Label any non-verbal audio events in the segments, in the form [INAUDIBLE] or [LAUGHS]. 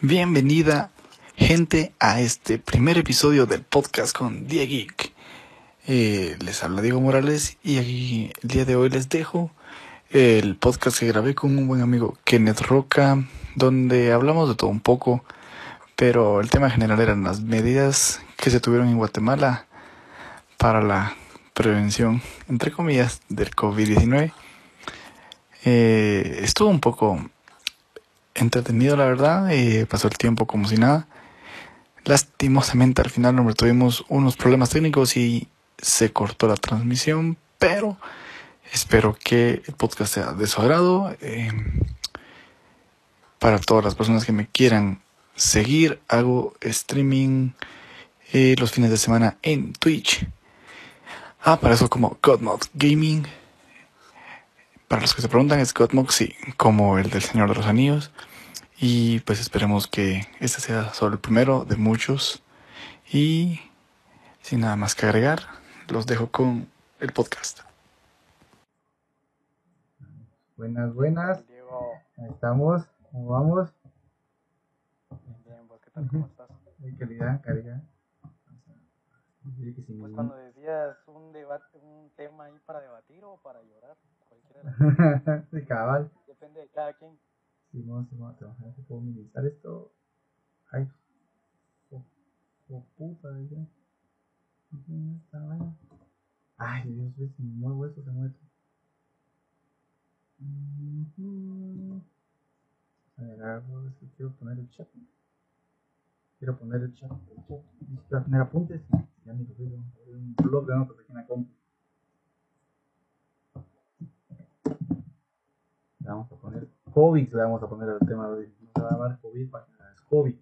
Bienvenida, gente, a este primer episodio del podcast con Diego Geek. Eh, les habla Diego Morales y aquí el día de hoy les dejo el podcast que grabé con un buen amigo Kenneth Roca, donde hablamos de todo un poco, pero el tema general eran las medidas que se tuvieron en Guatemala para la prevención, entre comillas, del COVID-19. Eh, estuvo un poco entretenido, la verdad. pasó el tiempo como si nada. Lastimosamente al final nos tuvimos unos problemas técnicos y se cortó la transmisión, pero espero que el podcast sea de su agrado. Eh, para todas las personas que me quieran seguir, hago streaming eh, los fines de semana en Twitch. Ah, para eso como Godmod Gaming. Para los que se preguntan, es Godmod, sí, como el del Señor de los Anillos. Y pues esperemos que este sea solo el primero de muchos. Y sin nada más que agregar, los dejo con el podcast. Buenas, buenas. Diego, Ahí estamos. ¿Cómo vamos? bien, bien, ¿vos qué tal? ¿Cómo estás? Calidad, calidad. Sí, Pues cuando decías un debate, un tema ahí para debatir o para llorar, cualquiera de las [LAUGHS] Sí, cabal. depende de cada quien. Simón, Simón, te imaginas que puedo minimizar esto. Ay, oh, oh puta, ya. Esta vaina. Ay, Dios, ves, si muevo esto se mueve. Ujú. A ver, algo es que quiero poner el chat. Quiero poner el chat. Quiero tener apuntes. Ya ni lo veo. Un blog de notas aquí en la compu. Vamos a poner COVID, le vamos a poner el tema de se va a llamar COVID para que es COVID.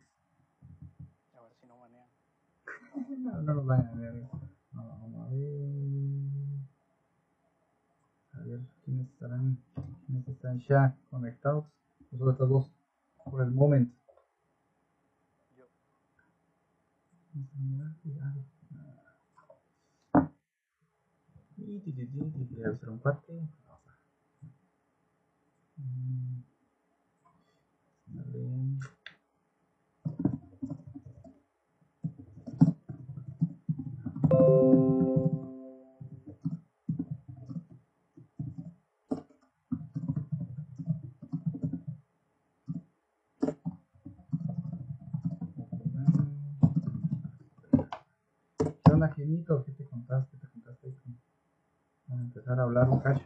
A ver si no manean. [LAUGHS] No, no nos van a ver. No, vamos a ver. A ver quiénes estarán, quiénes están ya conectados. Nosotros estas dos por el momento. Yo. Y ti, ti, ti, ti, Quería hacer un parte. Mm. Dale. ¿Qué Genito? ¿Qué te contaste? ¿Qué te contaste? Vamos a empezar a hablar un cacho.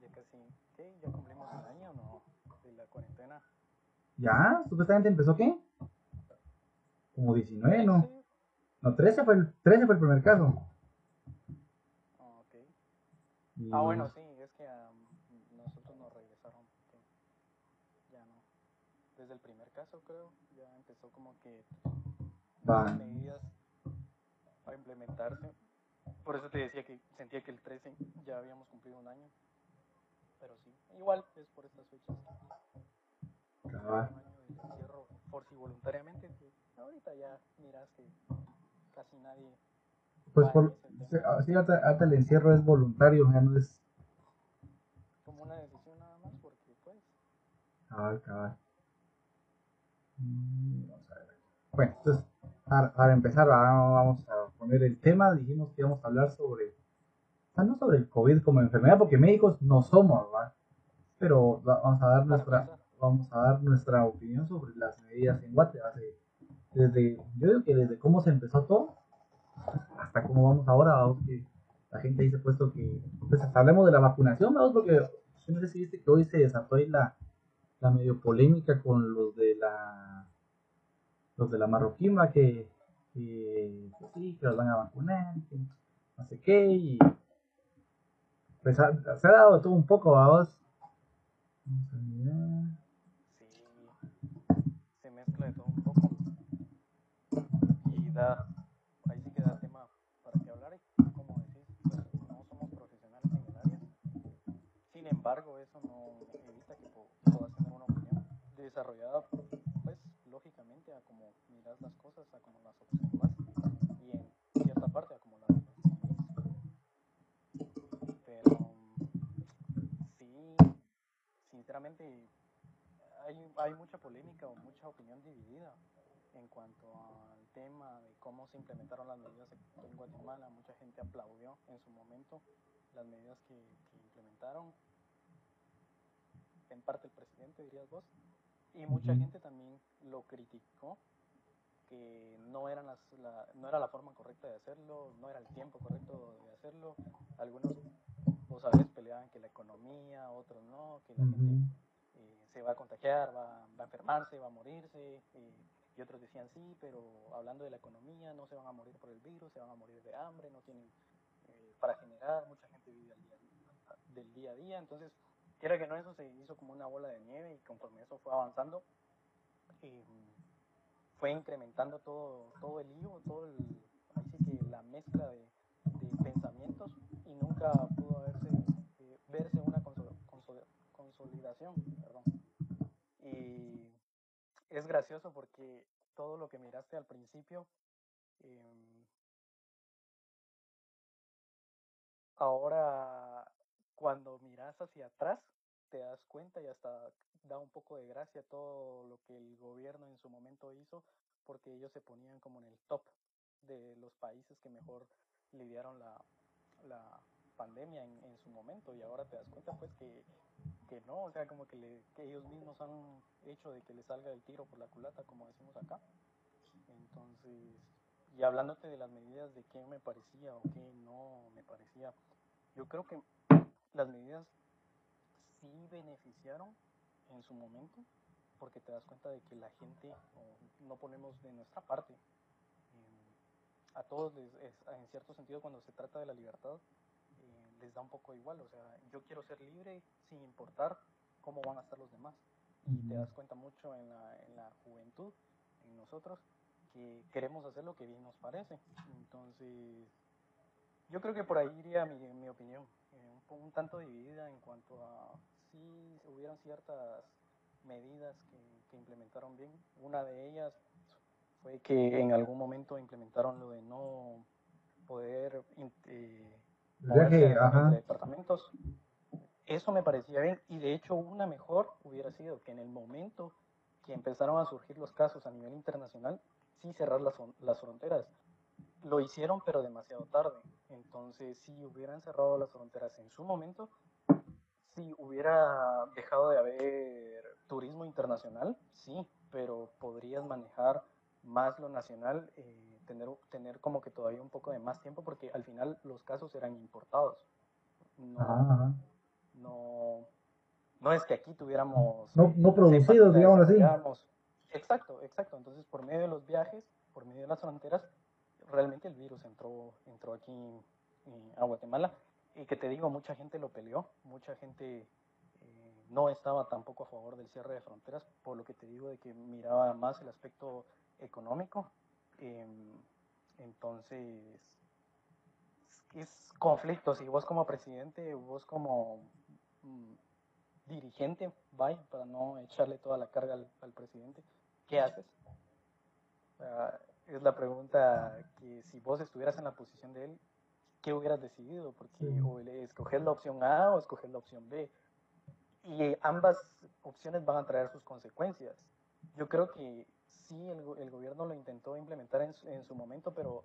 Ya casi, ¿qué? ¿Ya cumplimos un año no? De la cuarentena. ¿Ya? ¿Supuestamente empezó qué? Como 19, ¿no? No, 13 fue el, 13 fue el primer caso. Ah, ok. Y- Ah, bueno, sí, es que am, nosotros nos regresaron. Ya no. Desde el primer caso, creo, ya empezó como que Va. las medidas para implementarse. Por eso te decía que sentía que el 13 ya habíamos cumplido un año. Pero sí, igual es por estas fechas. De encierro por si voluntariamente. ahorita ya miras que casi nadie. Pues por, tema. sí, así hasta, hasta el encierro es voluntario, ya no es Como una decisión nada más, porque pues. cabal, cabal. Mm, Vamos a ver. Bueno, entonces, para, para empezar, va- vamos a poner el tema. Dijimos que íbamos a hablar sobre, o sea, no sobre el COVID como enfermedad, porque médicos no somos, ¿verdad? Pero va- vamos a dar nuestra, empezar. Vamos a dar nuestra opinión sobre las medidas en Guate. hace- desde, yo digo que desde cómo se empezó todo hasta cómo vamos ahora, vamos que la gente ha puesto que, pues hablemos de la vacunación, vamos, porque yo no sé si viste que hoy se desató ahí la, la medio polémica con los de la los de la marroquima que, que pues sí, que los van a vacunar, que no sé qué, y pues ha- se ha dado todo un poco, vamos. Vamos a mirar. Sí, se mezcla de todo un poco. Y ahí sí que da tema para que hablar. Como decís, pues no somos profesionales en el área. Sin embargo, eso no evita que puedas tener una opinión desarrollada, pues lógicamente, a como miras las cosas, a como las observas y en cierta parte a como las. Pero hay, hay mucha polémica o mucha opinión dividida en cuanto al tema de cómo se implementaron las medidas en Guatemala. Mucha gente aplaudió en su momento las medidas que, que implementaron, en parte el presidente, dirías vos, y mucha gente también lo criticó, que no, eran las, la, no era la forma correcta de hacerlo, no era el tiempo correcto de hacerlo. Algunos, vos sabés, peleaban que la economía, otros no, que la gente eh, se va a contagiar, va, va, a enfermarse, va a morirse. Eh, y otros decían sí, pero hablando de la economía, no se van a morir por el virus, se van a morir de hambre, no tienen eh, para generar, mucha gente vive del día a día. Entonces, quiera que no, eso se hizo como una bola de nieve y conforme eso fue avanzando, eh, fue incrementando todo, todo el lío, todo el, que la mezcla de, de pensamientos y nunca pudo haberse, eh, verse una consol, consol, consolidación. Perdón. Y es gracioso porque todo lo que miraste al principio, eh, ahora cuando miras hacia atrás, te das cuenta y hasta da un poco de gracia todo lo que el gobierno en su momento hizo, porque ellos se ponían como en el top de los países que mejor lidiaron la, la pandemia en, en, su momento y ahora te das cuenta pues que, que no, o sea, como que, le, que ellos mismos han hecho de que le salga el tiro por la culata, como decimos acá. Entonces, y hablándote de las medidas de qué me parecía o qué no me parecía, yo creo que las medidas sí beneficiaron en su momento, porque te das cuenta de que la gente no ponemos de nuestra parte. a todos, en cierto sentido, cuando se trata de la libertad, eh, les da un poco igual. O sea, yo quiero ser libre sin importar cómo van a estar los demás. Y te das cuenta mucho en la, en la juventud, en nosotros, que queremos hacer lo que bien nos parece. Entonces, yo creo que por ahí iría mi, mi opinión, eh, un, un, tanto dividida en cuanto a si hubieran ciertas medidas que, que, implementaron bien. Una de ellas fue que en algún momento implementaron lo de no poder eh, De departamentos. Eso me parecía bien y de hecho una mejor hubiera sido que en el momento que empezaron a surgir los casos a nivel internacional, sí cerrar las, las fronteras. Lo hicieron pero demasiado tarde. Entonces, si hubieran cerrado las fronteras en su momento, si hubiera dejado de haber turismo internacional, sí, pero podrías manejar más lo nacional, eh, tener, tener como que todavía un poco de más tiempo, porque al final los casos eran importados. No, Ajá. no, no es que aquí tuviéramos... No, no producidos, digamos así. Digamos, exacto, exacto. Entonces, por medio de los viajes, por medio de las fronteras, realmente el virus entró, entró aquí eh, a Guatemala y que te digo, mucha gente lo peleó, mucha gente eh, no estaba tampoco a favor del cierre de fronteras, por lo que te digo de que miraba más el aspecto económico. Eh, entonces, es conflicto, si vos como presidente, vos como mm, dirigente, vaya, para no echarle toda la carga al, al presidente, ¿qué haces? Uh, es la pregunta que si vos estuvieras en la posición de él, ¿qué hubieras decidido? Porque o escoger la opción A o escoger la opción B. Y ambas opciones van a traer sus consecuencias. Yo creo que sí, el, el gobierno lo intentó implementar en en su momento, pero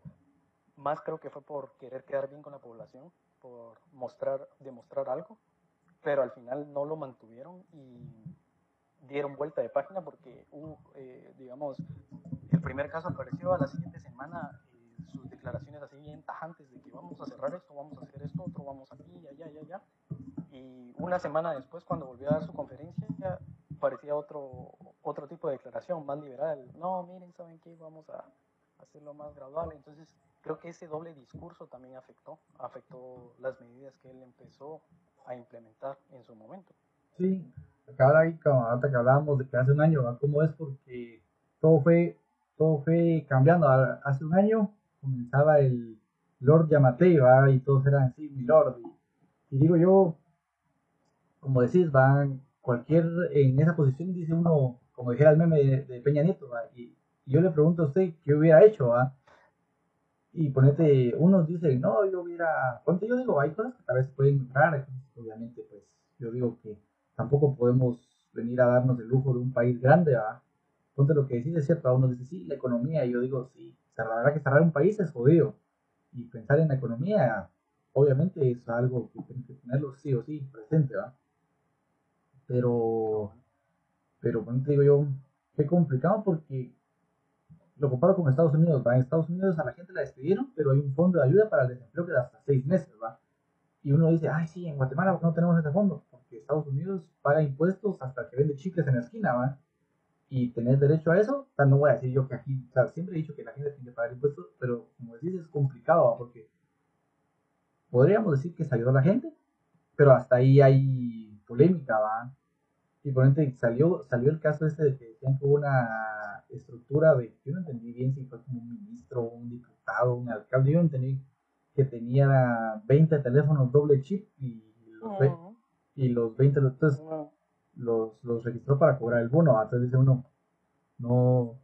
más creo que fue por querer quedar bien con la población, por mostrar, demostrar algo, pero al final no lo mantuvieron y dieron vuelta de página porque, hubo, eh, digamos, el primer caso apareció a la siguiente semana, eh, sus declaraciones así bien tajantes de que vamos a cerrar esto, vamos a hacer esto, otro vamos aquí, allá, allá, allá. Y una semana después, cuando volvió a dar su conferencia, parecía otro, otro tipo de declaración, más liberal. No, miren, ¿saben qué? Vamos a hacerlo más gradual. Entonces, creo que ese doble discurso también afectó, afectó las medidas que él empezó a implementar en su momento. Sí, acá ahí, que hablábamos de que hace un año, ¿verdad? ¿cómo es? Porque todo fue, todo fue cambiando. Hace un año comenzaba el Lord Yamatei, y todos eran así, mi Lord. Y, y digo yo, como decís, van cualquier, en esa posición dice uno, como dijera el meme de, Peña Nieto, y, yo le pregunto a usted qué hubiera hecho, ¿verdad? Y ponete, unos dicen, no, yo hubiera, ponte, yo digo, hay cosas que tal vez pueden entrar, obviamente, pues yo digo que tampoco podemos venir a darnos el lujo de un país grande, ¿va? Ponte lo que decís, es cierto, a uno dice, sí, la economía, y yo digo, sí, la verdad que cerrar un país es jodido. Y pensar en la economía, obviamente es algo que tiene que tenerlo sí o sí presente, ¿va? Pero, pero, bueno, te digo yo, qué complicado porque lo comparo con Estados Unidos, ¿va? En Estados Unidos a la gente la despidieron, pero hay un fondo de ayuda para el desempleo que da hasta seis meses, ¿va? Y uno dice, ay, sí, en Guatemala no tenemos ese fondo, porque Estados Unidos paga impuestos hasta que vende chicles en la esquina, ¿va? Y tener derecho a eso, no voy a decir yo que aquí, o sea, siempre he dicho que la gente tiene que pagar impuestos, pero como decís, es complicado. Porque podríamos decir que se ayudó a la gente, pero hasta ahí hay polémica, ¿va? Y por ejemplo, salió, salió el caso este de que decían que hubo una estructura de, yo no entendí bien si fue como un ministro, un diputado, un alcalde, yo no entendí que tenía 20 teléfonos doble chip y los, y los 20, entonces los, los registró para cobrar el bono, entonces dice uno, no,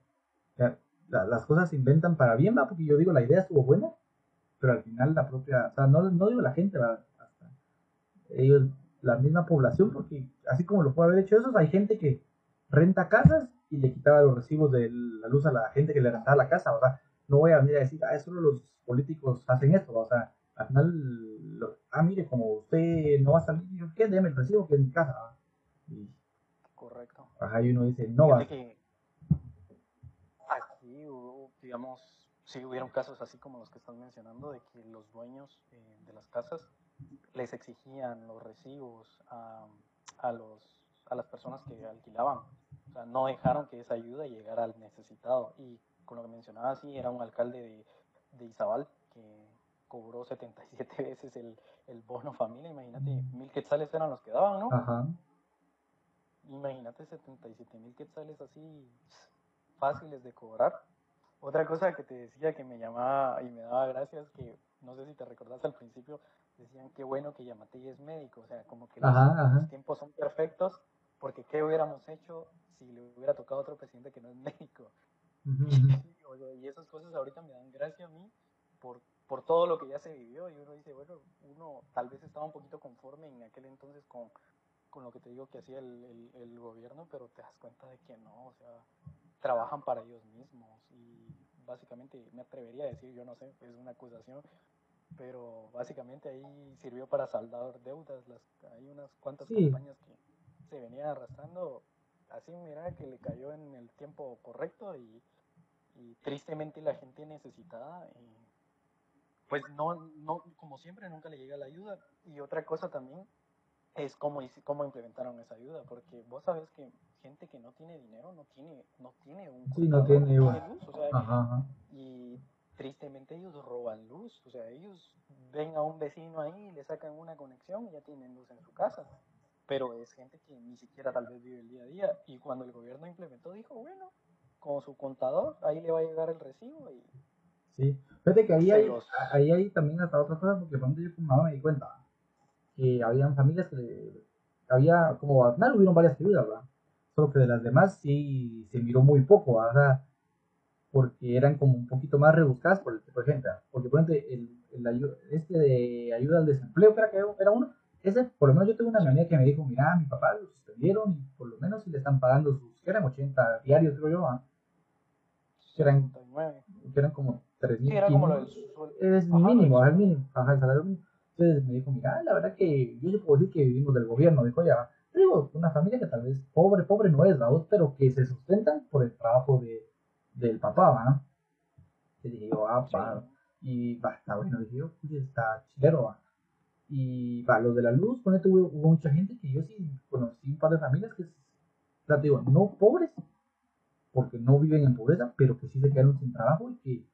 ya, la- las cosas se inventan para bien, va, porque yo digo, la idea estuvo buena, pero al final la propia, o sea, no, no digo la gente, va, hasta ellos, la misma población, porque así como lo puede haber hecho eso, hay gente que renta casas y le quitaba los recibos de la luz a la gente que le rentaba la casa, ¿verdad? No voy a venir a decir, ah, solo los políticos hacen esto, o sea, al final, lo- ah, mire, como usted no va a salir, yo, ¿qué? Deme el recibo que es mi casa. Y, Correcto. ajá, y uno dice, no va. Aquí hubo, digamos, sí hubieron casos así como los que estás mencionando, de que los dueños eh, de las casas les exigían los recibos a, a los, a las personas que alquilaban. O sea, no dejaron que esa ayuda llegara al necesitado. Y con lo que mencionaba, sí, era un alcalde de, de Izabal que cobró 77 [LAUGHS] veces el, el bono familia. Imagínate, mil quetzales eran los que daban, ¿no? Ajá. Imagínate 77 mil quetzales así fáciles de cobrar. Otra cosa que te decía que me llamaba y me daba gracias, que no sé si te recordás al principio, decían qué bueno que Yamatei es médico, o sea, como que los, Ajá, ajá. los tiempos son perfectos, porque qué hubiéramos hecho si le hubiera tocado a otro presidente que no es [LAUGHS] médico. Sí, o sea, y esas cosas ahorita me dan gracia a mí por, por todo lo que ya se vivió y uno dice, bueno, uno tal vez estaba un poquito conforme en aquel entonces con, con lo que te digo que hacía el, el, el gobierno, pero te das cuenta de que no, o sea, trabajan para ellos mismos y básicamente me atrevería a decir, yo no sé, es una acusación, pero básicamente ahí sirvió para saldar deudas, las, hay unas cuantas Sí. campañas que se venían arrastrando, así mira que le cayó en el tiempo correcto y, y tristemente la gente necesitada eh, pues no, no, como siempre nunca le llega la ayuda y otra cosa también es cómo, cómo implementaron esa ayuda porque vos sabes que gente que no tiene dinero no tiene no tiene un Sí, no tiene, no bueno. luz, o sea, Ajá, ajá. y tristemente ellos roban luz, o sea, ellos ven a un vecino ahí, le sacan una conexión y ya tienen luz en su casa, pero es gente que ni siquiera tal vez vive el día a día y cuando el gobierno implementó dijo, bueno, con su contador, ahí le va a llegar el recibo y Sí. Fíjate que ahí Se hay, los- ahí hay también hasta otra cosa, porque cuando yo con mamá me di cuenta que habían familias que le- había, como final hubieron varias ayudas, ¿verdad? Solo que de las demás sí se miró muy poco, ¿verdad? Porque eran como un poquito más rebuscadas por el tipo de gente. Porque por ejemplo, el, este de ayuda al desempleo, era, que era uno, ese, por lo menos yo tengo una amiga que me dijo, mira, mi papá lo suspendieron y por lo menos si le están pagando sus, que eran 80 diarios, creo yo. Que eran, 79. que eran como 3.500. Sí, era como lo del sueldo. Es Ajá, mínimo, lo es mínimo, ajá, el salario mínimo. Entonces me dijo, mira, la verdad que yo sí puedo decir que vivimos del gobierno, dijo ya, digo, una familia que tal vez pobre, pobre no es, ¿va? pero que se sustentan por el trabajo de, del papá, ¿va? Y dije yo, ah, pa, y va, está bueno, dije yo, "Oye, está chilero, ¿va? Y va, los de la luz, ponete, hubo, hubo mucha gente que yo sí conocí un par de familias que, o sea, te digo, no pobres, porque no viven en pobreza, pero que sí se quedaron sin trabajo y que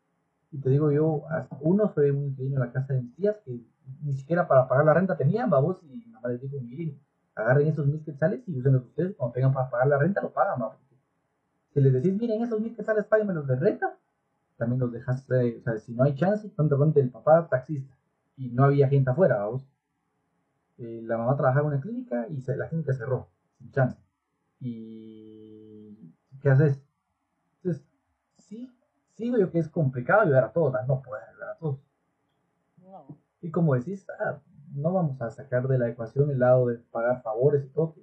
y te digo yo, hasta uno fue un inquilino en la casa de mis tías que ni siquiera para pagar la renta tenían, babos, y mi mamá les dijo, miren, agarren esos mil quetzales y úsenlos ustedes, cuando tengan para pagar la renta, lo pagan, ¿va? Si les decís, miren, esos mil quetzales, páguenme de renta, también los dejas, eh, o sea, si no hay chance, ponte ponte el papá taxista, y no había gente afuera, vamos. Eh, la mamá trabajaba en una clínica y se- la clínica cerró, sin chance. Y, ¿qué haces? Entonces, sí, sigo yo que es complicado ayudar a todos, no puedes ayudar a todos. No, Y como decís, ah, no vamos a sacar de la ecuación el lado de pagar favores y todo.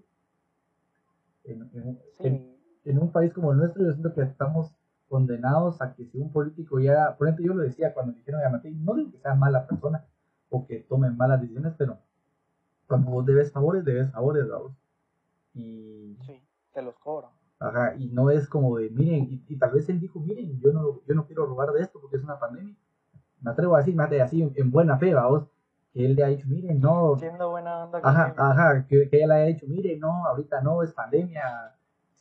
En, Sí, en- en un país como el nuestro, yo siento que estamos condenados a que si un político ya, por ejemplo, yo lo decía cuando dijeron a Matei, no digo que sea mala persona o que tome malas decisiones, pero cuando vos debes favores, debes favores, vamos. Y, sí, te los cobran. ajá, y no es como de, miren, y, y tal vez él dijo, miren, yo no, yo no quiero robar de esto porque es una pandemia. Me atrevo a decir, mate, así en, en buena fe, vamos, que él le ha dicho, miren, no, Siendo buena onda Ajá, ajá, que, que ella le haya dicho, mire, no, ahorita no, es pandemia.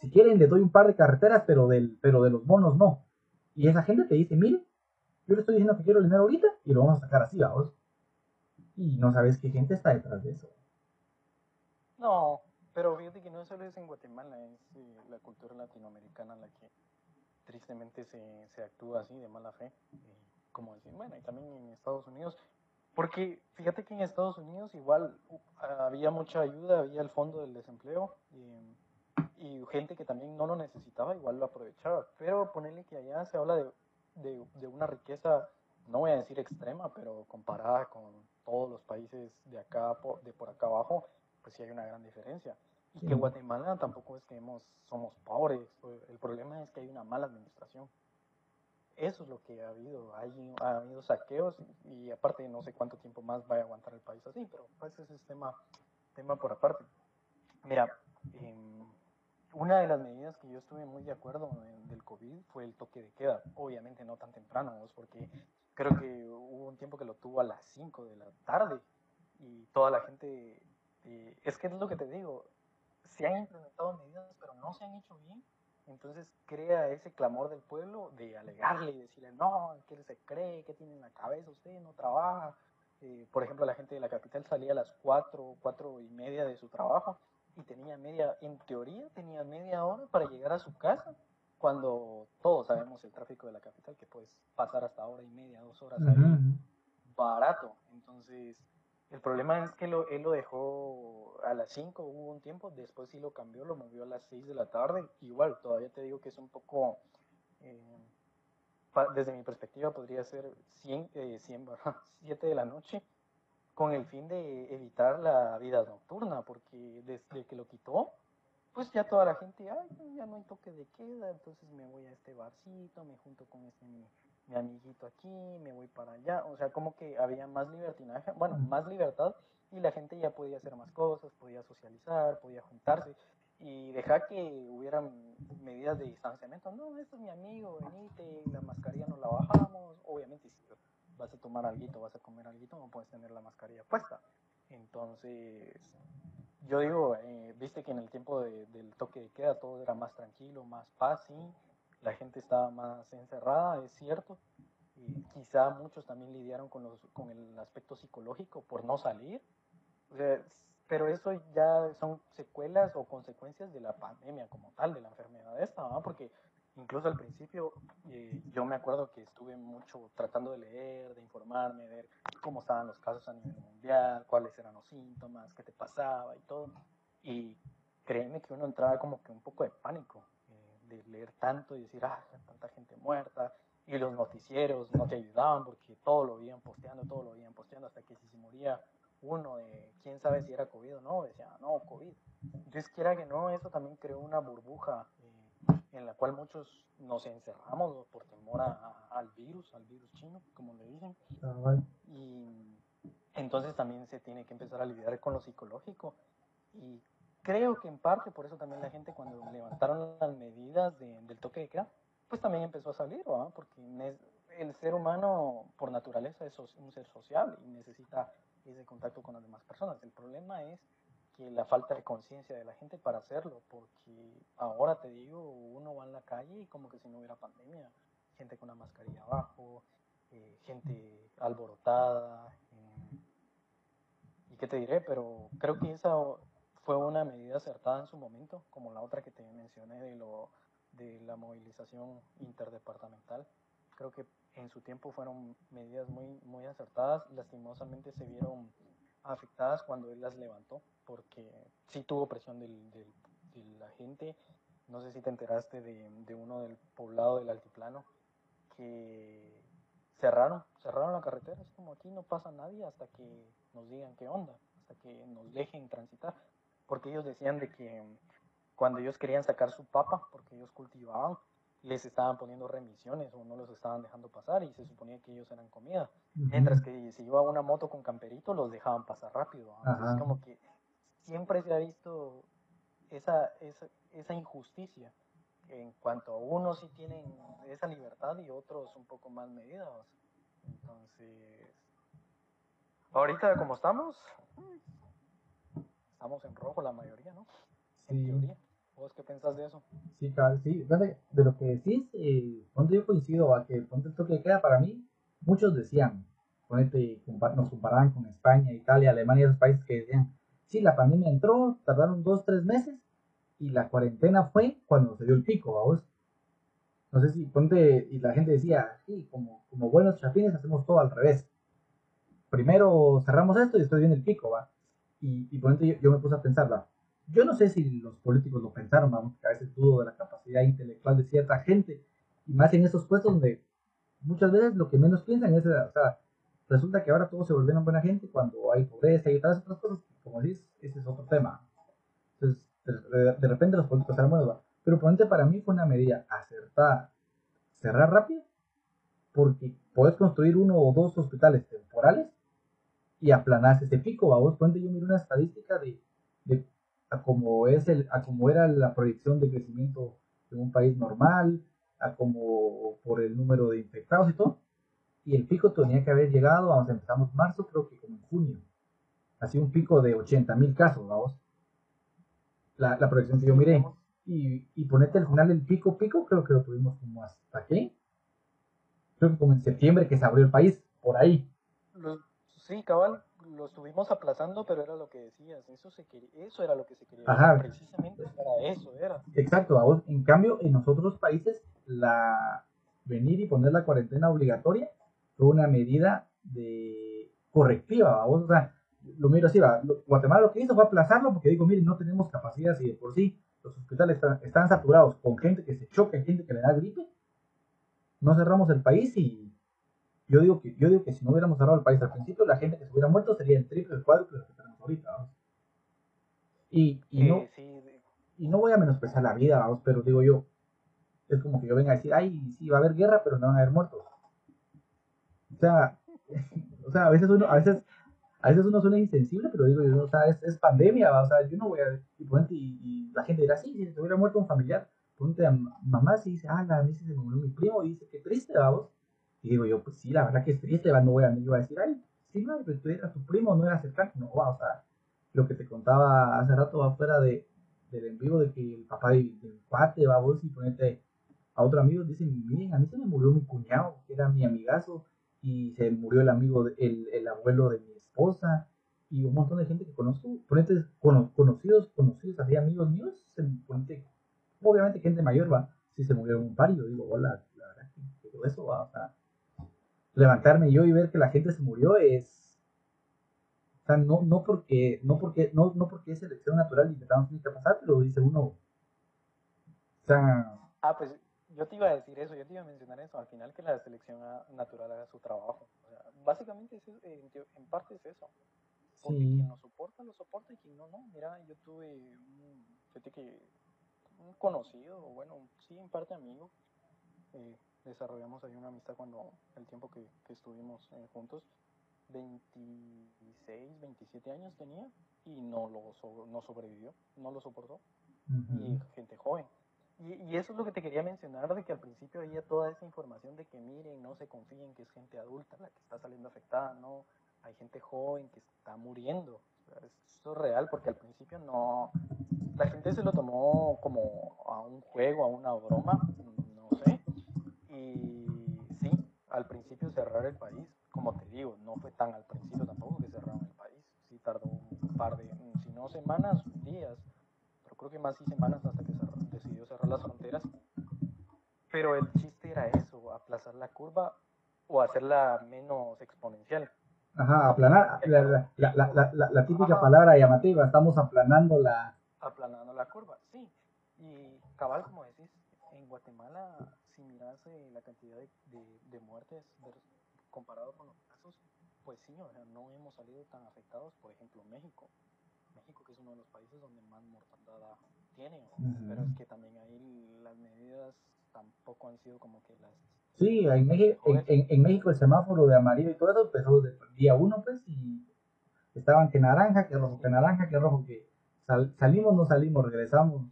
Si quieren, les doy un par de carreteras, pero, del, pero de los bonos no. Y esa gente te dice, mire, yo le estoy diciendo que quiero el dinero ahorita y lo vamos a sacar así, vamos. Y no sabes qué gente está detrás de eso. No, pero fíjate que no solo es en Guatemala, es eh, la cultura latinoamericana la que tristemente se, se actúa así de mala fe. eh, como decir, bueno, y también en Estados Unidos. Porque fíjate que en Estados Unidos igual uh, había mucha ayuda, había el fondo del desempleo y, y gente que también no lo necesitaba, igual lo aprovechaba. Pero ponerle que allá se habla de, de, de una riqueza, no voy a decir extrema, pero comparada con todos los países de acá, por, de por acá abajo, pues sí hay una gran diferencia. Y Sí. que Guatemala tampoco es que hemos, somos pobres, el problema es que hay una mala administración. Eso es lo que ha habido. Hay, ha habido saqueos y, aparte no sé cuánto tiempo más va a aguantar el país así, pero pues ese es tema, tema por aparte. Mira, em, una de las medidas que yo estuve muy de acuerdo en- del COVID fue el toque de queda. Obviamente no tan temprano, porque creo que hubo un tiempo que lo tuvo a las 5 de la tarde y toda la gente... eh, es que es lo que te digo, se han implementado medidas, pero no se han hecho bien. Entonces crea ese clamor del pueblo de alegarle y decirle, no, ¿qué se cree? ¿Qué tiene en la cabeza usted? No trabaja. Eh, por ejemplo, la gente de la capital salía a las 4, 4 y media de su trabajo y tenía media, en teoría tenía media hora para llegar a su casa, cuando todos sabemos el tráfico de la capital, que puedes pasar hasta hora y media, dos horas ahí barato. Entonces, el problema es que lo, él lo dejó a las 5, hubo un tiempo, después sí lo cambió, lo movió a las 6 de la tarde. Igual, todavía te digo que es un poco, eh, desde mi perspectiva, podría ser 100, eh, 100, 7 [LAUGHS] de la noche, con el fin de evitar la vida nocturna, porque desde que lo quitó, pues ya toda la gente, ay, ya no hay toque de queda, entonces me voy a este barcito, me junto con este mi, mi amiguito aquí, me voy para allá, o sea, como que había más libertinaje, bueno, más libertad y la gente ya podía hacer más cosas, podía socializar, podía juntarse y dejar que hubieran medidas de distanciamiento, no, este es mi amigo, venite, la mascarilla no la bajamos, obviamente si vas a tomar algo, vas a comer algo, no puedes tener la mascarilla puesta, entonces yo digo, eh, viste que en el tiempo de- del toque de queda todo era más tranquilo, más paz, sí, la gente estaba más encerrada, es cierto. Y quizá muchos también lidiaron con, los, con el aspecto psicológico por no salir. O sea, pero eso ya son secuelas o consecuencias de la pandemia como tal, de la enfermedad esta, ¿no? Porque incluso al principio eh, yo me acuerdo que estuve mucho tratando de leer, de informarme, de ver cómo estaban los casos a nivel mundial, cuáles eran los síntomas, qué te pasaba y todo. Y créeme que uno entraba como que un poco de pánico eh, de leer tanto y decir, ah, tanta gente muerta. Y los noticieros no te ayudaban porque todo lo iban posteando, todo lo iban posteando, hasta que si se moría uno de quién sabe si era COVID o no, decía, no, COVID. Entonces, quiera que no, eso también creó una burbuja en la cual muchos nos encerramos por temor a- a- al virus, al virus chino, como le dicen. Y entonces también se tiene que empezar a lidiar con lo psicológico. Y creo que en parte por eso también la gente cuando levantaron las medidas de- del toque de queda, pues también empezó a salir, ¿verdad? Porque el ser humano por naturaleza es un ser social y necesita ese contacto con las demás personas. El problema es que la falta de conciencia de la gente para hacerlo, porque ahora te digo, uno va en la calle y como que si no hubiera pandemia, gente con la mascarilla abajo, eh, gente alborotada, eh, y qué te diré, pero creo que esa fue una medida acertada en su momento, como la otra que te mencioné de, lo, de la movilización interdepartamental. Creo que en su tiempo fueron medidas muy, muy acertadas, lastimosamente se vieron afectadas cuando él las levantó, porque sí tuvo presión del, de la gente. No sé si te enteraste de, de uno del poblado del altiplano que cerraron, cerraron la carretera, es como aquí no pasa nadie hasta que nos digan qué onda, hasta que nos dejen transitar, porque ellos decían de que cuando ellos querían sacar su papa, porque ellos cultivaban, les estaban poniendo remisiones o no los estaban dejando pasar y se suponía que ellos eran comida. Mientras que si iba una moto con camperito, los dejaban pasar rápido. Entonces, como que siempre se ha visto esa, esa, esa injusticia en cuanto a unos sí tienen esa libertad y otros un poco más medidos. Entonces, ahorita como estamos, estamos en rojo la mayoría, ¿no? En teoría. ¿Vos qué pensás de eso? Sí, claro, sí. De lo que decís, eh, yo coincido a que ponte esto que queda para mí, muchos decían, ponete, nos comparaban con España, Italia, Alemania, esos países que decían, sí, la pandemia entró, tardaron dos, tres meses, y la cuarentena fue cuando se dio el pico, vos. No sé si, ponte, y la gente decía, sí, como, como buenos chapines hacemos todo al revés. Primero cerramos esto y después viene el pico, va. Y, y ponte, yo, yo me puse a pensar, va yo no sé si los políticos lo pensaron, vamos, que a veces dudo de la capacidad intelectual de cierta gente, y más en esos puestos donde muchas veces lo que menos piensan es, o sea, resulta que ahora todos se volvieron buena gente cuando hay pobreza y todas otras cosas, como dices, ese es otro tema. Entonces, de, repente los políticos se mueven, pero ponente para mí fue una medida acertada, cerrar rápido, porque podés construir uno o dos hospitales temporales y aplanarse ese pico, vos, ponte yo miro una estadística de a como, es el, a como era la proyección de crecimiento en un país normal, a como por el número de infectados y todo. Y el pico tenía que haber llegado, vamos, empezamos marzo, creo que como en junio. Así un pico de 80 mil casos, vamos. La, la proyección que yo miré. Y, y ponete al final el pico, pico, creo que lo tuvimos como hasta qué. Creo que como en septiembre que se abrió el país, por ahí. Sí, cabal, lo estuvimos aplazando, pero era lo que decías, eso, se quería, eso era lo que se quería. Ajá. Precisamente para eso era. Exacto, en cambio, en los otros países, la venir y poner la cuarentena obligatoria fue una medida de correctiva, o sea, lo miro así, va. Guatemala lo que hizo fue aplazarlo porque digo, miren, no tenemos capacidad y de por sí los hospitales están, están saturados con gente que se choca, gente que le da gripe, no cerramos el país y yo digo que, yo digo que si no hubiéramos cerrado el país al principio, la gente que se hubiera muerto sería el triple, el cuádruple de lo que tenemos ahorita. ¿vamos? Y, y, no, y no voy a menospreciar la vida, vamos, pero digo yo, es como que yo venga a decir, ay, sí, va a haber guerra, pero no van a haber muertos. O sea, [LAUGHS] o sea, a veces uno, a veces, a veces uno suena insensible, pero digo yo, o sea, es, es pandemia, o sea, yo no voy a, y, y, y la gente dirá, sí, si se hubiera muerto un familiar, ponte a mamá si dice, ah, a mí se me murió mi primo, y dice, qué triste, vamos, y digo yo, pues sí, la verdad que es triste, no voy a, yo a decir, ay, sí, no, pero tú eras tu primo, no eras cercano, no, va, o sea, lo que te contaba hace rato va fuera de, del en vivo de que el papá del, cuate va a vos y ponerte a otro amigo, dicen, miren, a mí se me murió mi cuñado, que era mi amigazo, y se murió el amigo, el, el abuelo de mi esposa, y un montón de gente que conozco, ponete conocidos, conocidos, así amigos míos, se, ponete, obviamente gente mayor va, si se murió un par, yo digo, hola, la verdad que todo eso va, o sea, levantarme yo y ver que la gente se murió es o sea, no, no porque no porque no, no porque es selección natural y que tiene que pasar, pero dice uno o sea, ah, pues yo te iba a decir eso, yo te iba a mencionar eso, al final que la selección natural haga su trabajo. O sea, básicamente es, en, en, parte es eso. Porque quien lo soporta, lo soporta y quien no, no. Mira, yo tuve un, que, un conocido, bueno, sí, en parte amigo, eh, desarrollamos ahí una amistad cuando el tiempo que, estuvimos eh, juntos. 26, 27 años tenía y no lo no sobrevivió, no lo soportó. Y gente joven. Y, y, eso es lo que te quería mencionar, de que al principio había toda esa información de que miren, no se confíen que es gente adulta la que está saliendo afectada, no, hay gente joven que está muriendo. eso es real porque al principio no, la gente se lo tomó como a un juego, a una broma, y sí, al principio cerrar el país, como te digo, no fue tan al principio tampoco que cerraron el país. Sí tardó un par de, si no semanas, días, pero creo que más y semanas hasta que decidió cerrar las fronteras. Pero el chiste era eso, aplazar la curva o hacerla menos exponencial. Ajá, aplanar, la, la, la, la típica palabra llamativa, estamos aplanando la... Aplanando la curva, sí. Y cabal, como decís, en Guatemala si miras la cantidad de, de, muertes comparado con los casos, pues sí, o sea, no hemos salido tan afectados, por ejemplo, México. México, que es uno de los países donde más mortandad tiene, pero es que también ahí las medidas tampoco han sido como que las... Sí, en México, en, en- en México el semáforo de amarillo y todo eso empezó desde el día uno, pues, y estaban que naranja, que rojo, que naranja, que rojo, que sal- salimos, no salimos, regresamos.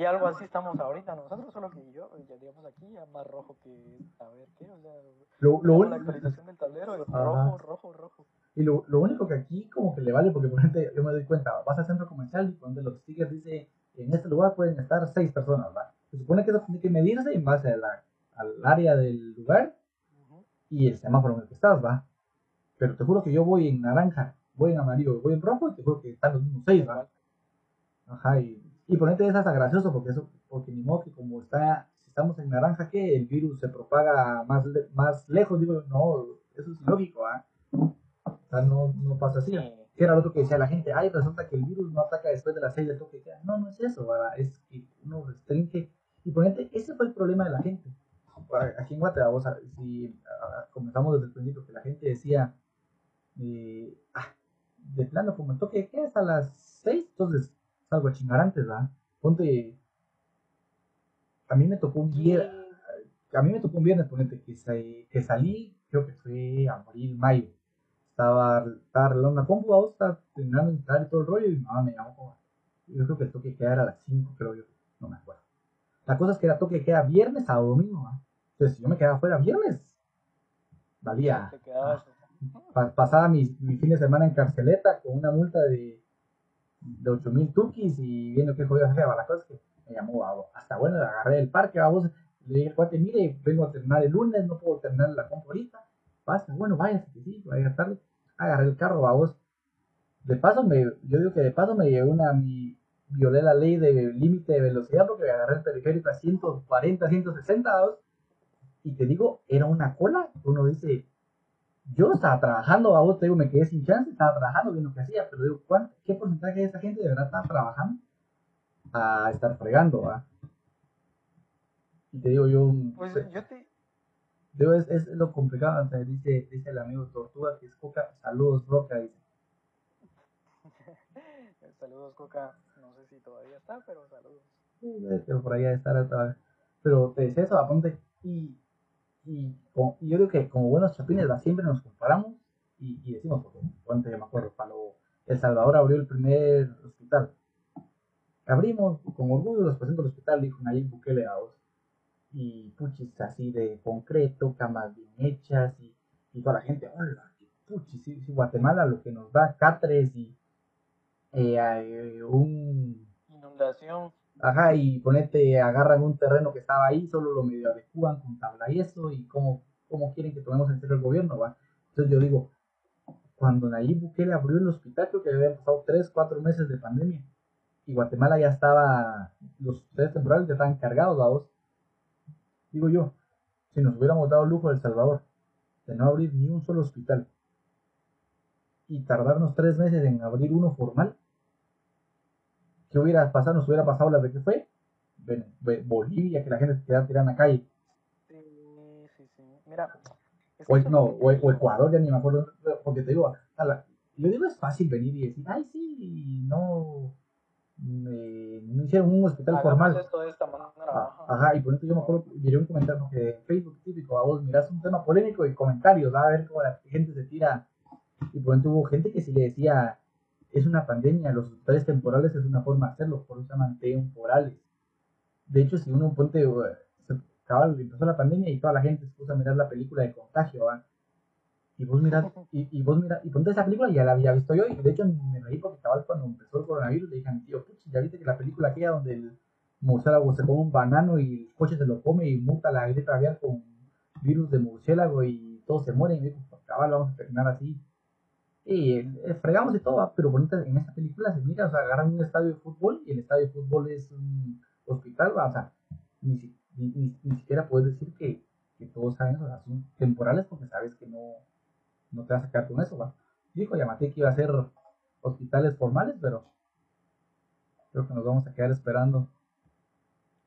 Y algo así estamos ahorita nosotros, solo que yo, ya digamos aquí, ya más rojo que a ver qué, o sea, Lo, lo la actualización del tablero es Ajá. rojo, rojo, rojo. y lo, lo único que aquí como que le vale, porque por ejemplo yo me doy cuenta, vas al centro comercial y donde los stickers dice, en este lugar pueden estar seis personas, ¿verdad? Se supone que eso tiene que medirse en base a la- al área del lugar y el semáforo en el que estás, ¿va? Pero te juro que yo voy en naranja, voy en amarillo, voy en rojo y te juro que están los mismos seis, ¿va? Ajá, y, y ponerte es hasta gracioso porque eso, porque ni modo que como está, si estamos en naranja, que el virus se propaga más, le- más lejos, digo, no, eso es ilógico, ¿ah? O sea, no, no pasa así. Sí. Que era lo otro que decía la gente, ay, resulta que el virus no ataca después de las 6 del toque de queda. No, no es eso, ¿verdad? Es que uno restringe. Y ponete, ese fue el problema de la gente. Aquí en Guatemala, si ah, comenzamos desde el principio, que la gente decía, eh, ah, de plano, como el toque de queda hasta las 6, entonces salgo a chingar antes, ¿verdad? Ponte, a mí me tocó un día, a mí me tocó un viernes, ponete, que, sa- que salí, creo que fue abril, mayo. Estaba, estaba arreglando una compu, vos, estaba terminando de instalar y todo el rollo, y mi mamá me llamó como, yo creo que el toque queda era a las 5, creo yo, no me acuerdo. La cosa es que era toque queda viernes a domingo, ¿va? Entonces, si yo me quedaba fuera viernes, valía. Te quedabas, Pa- pasaba mi, mi fin de semana en carceleta con una multa de, de 8 mil tukis y viendo qué jodido hacía. La cosa es que me llamó, babo. hasta bueno, agarré el parque, vamos. Le dije cuate, mire, vengo a terminar el lunes, no puedo terminar la compra ahorita. Pasa, bueno, que sí, vaya tarde. Agarré el carro, vamos. De paso, me, yo digo que de paso me llevé una, mi, violé la ley de límite de velocidad porque agarré el periférico a 140, 160, vamos. Y te digo, era una cola. Uno dice, yo estaba trabajando, a vos te digo, me quedé sin chance, estaba trabajando, viendo lo que hacía, pero digo, ¿cuánto, ¿qué porcentaje de esa gente de verdad estaba trabajando a estar fregando? ¿va? Y te digo, yo, Pues te- yo te... digo, es, es lo complicado, sea, dice, dice el amigo Tortuga que es Coca, saludos Roca, dice, [LAUGHS] Saludos, Coca. No sé si todavía está, pero saludos. "Sí, ser por ahí de estar otra vez. Pero te decía eso, aponte, y, y, y yo digo que como buenos chapines, siempre nos comparamos y, y decimos, porque, yo me acuerdo, cuando El Salvador abrió el primer hospital, abrimos con orgullo los pacientes del hospital, dijo Nayib Bukele a vos. Y puchis así de concreto, camas bien hechas y, y toda la gente, hola, puchis, sí, sí, Guatemala lo que nos da catres y eh, eh, un Inundación. Ajá, y ponete, agarran un terreno que estaba ahí, solo lo medio adecúan con tabla y eso, y cómo, cómo quieren que tomemos en serio el gobierno, ¿va? Entonces yo digo, cuando Nayib Bukele abrió el hospital, creo que habían pasado 3, 4 meses de pandemia, y Guatemala ya estaba, los hospitales temporales ya estaban cargados, vos. Digo yo, si nos hubiéramos dado lujo a El Salvador de no abrir ni un solo hospital, y tardarnos 3 meses en abrir uno formal, ¿qué hubiera pasado? Nos hubiera pasado las de que fue Bolivia, que la gente se quedaba tirada en la calle. Sí, sí, sí. Mira. O, que no, o, que- o Ecuador, ya ni me acuerdo. Porque te digo, a la- yo digo, es fácil venir y decir, ay, sí, no, eh, no hicieron un hospital Hagamos formal. esto de esta manera. Ah, ajá. Ajá, y por eso yo me acuerdo, miré un comentario que en Facebook típico, a vos mirás un tema polémico y comentarios, va a ver cómo la gente se tira. Y por ejemplo hubo gente que sí le decía, es una pandemia, los hospitales temporales es una forma de hacerlo, por eso se llaman temporales. De hecho, si uno ponte, se cabal, empezó la pandemia y toda la gente se puso a mirar la película de contagio. Y vos mirás, y, y vos mirás, y ponte esa película ya la había visto yo, y de hecho me reí porque cabal cuando empezó el coronavirus le dije a mi tío, "Puch, ya viste que la película aquella donde el murciélago se come un banano y el coche se lo come y muta la gripe aviar con virus de murciélago y todos se mueren, y dijo, pues cabal, vamos a terminar así. Y eh, fregamos y todo, ¿va? pero bonita, en esta película se mira, o sea, agarran un estadio de fútbol y el estadio de fútbol es un hospital, ¿va? o sea, ni, ni, ni- ni siquiera puedes decir que, que todos saben o sea, son temporales porque sabes que no, no te vas a sacar con eso, ¿va? Dijo Yamate que iba a ser hospitales formales, pero creo que nos vamos a quedar esperando.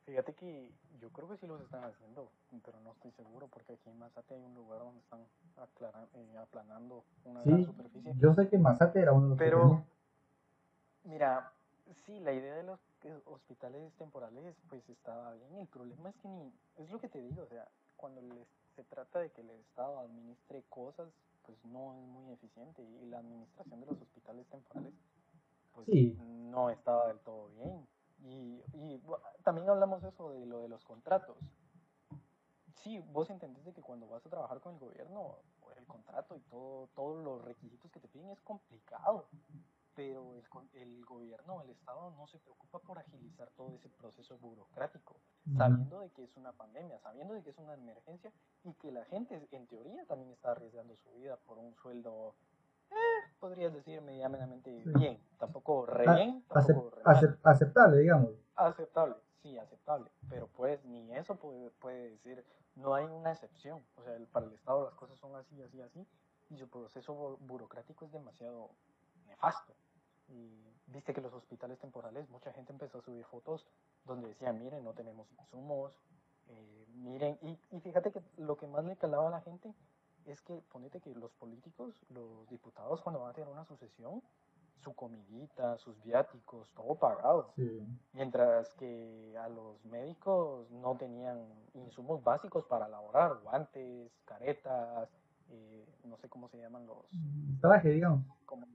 Fíjate que yo creo que sí los están haciendo, pero no estoy seguro porque aquí en Mazate hay un lugar donde están aclara- eh, aplanando una gran Sí, superficie. yo sé que Mazate era uno de los Pero, mira, sí, la idea de los hospitales temporales, pues estaba bien. El problema es que ni, es lo que te digo, o sea, cuando les- se trata de que el Estado administre cosas, pues no es muy eficiente. Y la administración de los hospitales temporales, pues Sí. no estaba del todo bien. Y, y también hablamos eso de lo de los contratos. Sí, vos entendés de que cuando vas a trabajar con el gobierno, el contrato y todo, todos los requisitos que te piden es complicado, pero el, el gobierno, el Estado no se preocupa por agilizar todo ese proceso burocrático, sabiendo de que es una pandemia, sabiendo de que es una emergencia y que la gente en teoría también está arriesgando su vida por un sueldo, eh, podrías decir medianamente bien, tampoco re A- bien, tampoco re mal. acep- aceptable, digamos. Aceptable, sí, aceptable, pero pues ni eso puede, puede decir, no hay una excepción, o sea, el- para el Estado las cosas son así, así, así, y su proceso bu- burocrático es demasiado nefasto. Y viste que los hospitales temporales, mucha gente empezó a subir fotos donde decían, miren, no tenemos insumos, eh, miren, y, y fíjate que lo que más le calaba a la gente es que, ponete que los políticos, los diputados, cuando van a tener una sucesión, su comidita, sus viáticos, todo pagado. Sí. Mientras que a los médicos no tenían insumos básicos para laborar, guantes, caretas, eh, no sé cómo se llaman los, Traje, digamos. como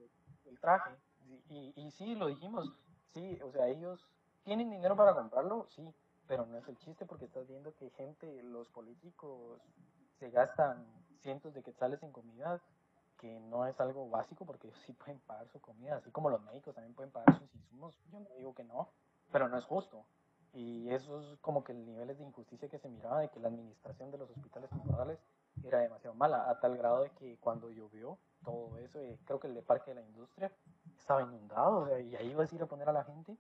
el traje. Y, y, y sí, lo dijimos, sí, o sea, ellos tienen dinero para comprarlo, sí, pero no es el chiste porque estás viendo que gente, los políticos, se gastan cientos de quetzales en comida que no es algo básico porque ellos sí pueden pagar su comida, así como los médicos también pueden pagar sus insumos, yo no digo que no, pero no es justo. Y eso es como que el nivel de injusticia que se miraba de que la administración de los hospitales temporales era demasiado mala, a tal grado de que cuando llovió todo eso, eh, creo que el de Parque de la Industria estaba inundado, o sea, y ahí vas a ir a poner a la gente.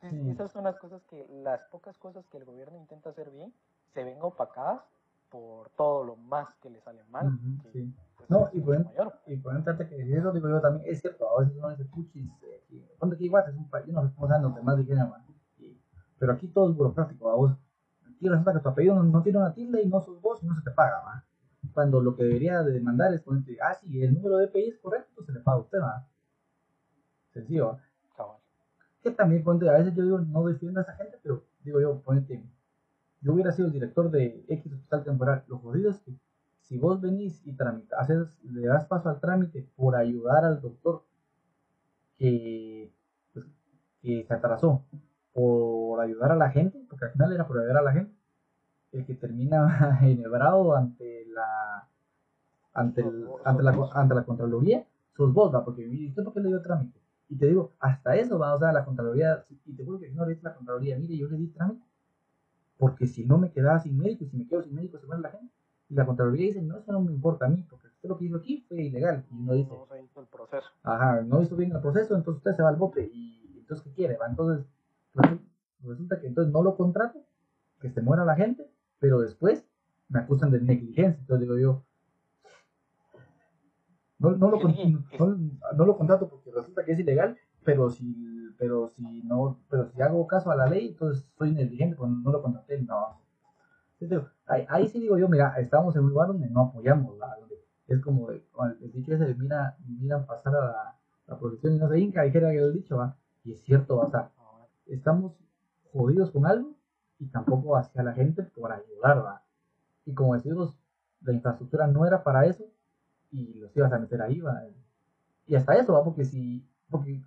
Entonces, Sí. Esas son las cosas que, las pocas cosas que el gobierno intenta hacer bien, se ven opacadas por todo lo más que le sale mal. Ujú, que, sí. pues, No, y mayor. y por entrarte que eso digo yo también, es cierto, a veces uno dice puchis, eh, ponte que igual es un país, yo no sé cómo los demás man, y- pero aquí todo es burocrático, a vos, aquí resulta que tu apellido no, no tiene una tilde y no sos vos y no se te paga, man. Cuando lo que debería de mandar es ponerte, ah, sí, el número de PI es correcto, se le paga a usted, man. Sencillo, ¿va? Que también ponte, a veces yo digo, no defiendo a esa gente, pero digo yo, ponete, yo hubiera sido el director de X hospital temporal, lo jodido es que si vos venís y tramita, haces, le das paso al trámite por ayudar al doctor que, pues, que se atrasó, por ayudar a la gente, porque al final era por ayudar a la gente, el que termina [LAUGHS] enhebrado ante la ante, el- ante, la, ante la Contraloría, sos vos, va, porque ¿y usted por qué le dio trámite? Y te digo, hasta eso va, o sea, la Contraloría, y te juro que no le dice la Contraloría, mire, yo le di trámite, porque si no me quedaba sin médico, y si me quedo sin médico se muere la gente. Y la Contraloría dice, no, eso no me importa a mí, porque usted lo que hizo aquí fue ilegal. Y uno dice, No se hizo el proceso. ajá, no hizo bien el proceso, entonces usted se va al bote. Y entonces, ¿qué quiere? Va? Entonces, resu- resulta que entonces no lo contrato, que se muera la gente, pero después me acusan de negligencia. Entonces digo yo, no, no, lo, no, no lo contrato porque resulta que es ilegal, pero si, pero si no, pero si hago caso a la ley, entonces soy negligente, pues no lo contraté, no. Entonces, ahí, sí digo yo, mira, estamos en un lugar donde no apoyamos, ¿verdad? es como como el dicho ese de mira, miran pasar a la, la y no se hinca, dijera el dicho, ¿va? y es cierto, o sea, estamos jodidos con algo y tampoco hacia la gente por ayudar, ¿va? Y como decimos, la infraestructura no era para eso y los ibas a meter ahí, ¿va? Y hasta eso, ¿va? Porque si, porque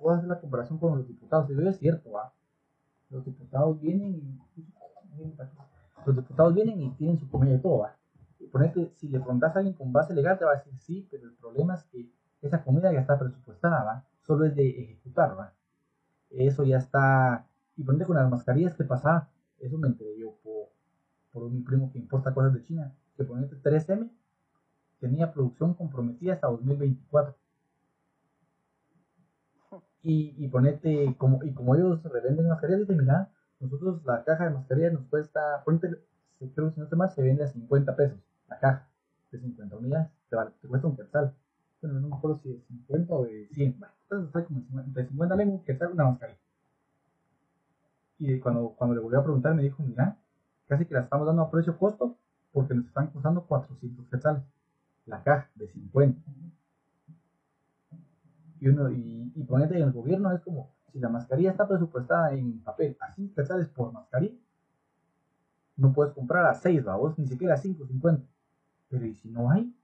puedo hacer la comparación con los diputados, y es cierto. Los diputados vienen y los diputados vienen y tienen su comida y todo, ¿va? Y si le preguntas a alguien con base legal, te va a decir sí, pero el problema es que esa comida ya está presupuestada, ¿va? Solo es de ejecutar, ¿va? Eso ya está. Y ponete con las mascarillas que pasaba, eso me enteré yo por, por mi primo que importa cosas de China, que ponete 3M tenía producción comprometida hasta 2024. Y, y ponete, como, y como ellos revenden mascarillas, dice, mira, nosotros la caja de mascarillas nos cuesta, ponete, creo que si no estoy mal, se vende a 50 pesos la caja de 50 unidades, te, vale- te cuesta un quetzal. Bueno, no me acuerdo si de 50 o de 100, bueno, entonces como 50, de 50 le un quetzal una mascarilla. Y cuando, cuando le volví a preguntar, me dijo, mira, casi que las estamos dando a precio costo porque nos están costando 400 quetzales la caja de 50. Y, uno, y, y ponete en el gobierno es como, si la mascarilla está presupuestada en papel a 5 quetzales por mascarilla, no puedes comprar a 6, vos ni siquiera a 5.50. Pero ¿y si no hay?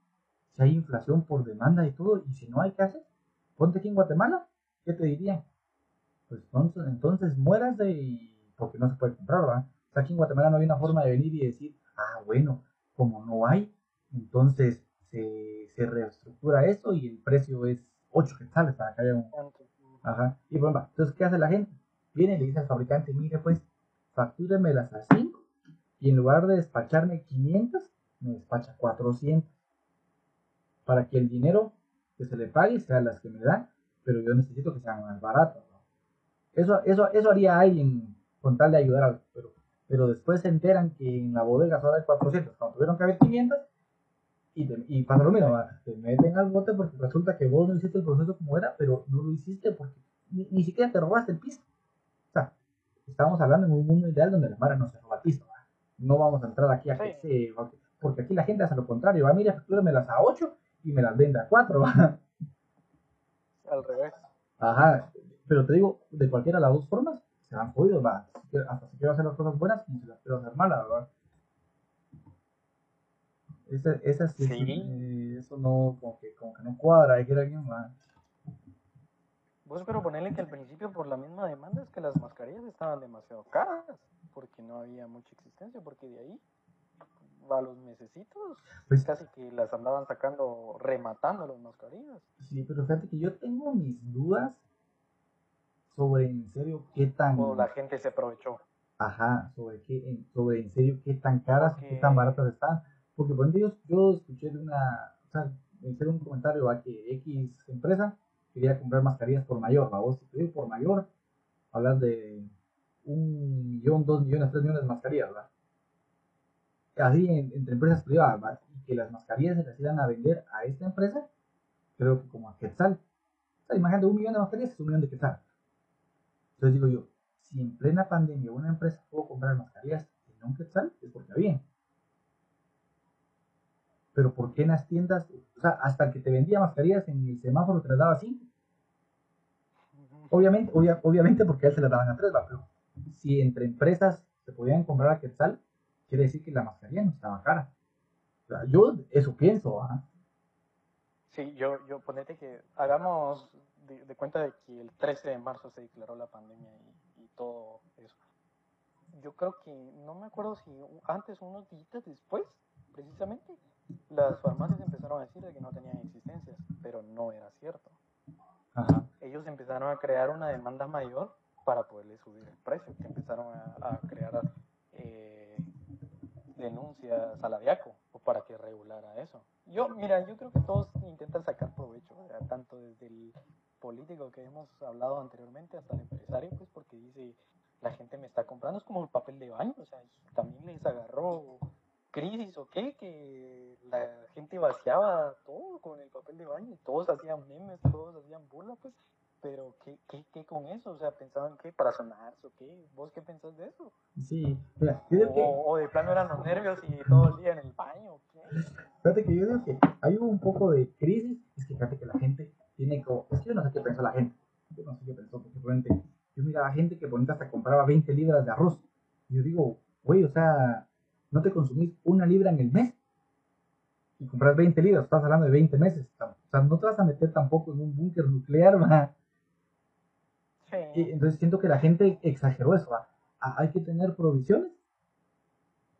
Si hay inflación por demanda y todo, y si no hay, ¿qué haces? Ponte aquí en Guatemala, ¿qué te dirían? Pues entonces, entonces mueras de... porque no se puede comprar, ¿verdad? O sea, aquí en Guatemala no hay una forma de venir y decir, ah, bueno, como no hay, entonces se, se reestructura eso y el precio es 8 quetzales para que haya un... Ajá. Y bueno, entonces, ¿qué hace la gente? Viene y le dice al fabricante, mire pues, factúremelas a 5 y en lugar de despacharme 500, me despacha 400 para que el dinero que se le pague sea las que me dan, pero yo necesito que sean más baratas. ¿no? Eso, eso, eso haría alguien con tal de ayudar a pero, pero después se enteran que en la bodega solo hay 400, cuando tuvieron que haber 500, y, te, y pasa lo mismo, te meten al bote porque resulta que vos no hiciste el proceso como era, pero no lo hiciste porque ni, ni siquiera te robaste el piso. O sea, estamos hablando en un mundo ideal donde la mara no se roba el piso. ¿verdad? No vamos a entrar aquí a que se... Porque aquí la gente hace lo contrario, va, mira, las a 8 y me las vende a 4. [LAUGHS] Al revés. Ajá, pero te digo, de cualquiera de las dos formas, se van jodidos, va. Hasta si quiero hacer las cosas buenas, como si las quiero hacer malas, ¿verdad? Esa, esa sí, Sí. eh, eso no, como que, como que no cuadra, hay que ir a alguien más. Vos pero ponerle que al principio por la misma demanda es que las mascarillas estaban demasiado caras, porque no había mucha existencia, porque de ahí a los mesecitos Pues casi que las andaban sacando, rematando las mascarillas. sí, pero fíjate que yo tengo mis dudas sobre en serio qué tan, O la gente se aprovechó. ajá, sobre qué, en- sobre en serio qué tan caras o qué Porque- tan baratas están. Porque por ejemplo, yo, yo escuché una, o sea, me hicieron un comentario a que X empresa quería comprar mascarillas por mayor, ¿va? vos, si por mayor, hablas de un millón, dos millones, tres millones de mascarillas, ¿verdad? Así en- entre empresas privadas, ¿va? Y que las mascarillas se las iban a vender a esta empresa, creo que como a Quetzal. O sea, imagínate, un millón de mascarillas es un millón de Quetzal. Entonces digo yo, si en plena pandemia una empresa pudo comprar mascarillas en un Quetzal, es porque bien. Pero ¿por qué en las tiendas, o sea, hasta el que te vendía mascarillas en el semáforo te las daba cinco? Obviamente, obvia- obviamente porque a él se las daban a tres, ¿va? pero si entre empresas se podían comprar a Quetzal, quiere decir que la mascarilla no estaba cara. O sea, yo eso pienso, ¿ah? Sí, yo, yo ponete que hagamos de, de cuenta de que el 13 de marzo se declaró la pandemia y, y todo eso. Yo creo que, no me acuerdo si antes unos días después, precisamente, las farmacias empezaron a decir de que no tenían existencias, pero no era cierto. Ajá. Ellos empezaron a crear una demanda mayor para poderle subir el precio, que empezaron a, a crear eh, denuncias a la DIACO o para que regulara eso. Yo, mira, yo creo que todos intentan sacar provecho, tanto desde el político que hemos hablado anteriormente hasta el empresario, pues porque dice, la gente me está comprando, es como el papel de baño, o sea, también les agarró crisis o qué, que la gente vaciaba todo con el papel de baño y todos hacían memes, todos hacían burla, pues, pero ¿qué, qué, qué con eso? O sea, pensaban que para sonarse o qué, ¿vos qué pensás de eso? Sí, mira, yo digo que, O, o de plano eran los nervios y todo el día en el baño, ¿o ¿qué? fíjate que yo digo que hay un poco de crisis, es que fíjate que la gente tiene como, es que yo no sé qué pensó la gente, yo no sé qué pensó, porque probablemente yo miraba gente que ponía hasta compraba 20 libras de arroz, y yo digo, güey, o sea, no te consumís una libra en el mes, y compras 20 libras, estás hablando de 20 meses, o sea, no te vas a meter tampoco en un búnker nuclear, [LAUGHS] ¿va? Y entonces siento que la gente exageró eso. ¿va? Ah, hay que tener provisiones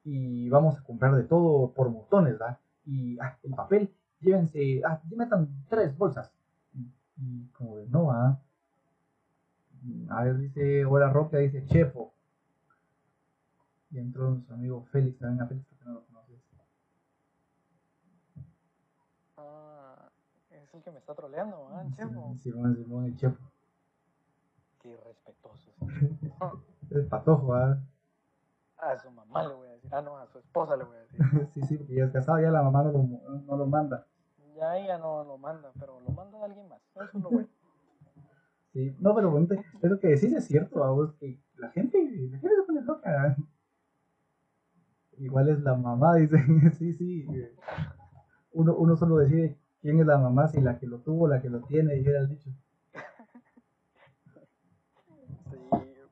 y vamos a comprar de todo por montones, ¿va? Y ah, el papel, llévense, ah, metan tres bolsas. Y, y como de no, ¿va? A ver, dice, hola Roca, dice Chepo. Y entró nuestro amigo Félix, también a Félix, porque no lo conoces. ah, es el que me está troleando, ¿ah? Chemo? Simón, Simón, el Chepo. Qué irrespetuoso. El [LAUGHS] patojo, ¿va? A su mamá le voy a decir, ah, no, a su esposa le voy a decir. [LAUGHS] sí, sí, porque ya es casado, ya la mamá no lo, no lo manda. Ya ella no lo manda, pero lo manda a alguien más. Eso es lo bueno. Sí, no, pero bueno, eso que decís es cierto, a vos, que la gente, la gente se pone loca. Igual es la mamá, [LAUGHS] dicen, sí, sí. Uno, uno solo decide quién es la mamá, si la que lo tuvo, la que lo tiene, dijera el dicho. Sí,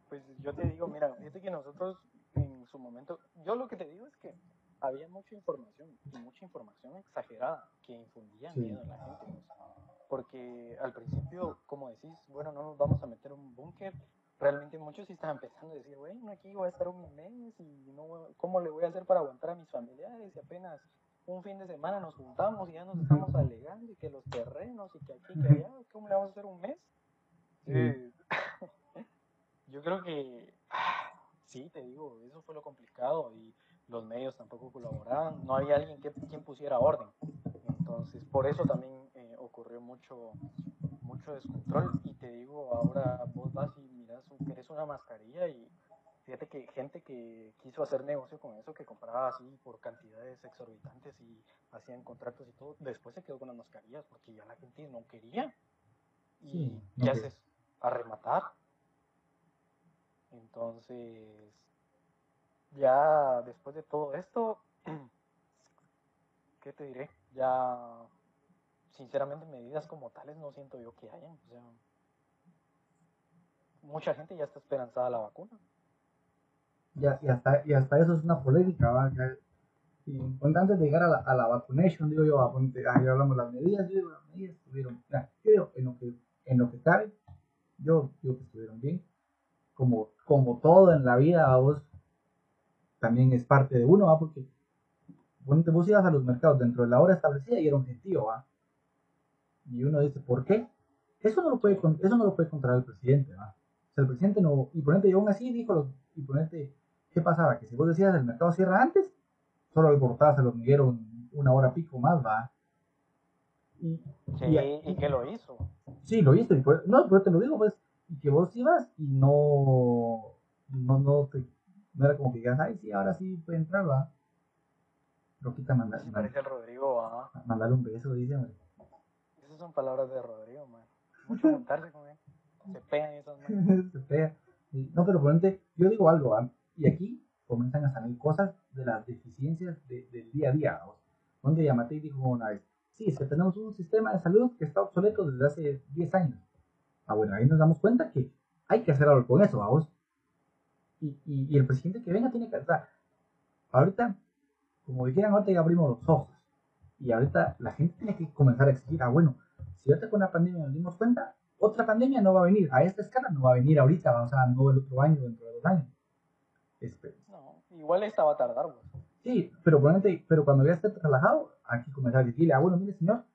pues yo te digo, mira, fíjate que nosotros en su momento, yo lo que te digo es que había mucha información y mucha información exagerada que infundía Sí. miedo en la gente. Porque al principio, como decís, bueno, no nos vamos a meter en un búnker, realmente muchos sí estaban pensando a decir, bueno, aquí voy a estar un mes y no, ¿cómo le voy a hacer para aguantar a mis familiares? Y apenas un fin de semana nos juntamos y ya nos estamos alegando y que los terrenos y que aquí, que allá, ¿cómo le vamos a hacer un mes? Sí. Eh, [LAUGHS] yo creo que, ah, sí, te digo, eso fue lo complicado y los medios tampoco colaboraban, no había alguien que, quien pusiera orden. Entonces, por eso también eh, ocurrió mucho, mucho descontrol. Y te digo, ahora vos vas y miras, un- querés una mascarilla y fíjate que gente que quiso hacer negocio con eso, que compraba así por cantidades exorbitantes y hacían contratos y todo, después se quedó con las mascarillas porque ya la gente no quería. Y Sí, ¿qué quería. haces? A rematar. Entonces, ya después de todo esto, [CLEARS THROAT] ¿qué te diré? Ya, sinceramente, medidas como tales no siento yo que hayan. O sea, mucha gente ya está esperanzada a la vacuna. Y, a- y hasta, y hasta eso es una polémica, ¿va? Ya- Y antes de llegar a la, vacunation, digo yo, va, ponte, ahí hablamos las medidas, yo digo, las medidas estuvieron, ya, yo en lo que, en lo que cabe, yo digo que estuvieron bien. Como, como todo en la vida, vos también es parte de uno, ¿va? Porque ponte, vos ibas a los mercados dentro de la hora establecida y era un gentío, ¿va? Y uno dice, ¿por qué? Eso no lo puede, eso no lo puede controlar el presidente, ¿va? O sea, el presidente no, y ponete, y aún así dijo, los- y ponete, ¿qué pasaba? Que si vos decías el mercado cierra antes, solo alborotabas el hormiguero un- una hora pico más, ¿va? Y, Sí, y- y que lo hizo. Sí, lo viste. y por- no, pero te lo digo, pues, y que vos ibas y no, no, no, te, no era como que digas, ay, sí, ahora sí puede entrar, va. Loquita, manda, Se parece al Rodrigo, ah. mandale un beso, dice, hombre. Son palabras de Rodrigo, man. Mucho juntarse con él. Se pegan esas manos. [LAUGHS] Se pega. No, pero ponente, yo digo algo, y aquí comienzan a salir cosas de las deficiencias de- del día a día. ¿va? Donde Yamatei dijo una vez, sí, es que tenemos un sistema de salud que está obsoleto desde hace 10 años. Ah, bueno, ahí nos damos cuenta que hay que hacer algo con eso, vamos. Y, y, y el presidente que venga tiene que, o sea, ahorita, como dijeran, ahorita ya abrimos los ojos. Y ahorita la gente tiene que comenzar a exigir, ah, bueno, si ahorita con la pandemia nos dimos cuenta, otra pandemia no va a venir, a esta escala no va a venir ahorita, vamos a no el otro año, dentro de dos años. Este, No, igual esta va a tardar, güey. sí, pero, pero cuando ya esté relajado, hay que comenzar a decirle, ah, bueno, mire señor,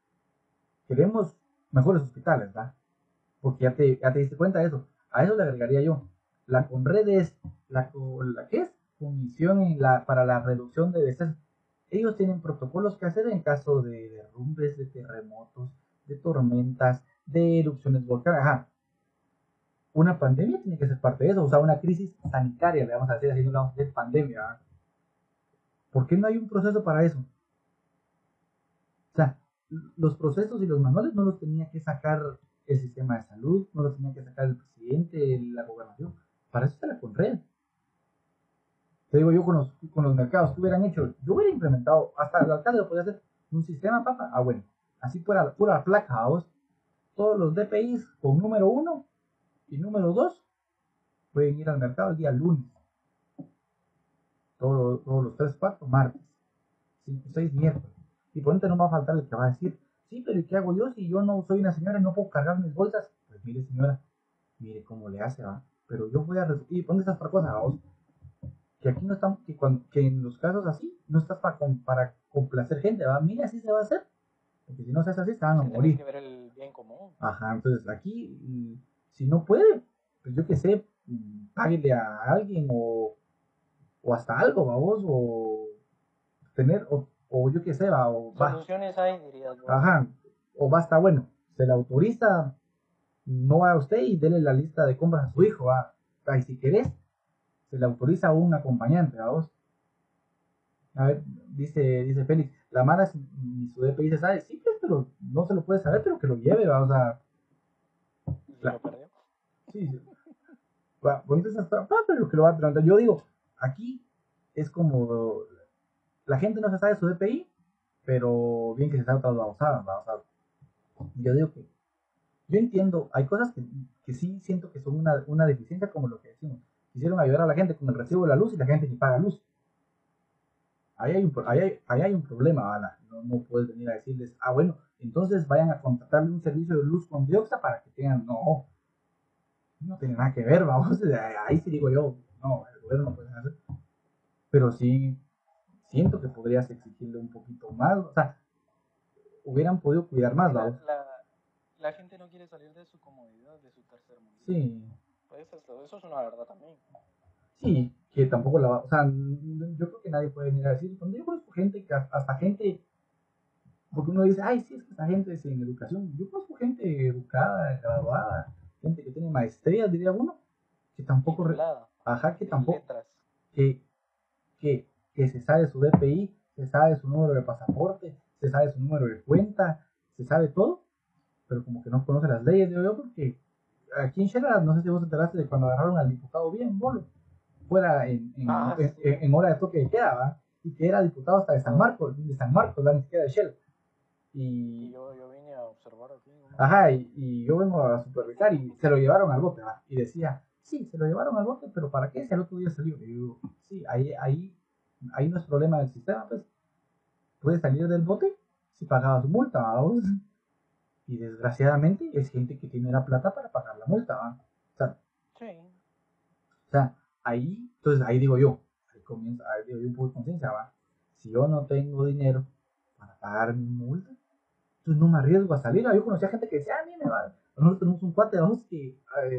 queremos mejores hospitales, ¿verdad? Porque ya te, ya te diste cuenta de eso. A eso le agregaría yo. La Conred es, la, la ¿qué es? Comisión en la, para la reducción de desastres. Ellos tienen protocolos que hacer en caso de derrumbes, de terremotos, de tormentas, de erupciones volcánicas. Ajá. Una pandemia tiene que ser parte de eso, o sea, una crisis sanitaria, le vamos a decir así, no le vamos a decir pandemia. ¿Por qué no hay un proceso para eso? O sea, los procesos y los manuales no los tenía que sacar el sistema de salud, no los tenía que sacar el presidente, la gobernación. Para eso está la Conred. Te digo yo con los, con los mercados, ¿qué hubieran hecho? Yo hubiera implementado, hasta el alcalde lo podía hacer, un sistema, papá. Ah, bueno, así fuera pura placa, vamos. Todos los DPIs con número uno y número dos pueden ir al mercado el día lunes. Todos, todos los tres, cuatro, martes. Cinco, seis, miércoles. Y por ende no va a faltar el que va a decir, sí, pero ¿y qué hago yo si yo no soy una señora y no puedo cargar mis bolsas? Pues mire, señora, mire cómo le hace, va. Pero yo voy a. Y ponte esas otra cosa, vamos. Que aquí no estamos, que, cuando, que en los casos así, no estás para, para complacer gente, va. Mire, así se va a hacer. Porque si no se hace así, se van a morir. que ver el bien común. Ajá, entonces aquí, mm, si no puede, pues yo qué sé, mm, páguele a alguien o, o hasta algo, vamos, o tener, o, o yo qué sé, va, o va, Soluciones hay, dirías ajá, o basta, bueno, se le autoriza, no va a usted y dele la lista de compras a su hijo, va, y si querés, se le autoriza a un acompañante, vamos. A ver, dice, dice Félix, la Mara si- ni su DPI se sabe, sí, pues, pero no se lo puede saber, pero que lo lleve, va, o sea, la- lo perdió. Sí, sí. Va, tra- ah, pero que lo va a. Yo digo, aquí es como la gente no se sabe su DPI, pero bien que se sabe ¿va? O sea, yo digo que, yo entiendo, hay cosas que, que sí siento que son una, una deficiencia, como lo que decimos. Quisieron ayudar a la gente con el recibo de la luz y la gente ni paga luz. Ahí hay un, ahí hay, ahí hay un problema, ¿vale? No, no puedes venir a decirles, ah, bueno, entonces vayan a contratarle un servicio de luz con dioxa para que tengan, no, no tiene nada que ver, vamos, [LAUGHS] ahí sí digo yo, no, el gobierno no puede hacer. Pero sí, siento que podrías exigirle un poquito más, o sea, hubieran podido cuidar más, La, la, la gente no quiere salir de su comodidad, de su tercer mundo. Sí, Pues eso, eso es una verdad también. Sí, que tampoco la va, o sea, yo creo que nadie puede venir a decir, cuando yo conozco gente, que hasta gente, porque uno dice, ay, sí, es que esta gente es en educación, yo conozco gente educada, graduada, gente que tiene maestrías, diría uno, que tampoco, ajá, que tampoco, que, que, que se sabe su DPI, se sabe su número de pasaporte, se sabe su número de cuenta, se sabe todo, pero como que no conoce las leyes, digo yo, porque aquí en Shela, no sé si vos te enteraste de cuando agarraron al diputado bien, bolo, fuera en, en, Ah, en- sí. en- hora de toque de queda, y que era diputado hasta de San Marcos, de San Marcos, ¿va? ni siquiera de Shell. Y Y, yo, yo vine a observar aquí. ¿no? ajá, y, y yo vengo a supervisar y se lo llevaron al bote, ¿va? y decía, sí, se lo llevaron al bote, pero ¿para qué? Si al otro día salió. Y yo, sí, ahí, ahí, ahí no es problema del sistema, pues. Puede salir del bote si pagaba su multa, vamos. Y desgraciadamente es gente que tiene la plata para pagar la multa, ¿va? O sea, Sí. o sea, ahí, entonces ahí digo yo, ahí comienza, ahí digo yo un poco de conciencia, va. Si yo no tengo dinero para pagar mi multa, entonces no me arriesgo a salir. Yo conocía gente que decía, ah, mire, va, nosotros tenemos un cuate de ojos que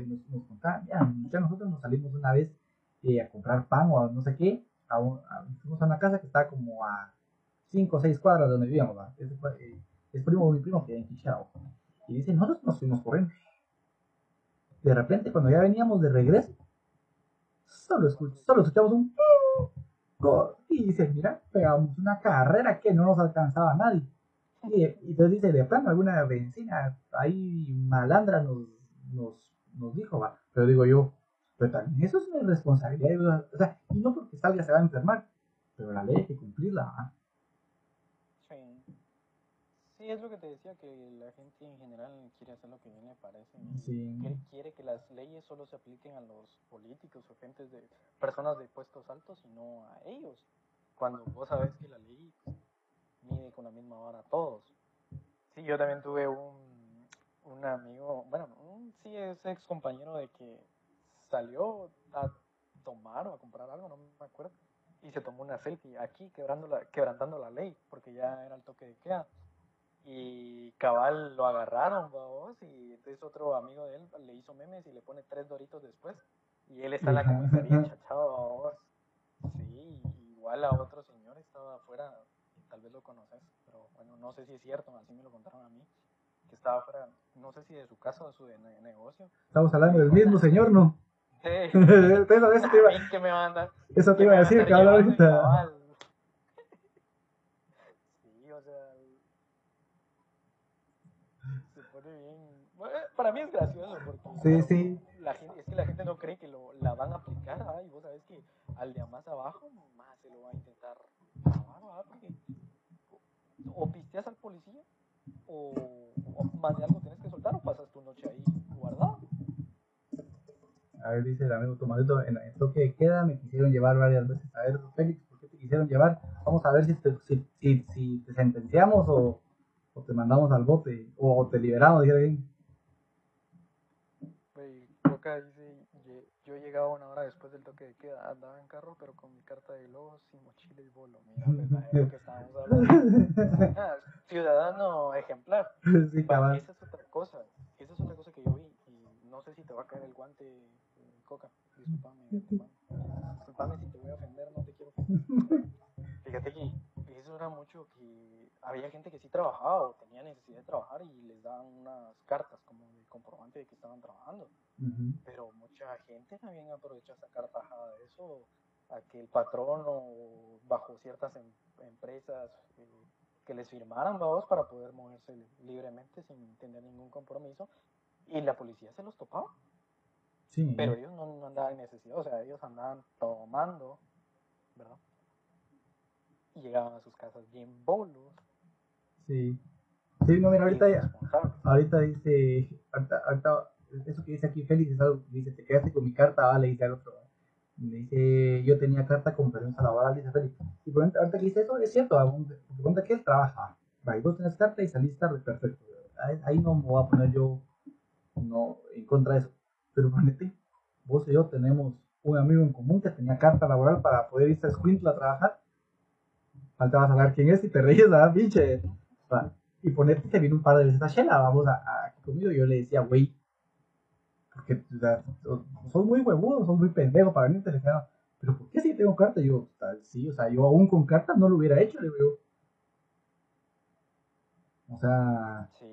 nos, nos contaba, ya, nosotros nos salimos una vez eh, a comprar pan o a no sé qué, a a- fuimos a una casa que está como a 5 o 6 cuadras de donde vivíamos, va. Fue, eh, es primo mi primo que en Quichao. Y dice, nosotros nos fuimos corriendo. De repente, cuando ya veníamos de regreso, solo, escuch- solo escuchamos un y dice, mira, pegamos una carrera que no nos alcanzaba nadie. Y, entonces dice, de plano, alguna vecina ahí malandra nos, nos, nos dijo, va. Pero digo yo, pero también eso es una responsabilidad, o sea, y no porque salga se va a enfermar, pero la ley hay que cumplirla. Sí. Sí, es lo que te decía, que la gente en general quiere hacer lo que bien le parece. Sí. Quiere, quiere que las leyes solo se apliquen a los políticos o gentes de personas de puestos altos y no a ellos. Cuando vos sabes que la ley pues, mide con la misma vara a todos. Sí, yo también tuve un, un amigo, bueno, un, sí es ex compañero de que salió a tomar o a comprar algo, no me acuerdo, y se tomó una selfie aquí quebrando la, quebrantando la ley, porque ya era el toque de queda. Y cabal lo agarraron, vos, y entonces otro amigo de él le hizo memes y le pone tres doritos después. Y él está en la comisaría [LAUGHS] chachado, vos. Sí, igual a otro señor estaba afuera, tal vez lo conoces, pero bueno, no sé si es cierto, así me lo contaron a mí, que estaba afuera, no sé si de su casa o de su de ne- negocio. Estamos hablando del mismo señor, ¿no? Sí. eso, [LAUGHS] eso te iba, [LAUGHS] que me mandan. eso te iba a decir, van que habla llevando y ahorita. cabal. Sí, o sea. Bien. Bueno, para mí es gracioso porque. Sí, sí. La gente, es que la gente no cree que lo, la van a aplicar, ¿ah? y vos sabés que al de más abajo, más se lo va a intentar o pisteas al policía, o, o más de algo tienes que soltar, o pasas tu noche ahí guardado. A ver, dice el amigo Tomadito, en el toque de queda me quisieron llevar varias veces. A ver, Félix, ¿por qué te quisieron llevar? Vamos a ver si te, si, si, si te sentenciamos o, o te mandamos al bote o te liberamos. Dijera bien. Güey, Coca dice, "Ye- yo llegaba una hora después del toque de queda, andaba en carro, pero con mi carta de lobos y mochila y bolo. Mira, pues, [LAUGHS] lo que estábamos hablando. [LAUGHS] Ah, ciudadano ejemplar. sí, esa es otra cosa. Esa es otra cosa que yo vi y no sé si te va a caer el guante, eh, Coca. Disculpame, disculpame. Disculpame si te voy a ofender, no te quiero ofender. [LAUGHS] Fíjate que eso era mucho que había gente que sí trabajaba o tenía necesidad de trabajar y les daban unas cartas como de comprobante de que estaban trabajando. Pero mucha gente también aprovecha esa cartajada de eso, a que el patrón o bajo ciertas em- empresas eh, que les firmaran, vamos, para poder moverse li- libremente sin tener ningún compromiso. Y la policía se los topaba, Sí. pero ellos no, no andaban en necesidad, o sea, ellos andaban tomando, ¿verdad? Y llegaban a sus casas bien bolos. Sí. Sí, no, mira, ahorita, ya, ahorita dice, ahorita, ahorita, eso que dice aquí Félix es algo que dice, te quedaste con mi carta, vale, dice al otro. Me dice, yo tenía carta con permiso laboral, dice Félix. Y por ahorita que dice eso, es cierto, ah, porque cuenta que él trabaja. Y vos tenés carta y salís tarde, perfecto. Ahí, ahí no me voy a poner yo no en contra de eso. Pero ponete, vos y yo tenemos un amigo en común que tenía carta laboral para poder irse a Escuintla a trabajar. Falta vas a saber quién es y te reíes, ¿verdad, pinche? Va, Y ponete que vino un par de veces a Shela, vamos a, a conmigo, y yo le decía, güey, porque o sea, sos muy huevudo, sos muy pendejo para venirte, le decía, pero ¿por qué si tengo carta? Y yo, tal, sí, o sea, yo aún con carta no lo hubiera hecho, le digo. O sea, Sí,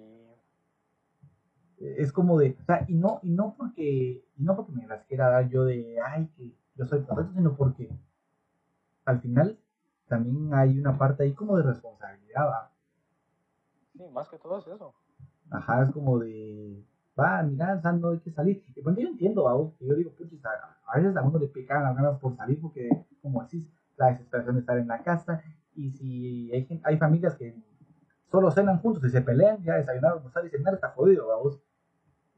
es como de, o sea, y no, y no porque, y no porque me las quiera dar yo de, ay, que yo soy perfecto, sino porque al final también hay una parte ahí como de responsabilidad, ¿va? sí, más que todo es eso. Ajá, es como de, va, mira, no hay que salir. Y cuando yo entiendo, ¿va? vos, que yo digo, puchis, a, veces a uno le pican las ganas por salir porque, como decís, la desesperación de estar en la casa, y si hay, hay familias que solo cenan juntos y se pelean, ya desayunaron, almorzar y cenar está jodido, ¿va? vos?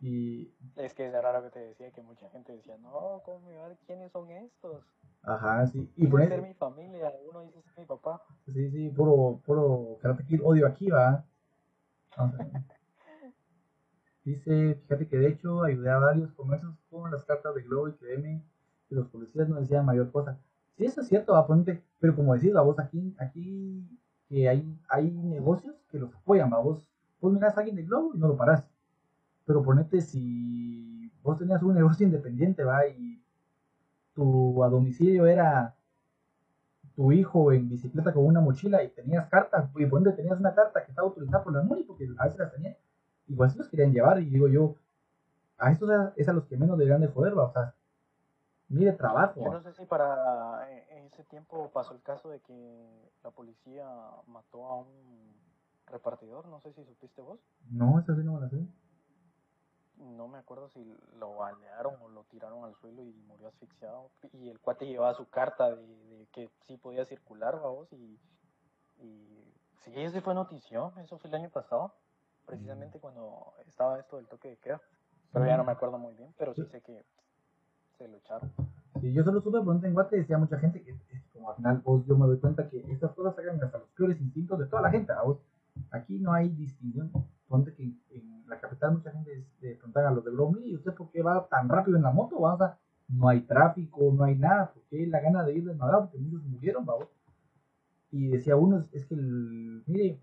Y, Es que era lo que te decía, que mucha gente decía, no, ¿cómo me va quiénes son estos? ajá, sí. Y Y por ser mi familia, uno dice, es mi papá. Sí, sí, puro, puro Karate Kid odio aquí, va. [LAUGHS] Dice, fíjate que de hecho ayudé a varios comercios con las cartas de Globo y créeme que los policías no decían mayor cosa. Sí, eso es cierto, va, ponte, pero como decís, la vos aquí, aquí que hay, hay negocios que los apoyan, va, vos, vos mirás a alguien de Globo y no lo parás. Pero ponete si vos tenías un negocio independiente, va, y tu a domicilio era tu hijo en bicicleta con una mochila y tenías cartas, y por ende tenías una carta que estaba autorizada por la MUNI, porque a veces las tenían, igual se los querían llevar, y digo yo, a estos es a los que menos deberían de joder, va, o sea, mire trabajo, Yo no sé si para eh, ese tiempo pasó el caso de que la policía mató a un repartidor, no sé si supiste vos. no, eso sí no me la sé. No me acuerdo si lo balearon o lo tiraron al suelo y murió asfixiado. Y el cuate llevaba su carta de, de que sí podía circular, vamos, y, y sí, ese fue notición, eso fue el año pasado, precisamente cuando estaba esto del toque de queda. Pero ya no me acuerdo muy bien, pero sí sé que se lo echaron. Sí, yo solo supe, por en Guate decía mucha gente que, como al final, vos, yo me doy cuenta que estas cosas sacan hasta los peores instintos de toda la gente, ¿a vos? Aquí no hay distinción. Ponte que en la capital mucha gente le preguntan a los de Globo, ¿y usted por qué va tan rápido en la moto? va? O sea, no hay tráfico, no hay nada, ¿por qué la gana de ir desmadrado? Porque muchos murieron, ¿va? Y decía uno, es, que, el- mire,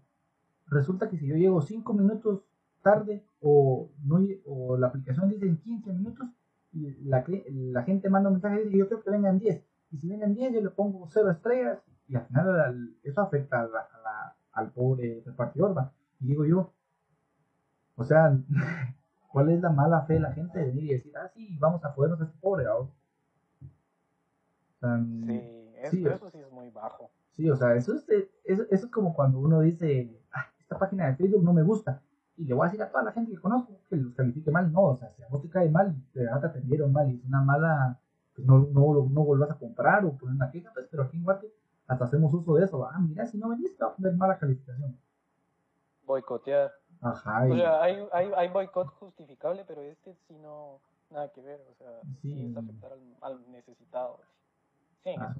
resulta que si yo llego cinco minutos tarde o, no, o la aplicación dice en 15 minutos, y la, la gente manda un mensaje y dice, yo creo que vengan 10. Y si vienen 10, yo le pongo 0 estrellas. Y al final al- eso afecta a la- a la- al pobre repartidor. ¿va? Y digo yo, o sea, [LAUGHS] ¿cuál es la mala fe de la gente de venir y decir, ah, sí, vamos a jodernos a este pobre? ¿va? O sea, Sí, es- eso sí es muy bajo. Sí, o sea, eso es, eso, eso es como cuando uno dice, ah, esta página de Facebook no me gusta, y le voy a decir a toda la gente que conozco que los califique mal. No, o sea, si a vos te cae mal, te, te atendieron mal y es una mala, pues no, no, no vuelvas a comprar o poner una queja, pues, pero aquí en Guate hasta hacemos uso de eso. Ah, mira, si no venís, te va a poner mala calificación. Boicotear. Ajá, O sea, hay, hay, hay boicot justificable, pero este sí no, nada que ver, o sea, sí, Sí. es afectar al, al necesitado. Sí, Ah,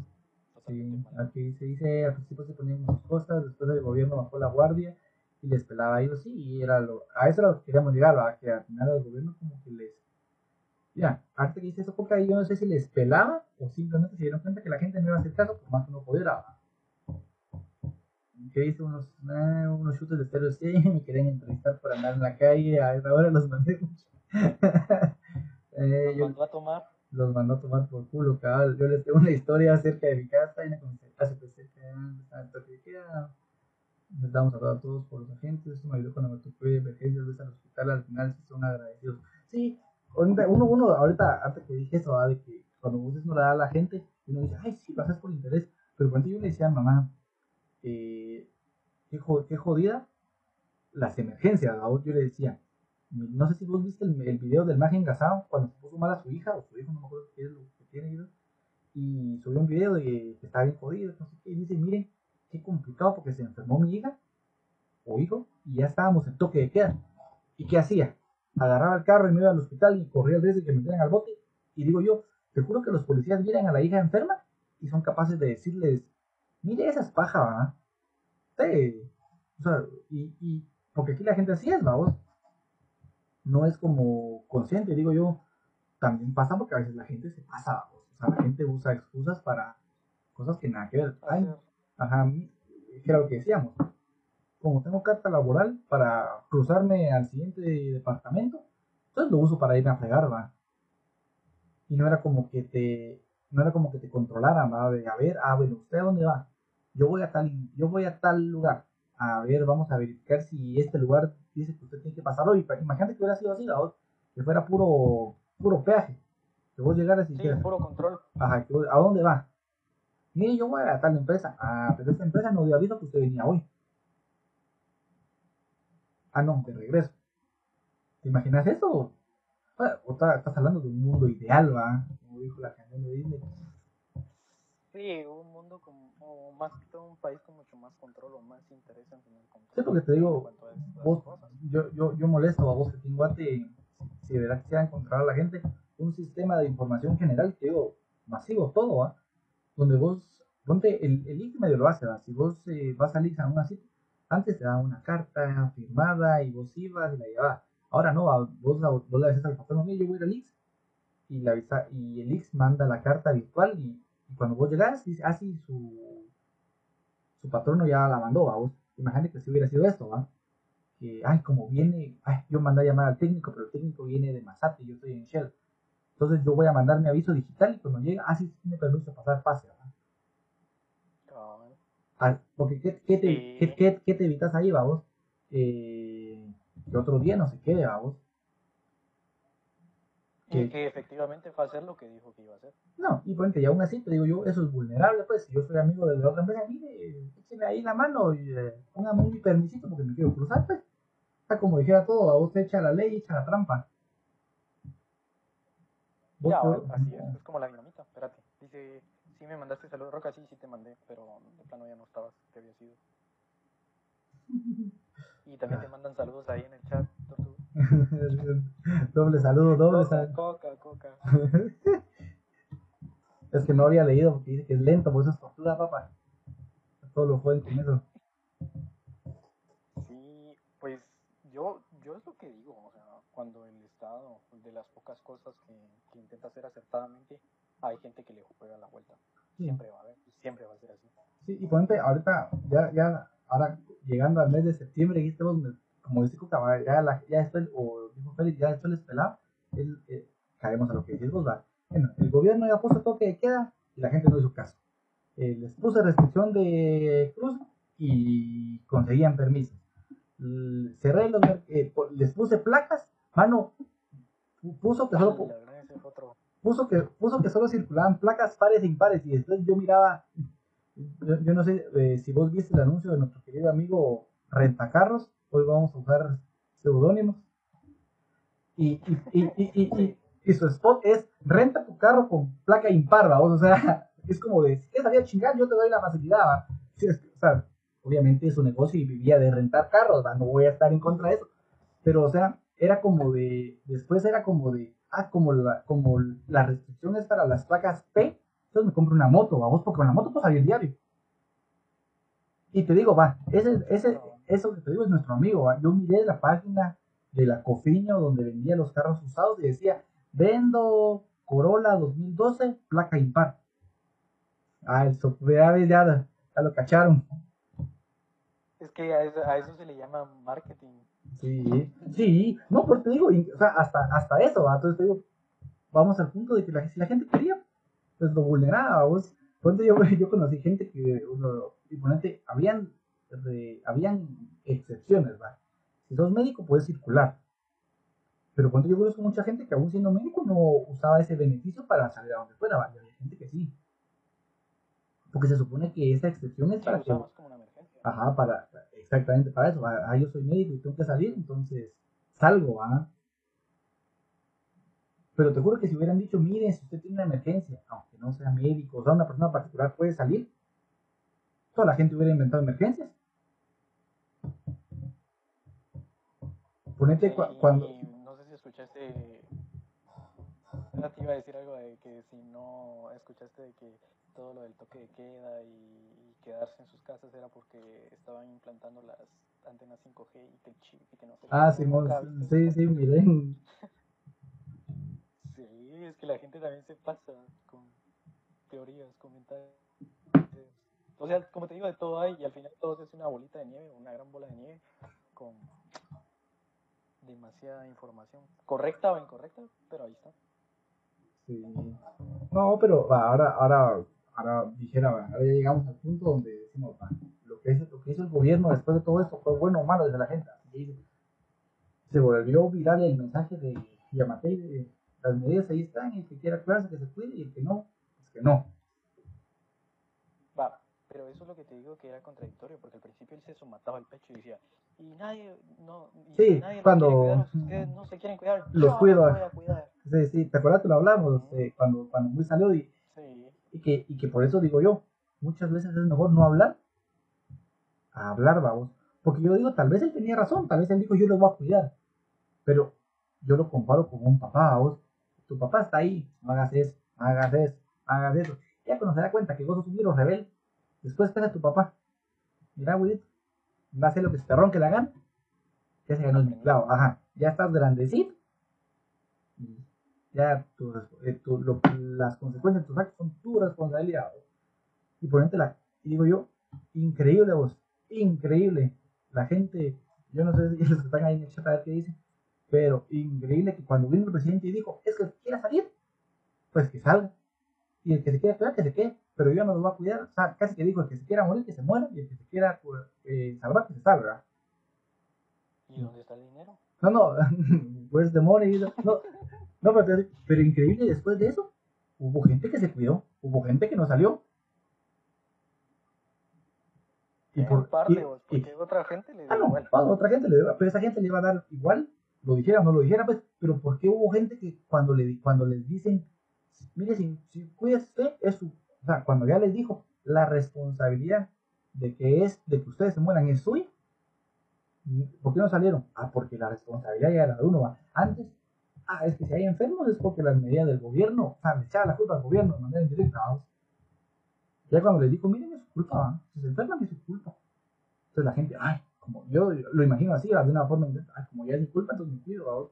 sí, aquí se dice, al principio se ponían muchas cosas, después el gobierno bajó la guardia y les pelaba a ellos, sí, y era lo, a eso era lo que queríamos llegar, ¿va? que al final el gobierno como que les... Mira, ahorita que eso, porque ahí yo no sé si les pelaba o simplemente se dieron cuenta que la gente no iba a hacer caso, por más que no pudiera. Que hice unos, eh, unos chutes de estéreo sí, me querían entrevistar por andar en la calle, a esa hora los mandé mucho. [LAUGHS] Eh, yo- mandó a tomar. los mandó a tomar por culo, cabal. Yo les tengo una historia acerca de mi casa y una que estaba en toque de queda. Les damos a todos por los agentes. Eso me ayudó cuando me tocó de emergencias al hospital. Al final sí son agradecidos. Sí, uno, uno, ahorita, antes que dije eso, de que cuando vos no le da a la gente, uno dice, ay, sí, lo haces por interés. Pero cuando yo le decía a mamá, eh, qué, qué jodida las emergencias, ¿va? yo le decía, no sé si vos viste el, video del maje engasado cuando se puso mal a su hija o su hijo, no me acuerdo qué es lo que tiene, y subió un video de que estaba bien jodido, no sé qué, y dice, miren, qué complicado porque se enfermó mi hija o hijo y ya estábamos en toque de queda. ¿Y qué hacía? Agarraba el carro y me iba al hospital y corría el riesgo de que me metieran al bote. Y digo yo, te juro que los policías miran a la hija enferma y son capaces de decirles, mire, esa es paja, ¿verdad? Sí. O sea, y, y, porque aquí la gente así es, vamos. No es como consciente, digo yo, también pasa porque a veces la gente se pasa, o sea, la gente usa excusas para cosas que nada que ver. Ay, ajá, era lo que decíamos. Como tengo carta laboral para cruzarme al siguiente departamento, entonces lo uso para irme a fregar, va. Y no era como que te, no era como que te controlaran, va, de a ver, ah, bueno, ¿usted a dónde va? Yo voy a tal, yo voy a tal lugar. A ver, vamos a verificar si este lugar dice que usted tiene que pasar hoy. Imagínate que hubiera sido así, ¿va? que fuera puro, puro peaje. Que vos llegaras y sí, puro control. Ajá, que ¿a dónde va? Mire, yo voy a tal empresa. Ah, pero esta empresa no dio aviso que usted venía hoy. Ah, no, de regreso. ¿Te imaginas eso? Bueno, estás hablando de un mundo ideal, ¿va? Como dijo la canción de Disney. Sí, un mundo como, o más que todo un país con mucho más control o más interés en tener control. Sí, porque te digo, vos, yo, yo, yo molesto a vos que en Guate, si de verdad quisiera encontrar a la gente, un sistema de información general, te digo, masivo todo, ¿va? Donde vos, ponte, el, el IC medio lo hace, ¿va? Si vos eh, vas a IC a una cita, antes te daba una carta firmada y vos ibas y la llevabas. Ahora no, vos, vos le dices al yo voy a ir al IX. Y, la, y el IX manda la carta virtual y, cuando vos llegas, dice, ah, sí, su, su patrono ya la mandó, vos. Imagínate que si hubiera sido esto, ¿va? Que, ay, como viene, ay, yo mandé a llamar al técnico, pero el técnico viene de Masate, yo estoy en Shell. Entonces yo voy a mandar mi aviso digital y cuando llega, ah, sí, permiso de pasar pase, ¿verdad? Porque ¿qué, qué, te, qué, qué, te evitas ahí, vamos? Eh, que otro día no se quede, vamos. Que, que, efectivamente fue a hacer lo que dijo que iba a hacer. No, y ponte, y aún así te digo yo, eso es vulnerable, pues, si yo soy amigo de la otra empresa, mire, écheme ahí la mano y eh, póngame un permisito porque me quiero cruzar, pues. Está como dijera todo, a vos te echa la ley, echa la trampa. Ya, así es, es como la dinamita, espérate. Dice, sí me mandaste saludos, Roca, sí, sí te mandé, pero de plano ya no estabas, que había sido. Y también te mandan saludos ahí en el chat, [LAUGHS] doble saludo, doble saludo. Coca, coca. [LAUGHS] es que no había leído porque dice que es lento, por eso es tortura, papá. Todo lo joden con eso. Sí, pues yo, yo es lo que digo, o sea, cuando el Estado, de las pocas cosas que, que intenta hacer acertadamente, hay gente que le juega la vuelta. Siempre va a haber, siempre va a ser así. Sí, y ponte, ahorita, ya, ya, ahora llegando al mes de septiembre, y como dice Cuca, ya, la, ya después, o dijo Félix, ya después les él, eh, caemos a lo que decís vos. Bueno, el gobierno ya puso toque de queda y la gente no hizo caso. Eh, les puse restricción de cruz y conseguían permisos. Cerré los, eh, les puse placas, mano, puso que solo puso que, puso que solo circulaban placas pares e impares y después yo miraba, yo, no sé eh, si vos viste el anuncio de nuestro querido amigo Rentacarros, hoy vamos a usar seudónimos. Y, y, y, y, su spot es renta tu carro con placa impar, o sea, [LAUGHS] es como de, si quieres salir a chingar, yo te doy la facilidad, o sea, obviamente su negocio vivía de rentar carros, no voy a estar en contra de eso, pero o sea, era como de, después era como de, ah, como la, como la restricción es para las placas P, entonces me compro una moto, vamos, porque con la moto puedo salir diario. Y te digo, va, ese, ese, eso que te digo es nuestro amigo, yo miré la página de la Cofiño donde vendía los carros usados y decía, vendo Corolla 2012, placa impar. Ah, el software ya, ya lo cacharon. Es que a eso, a eso se le llama marketing. Sí, sí, no, porque te digo, o sea, hasta, hasta eso, entonces te digo, vamos al punto de que la, si la gente quería, pues lo vulneraba, vos, yo, [LAUGHS] yo conocí gente que, uno, y ponente, habían, habían excepciones, ¿va? Si sos médico puedes circular, pero cuando yo conozco mucha gente que aún siendo médico no usaba ese beneficio para salir a donde fuera, ¿va? Y había gente que sí, porque se supone que esa excepción es para que... Ajá, para, exactamente para eso. Ah, yo soy médico y tengo que salir, entonces salgo, ¿ah? Pero te juro que si hubieran dicho, miren, si usted tiene una emergencia, aunque no sea médico, o sea, una persona particular puede salir, toda la gente hubiera inventado emergencias. Ponete Y- cuando... no sé si escuchaste. Te iba a decir algo de que si no escuchaste de que todo lo del toque de queda y, y quedarse en sus casas era porque estaban implantando las antenas 5G y que el chip y que no sé qué. Ah, ¿Tú Simón, nunca viste sí, eso? sí, miren. Sí, es que la gente también se pasa con teorías, comentarios. O sea, como te digo, de todo hay y al final todo es una bolita de nieve, una gran bola de nieve con demasiada información. Correcta o incorrecta, pero ahí está. Sí. No, pero ahora, ahora, ahora dijera, ya llegamos al punto donde decimos, lo que, hizo, lo que hizo el gobierno después de todo esto fue bueno o malo desde la gente. Se volvió viral el mensaje de Yamatei de las medidas ahí están, y el que quiera cuidarse que se cuide y el que no, pues que no. Va, pero eso es lo que te digo que era contradictorio, porque al principio él se somataba el pecho y decía, y nadie, no, y Sí, nadie cuando- quiere cuidar, ustedes no se quieren cuidar, Los yo cuido. voy a cuidar. Sí, sí, ¿te acuerdas que lo hablamos eh, cuando, cuando muy salió y, Sí, y que, y que por eso digo yo, muchas veces es mejor no hablar a hablar, vamos. Porque yo digo, tal vez él tenía razón, tal vez él dijo, yo los voy a cuidar. Pero yo lo comparo con un papá, vos. Tu papá está ahí, no hagas eso, hagas eso, hagas eso. Ya cuando se da cuenta que vos sos un rebelde, después te hace tu papá. Mira, güey, no hace lo que se te ronque la gana. Ya se ganó el clavo, ajá. Ya estás grandecito. Ya tu, eh, tu- lo- las consecuencias de tus actos son tu responsabilidad. Y ponerte la, y digo yo, increíble vos, increíble. La gente, yo no sé si [LAUGHS] ellos están ahí en el chat a ver qué dicen, pero increíble que cuando vino el presidente y dijo, es que el que quiera salir, pues que salga. Y el que se quiera cuidar, que se quede. Pero yo no lo voy a cuidar. O sea, casi que dijo, el que se quiera morir, que se muera. Y el que se quiera pues, eh, salvar, que se salga. ¿y dónde está el dinero? No, no, where's the money? No, no, pero, pero increíble después de eso, hubo gente que se cuidó, hubo gente que no salió. Y En por- parte, y- vos, y- porque otra gente le ah, no, igual. otra gente le pero esa gente le iba a dar igual, lo dijera o no lo dijera, pues, pero ¿por qué hubo gente que cuando, le, cuando les dicen, mire, si, si cuida usted, es su, o sea, cuando ya les dijo, la responsabilidad de que es, de que ustedes se mueran es suya, ¿por qué no salieron? Ah, porque la responsabilidad ya era de uno, va. Antes, ah, es que si hay enfermos es porque las medidas del gobierno, o sea, le echaba la culpa al gobierno de manera indirecta. Ya cuando les dijo, miren, es su culpa, si se enferman es su culpa. Entonces la gente, ay, como yo lo imagino así, de una forma, indirecta, ay, como ya es mi culpa, entonces me cuido.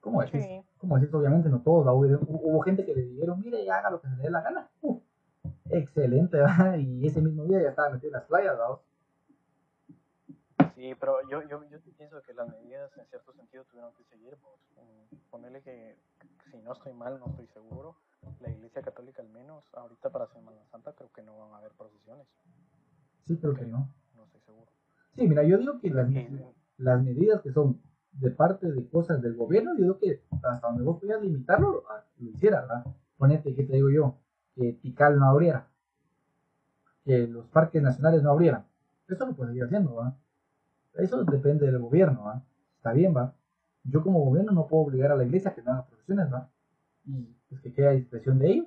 ¿Cómo decís? Sí. Como decís, obviamente no todos, hubo, hubo gente que le dijeron, mire, ya haga lo que se le dé la gana. Uf, excelente, ¿va? [LAUGHS] y ese mismo día ya estaba metido en las playas, ¿va? Sí, pero yo, yo, yo pienso que las medidas en cierto sentido tuvieron que seguir. Pues, mm, ponerle que, si no estoy mal, no estoy seguro, la Iglesia Católica al menos, ahorita para Semana Santa creo que no van a haber procesiones, Sí, creo que no. no estoy seguro. Sí, mira, yo digo que las, las medidas que son de parte de cosas del gobierno, yo digo que hasta donde vos podías limitarlo, ah, lo hiciera, ¿verdad? Ponete, ¿qué te digo yo? Que Tikal no abriera, que los parques nacionales no abrieran. Eso lo puedes seguir haciendo, ¿va? Eso depende del gobierno, ¿va? Está bien, ¿va? Yo como gobierno no puedo obligar a la iglesia a que no haga procesiones, ¿va? Y pues que quede a discreción de ellos.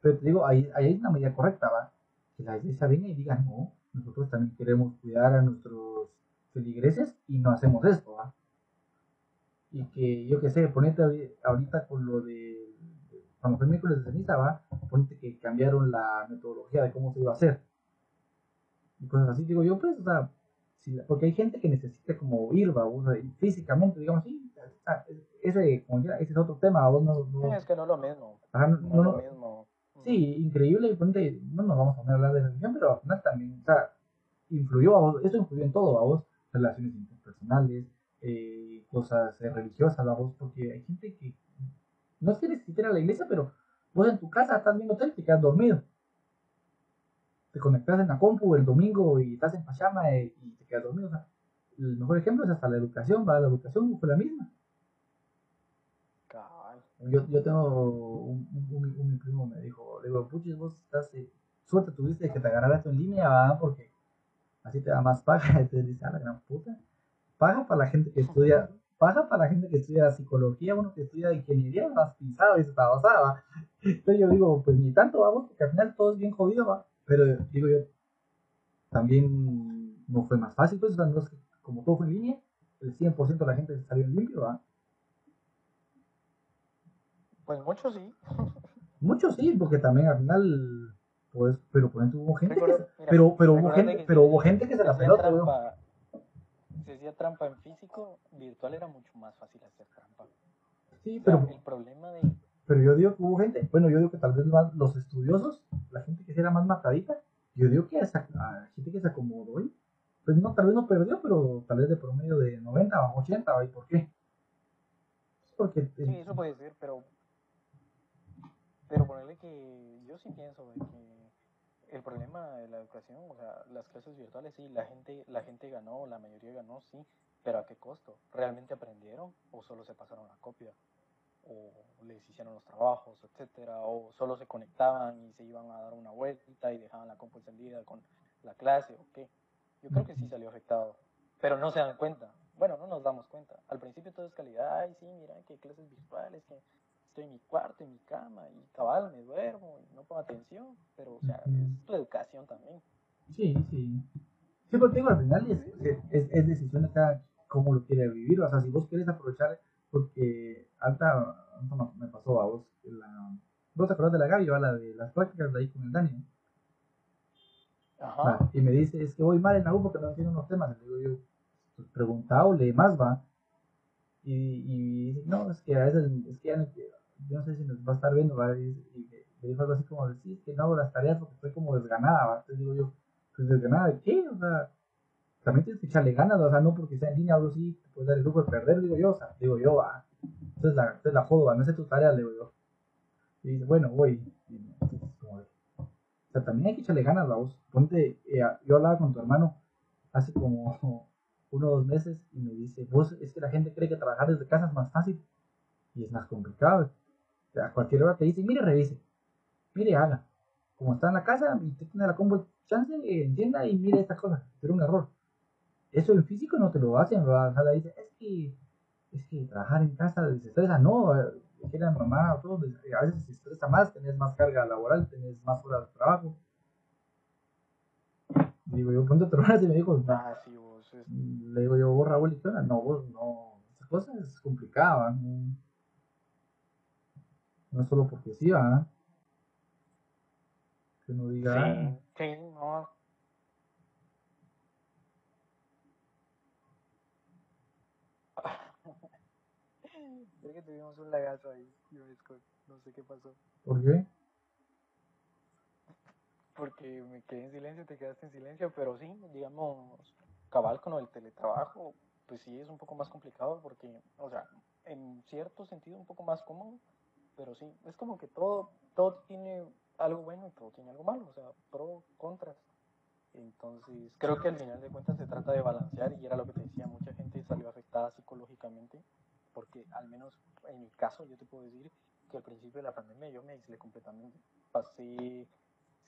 Pero te digo, ahí, ahí hay una medida correcta, ¿va? Que la iglesia venga y diga, no, nosotros también queremos cuidar a nuestros feligreses y no hacemos esto, ¿va? Y que yo qué sé, ponete ahori- ahorita con lo de cuando fue miércoles de ceniza, va, ponete que cambiaron la metodología de cómo se iba a hacer. Y cosas así, digo yo, pues, o sea, si porque hay gente que necesita como ir, y físicamente, digamos, sí, sea, ese, como decía, ese es otro tema, vos no, no, Es que no es lo mismo, ajá, no- es lo mismo. Sí, increíble, y ponte, no nos vamos a poner a hablar de religión, pero al final también, o sea, influyó a vos, eso influyó en todo, a vos, relaciones interpersonales, eh, cosas eh, religiosas, a vos, porque hay gente que no es que necesite ir a la iglesia, pero vos en tu casa estás viendo tele y te quedas dormido. Te conectas en la compu el domingo y estás en pachama y te quedas dormido. O sea, el mejor ejemplo es hasta la educación, ¿va? La educación fue la misma. Yo, yo tengo un, un, un- un- primo me dijo, le digo, puchis, vos estás, eh, suerte tuviste que te agarrara esto en línea, ¿va? porque así te da más paga. Entonces [LAUGHS] dice, a la gran puta, paga para la gente que estudia, paga para la gente que estudia psicología, uno que estudia ingeniería, más pisado y se está basada. Entonces yo digo, pues ni tanto, vamos, porque al final todo es bien jodido, ¿va? Pero digo yo, también no fue más fácil, pues, no es que como todo fue en línea, el 100% de la gente salió en limpio, ¿va? Pues muchos sí. [LAUGHS] Muchos sí, porque también al final, pues, pero por ejemplo hubo gente que, se- mira, pero, pero hubo gente, pero si- hubo gente que se la trampa- Si hacía trampa en físico, virtual era mucho más fácil hacer trampa. Sí, O sea, pero, el problema de... pero yo digo que hubo gente, bueno, yo digo que tal vez más los estudiosos, la gente que era más matadita, yo digo que a gente que se acomodó y, pues no, tal vez no perdió, pero tal vez de promedio de 90 o 80, ¿y por qué? Porque eh, Sí, eso puede ser, pero... Pero ponerle que yo sí pienso de que el problema de la educación, o sea, las clases virtuales, sí, la gente, la gente ganó, la mayoría ganó, sí, pero ¿a qué costo? ¿Realmente aprendieron o solo se pasaron la copia? O les hicieron los trabajos, etcétera, o solo se conectaban y se iban a dar una vuelta y dejaban la compu encendida con la clase, o qué. Yo creo que sí salió afectado, pero no se dan cuenta. Bueno, no nos damos cuenta. Al principio todo es calidad, ay, sí, mira, que clases virtuales, que estoy en mi cuarto, en mi cama, y cabal, me duermo, y no pongo atención, pero, o sea, es tu educación también. Sí, sí. Sí, digo, al final es- es decisión de cada cómo lo quiere vivir. O sea, si vos quieres aprovechar, porque alta, alta me- pasó a vos, la, vos te acordás de la Gaby, ¿va? la de las prácticas de ahí con el Dani. ¿no? Ajá. Va, Y me dice, es que voy mal en la U porque no entiendo unos temas. Le digo yo, pues pregunta o lee más, va. Y, y dice, no, es que a veces, es que ya no, yo no sé si nos va a estar viendo, va. Y, y me dijo algo así como, sí, es que no hago las tareas porque estoy como desganada, va. Entonces digo yo, pues desganada de qué, o sea, también tienes que echarle ganas, o sea, no porque sea en línea o algo así, puedes dar el lujo de perder, digo yo, o sea, digo yo, va. Entonces la, entonces la jodo, va, no sé tu tarea, le digo yo. Y dice, bueno, voy. Y o sea, también hay que echarle ganas, la voz. Ponte, eh, yo hablaba con tu hermano hace como [LAUGHS] uno o dos meses y me dice, vos, es que la gente cree que trabajar desde casa es más fácil y es más complicado. O sea, a cualquier hora te dicen, mire, revise, mire, haga. Como está en la casa y usted tiene la combo chance, entienda y mire esta cosa, era un error. Eso en físico no te lo hacen, ¿verdad? O sea, dice, es que, es que trabajar en casa desestresa, no, eh, dijera mamá, todo, a veces se estresa más, tenés más carga laboral, tenés más horas de trabajo. Digo yo, otra hora y me dijo, no, Ah, sí, vos, es- le digo yo, vos Raúl, ¿y qué onda? No, vos no, esa cosa es complicada, no, no solo porque sí, ¿va? Que uno diga, Sí, sí, no. Creo que tuvimos un lagazo ahí, yo desco- no sé qué pasó. ¿por qué? Porque me quedé en silencio, te quedaste en silencio, pero sí, digamos, cabal con el teletrabajo, pues sí es un poco más complicado porque, o sea, en cierto sentido un poco más cómodo, pero sí, es como que todo, todo tiene algo bueno y todo tiene algo malo, o sea, pro, contras. Entonces, creo que al final de cuentas se trata de balancear y era lo que te decía, mucha gente salió afectada psicológicamente, porque al menos en mi caso yo te puedo decir que al principio de la pandemia yo me aislé completamente. Pasé,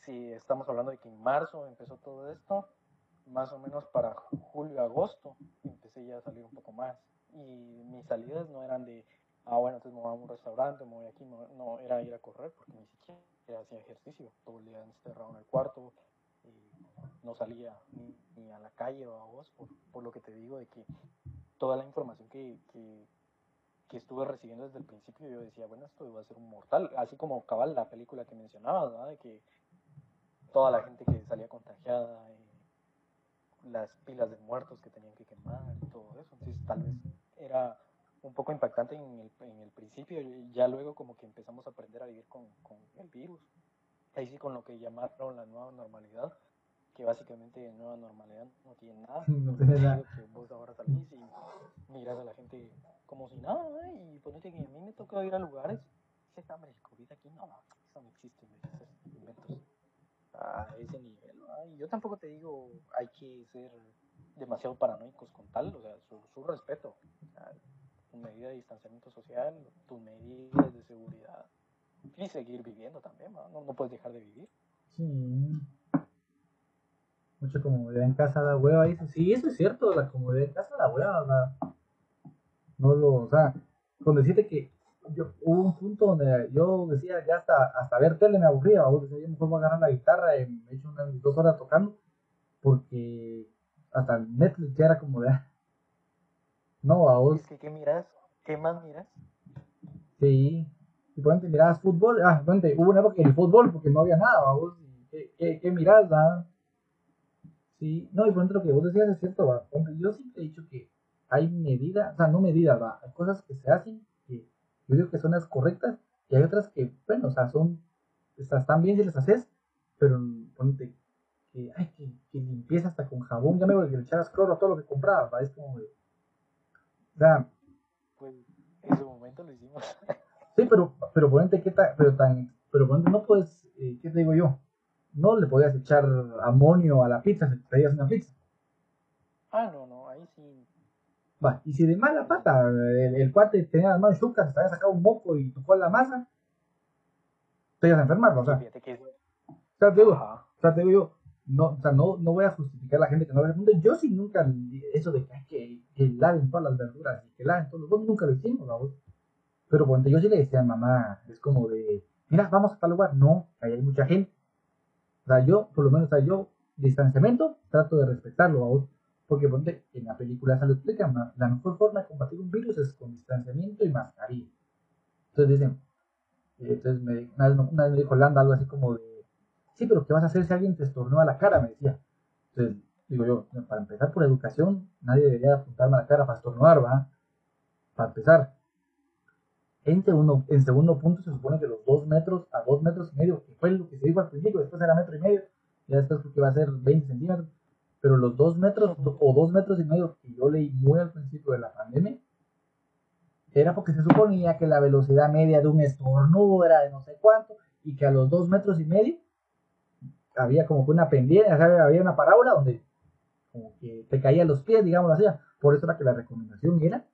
si estamos hablando de que en marzo empezó todo esto, más o menos para julio, agosto, empecé ya a salir un poco más. Y mis salidas no eran de, ah, bueno, entonces me voy a un restaurante, me voy aquí, no, era ir a correr, porque ni siquiera hacía ejercicio, todo el día encerrado en el cuarto, y no salía ni, ni a la calle o a vos, por, lo que te digo de que toda la información que, que estuve recibiendo desde el principio, yo decía, bueno, esto va a ser un mortal, así como cabal la película que mencionabas, de que toda la gente que salía contagiada, eh, las pilas de muertos que tenían que quemar y todo eso, entonces tal vez era un poco impactante en el, en el principio y ya luego como que empezamos a aprender a vivir con, con el virus, ahí sí con lo que llamaron la nueva normalidad, que básicamente de nueva normalidad no tiene nada, [LAUGHS] No tiene nada. que vos ahora salís y miras a la gente como si nada, ¿eh? y ponete que a mí me toca ir a lugares, hombre, el COVID aquí no, eso no existe, dices, inventos a ese nivel. Y yo tampoco te digo hay que ser demasiado paranoicos con tal, o sea, su, su respeto, tu medida de distanciamiento social, tus medidas de seguridad y seguir viviendo también, ¿no? Puedes dejar de vivir. Sí. Mucha comodidad en casa da hueva, dice. Sí, eso es cierto, la comodidad en casa da hueva, o sea, no lo, o sea, con decirte que yo, hubo un punto donde yo decía, ya hasta, hasta ver tele me aburría, vos decía, yo mejor voy a agarrar la guitarra y me he hecho unas dos horas tocando, porque hasta Netflix ya era como de, ah, no, a vos, Es que, ¿qué miras? ¿Qué más miras? sí, y por ejemplo, mirabas fútbol, ah, por ejemplo, hubo una época en el fútbol porque no había nada, ¿va vos, ¿qué, qué, qué mirás? Sí, no, y por ejemplo, lo que vos decías es cierto, va, yo siempre he dicho que hay medidas, o sea, no medidas, va, hay cosas que se hacen que yo digo que son las correctas y hay otras que, bueno, o sea, son, están bien si las haces, pero ponte que, ay, que, que limpieza hasta con jabón, ya me voy a echar cloro a todo lo que compraba, ¿va? es como de, o sea, Pues en su momento lo hicimos. [LAUGHS] sí, pero, pero ponente, ¿qué tal? Pero tan, pero ponente, no puedes, eh, ¿qué te digo yo? No le podías echar amonio a la pizza si te pedías una pizza. ah, no, no, ahí sí. Va, y si de mala pata el, el cuate tenía las manos chucas, te había sacado un moco y tocó la masa, te ibas a enfermar, o sea, que eso. o sea, te digo, o sea, te digo yo, no, o sea, no, no voy a justificar a la gente que no el mundo. Yo sí nunca, eso de que, que, laven todas las verduras y que laven todos los nunca lo hicimos, vamos. Pero cuando yo sí le decía a mamá, es como de, mira, vamos a tal lugar, no, ahí hay mucha gente. O sea, yo, por lo menos, o sea, yo, distanciamiento, trato de respetarlo, vamos. Porque en la película se lo explican, la mejor forma de combatir un virus es con distanciamiento y mascarilla. Entonces dicen, eh, entonces me, una, vez, una vez me dijo Landa algo así como de, sí, pero ¿qué vas a hacer si alguien te estornó a la cara? Me decía. Entonces, digo yo, para empezar por educación, nadie debería apuntarme a la cara para estornudar, ¿va? Para empezar. En segundo, en segundo punto se supone que los dos metros a dos metros y medio, que fue lo que se dijo al principio, después era metro y medio, ya después creo que va a ser 20 centímetros, pero los dos metros o dos metros y medio que yo leí muy al principio de la pandemia, era porque se suponía que la velocidad media de un estornudo era de no sé cuánto, y que a los dos metros y medio había como que una pendiente, o sea, había una parábola donde como que te caía los pies, digámoslo así. Por eso era que la recomendación era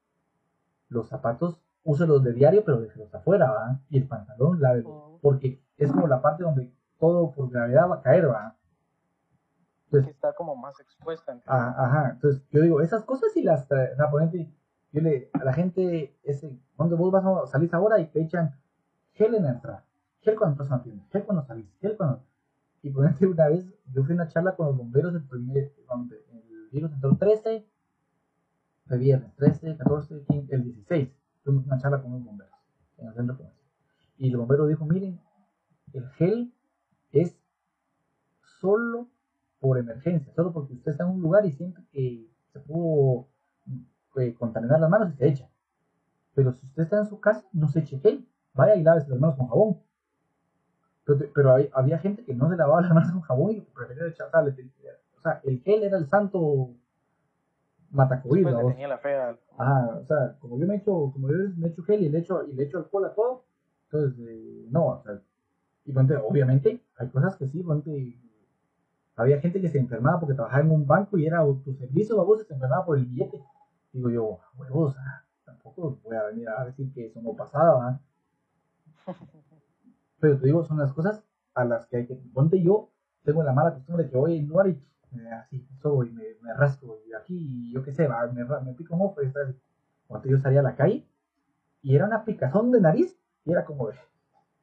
los zapatos, úselos de diario, pero déjelos afuera, ¿va? Y el pantalón, lávelo. Ujú. Porque es como la parte donde todo por gravedad va a caer, ¿va? Que está como más expuesta. entre- Ah, ajá, entonces yo digo, esas cosas sí las trae, o sea, ejemplo, yo le, a la gente, ese, cuando vos vas a salir ahora y te echan gel en la entrada, gel cuando entras a la tienda, gel cuando salís, gel cuando... Y ejemplo, una vez yo fui a una charla con los bomberos el primer, donde el virus entró el 13, de viernes, 13, 14, 15, el 16, tuvimos una charla con los bomberos en el centro comercial. Y el bombero dijo, miren, el gel es solo por emergencia, solo porque usted está en un lugar y siente que se pudo eh, contaminar las manos y se echa. Pero si usted está en su casa, no se eche gel, vaya y lávese las manos con jabón. Pero, pero hay- había gente que no se lavaba las manos con jabón y prefería echar, o sea, le- o sea, el gel era el santo matacovid, Pues le ¿va vos? tenía la fe al- Ajá, o sea, como yo me echo, como yo me echo gel y le echo, y le echo alcohol a todo, entonces, eh, no, o sea, y ponte, obviamente, hay cosas que sí, ponte, había gente que se enfermaba porque trabajaba en un banco y era autoservicio, vos se enfermaba por el billete. Digo yo, huevos, o sea, tampoco voy a venir a decir que eso no pasaba, ¿va? [LAUGHS] Pero te digo, son las cosas a las que hay que, ponte yo, tengo la mala costumbre de que voy a un lugar y eh, así, soy, me, me rasco, y aquí, yo qué sé, va, me, me pico un ojo y está así. Cuando yo salía a la calle y era una picazón de nariz y era como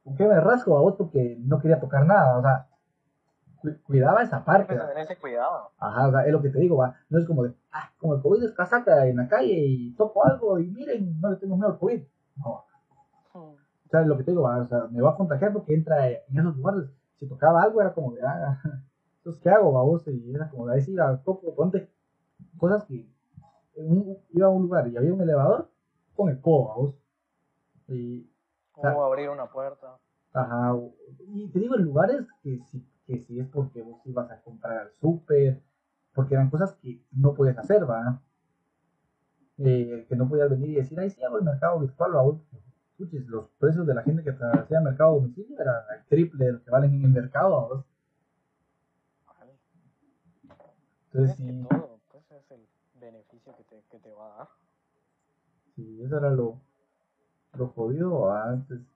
¿por qué me rasco a otro que no quería tocar nada? O sea, cu- cuidaba esa parte. ese cuidado. Ajá, o sea, es lo que te digo, va. No es como de, ah, como el COVID es casaca en la calle y toco algo y miren, no le tengo miedo al COVID. No, Mm. o sea, lo que te digo, va, o sea, me va a contagiar porque entra en esos lugares. Si tocaba algo era como de, ah, entonces, ¿qué hago, vos? Y era como de, ahí sí, toco, ponte cosas que un- iba a un lugar y había un elevador, con el codo, vos. Y, O abrir una puerta. Ajá, y te digo, en lugares que sí, que sí es porque vos ibas a comprar al súper, porque eran cosas que no podías hacer, ¿va? Eh, que no podías venir y decir, ay, sí hago el mercado virtual, ¿va? Escuches, los precios de la gente que hacía mercado domicilio eran el triple de lo que valen en el mercado, ¿va? Entonces sí, todo, pues es el beneficio que te, que te va a dar. sí, eso era lo, lo jodido, ¿va? Entonces,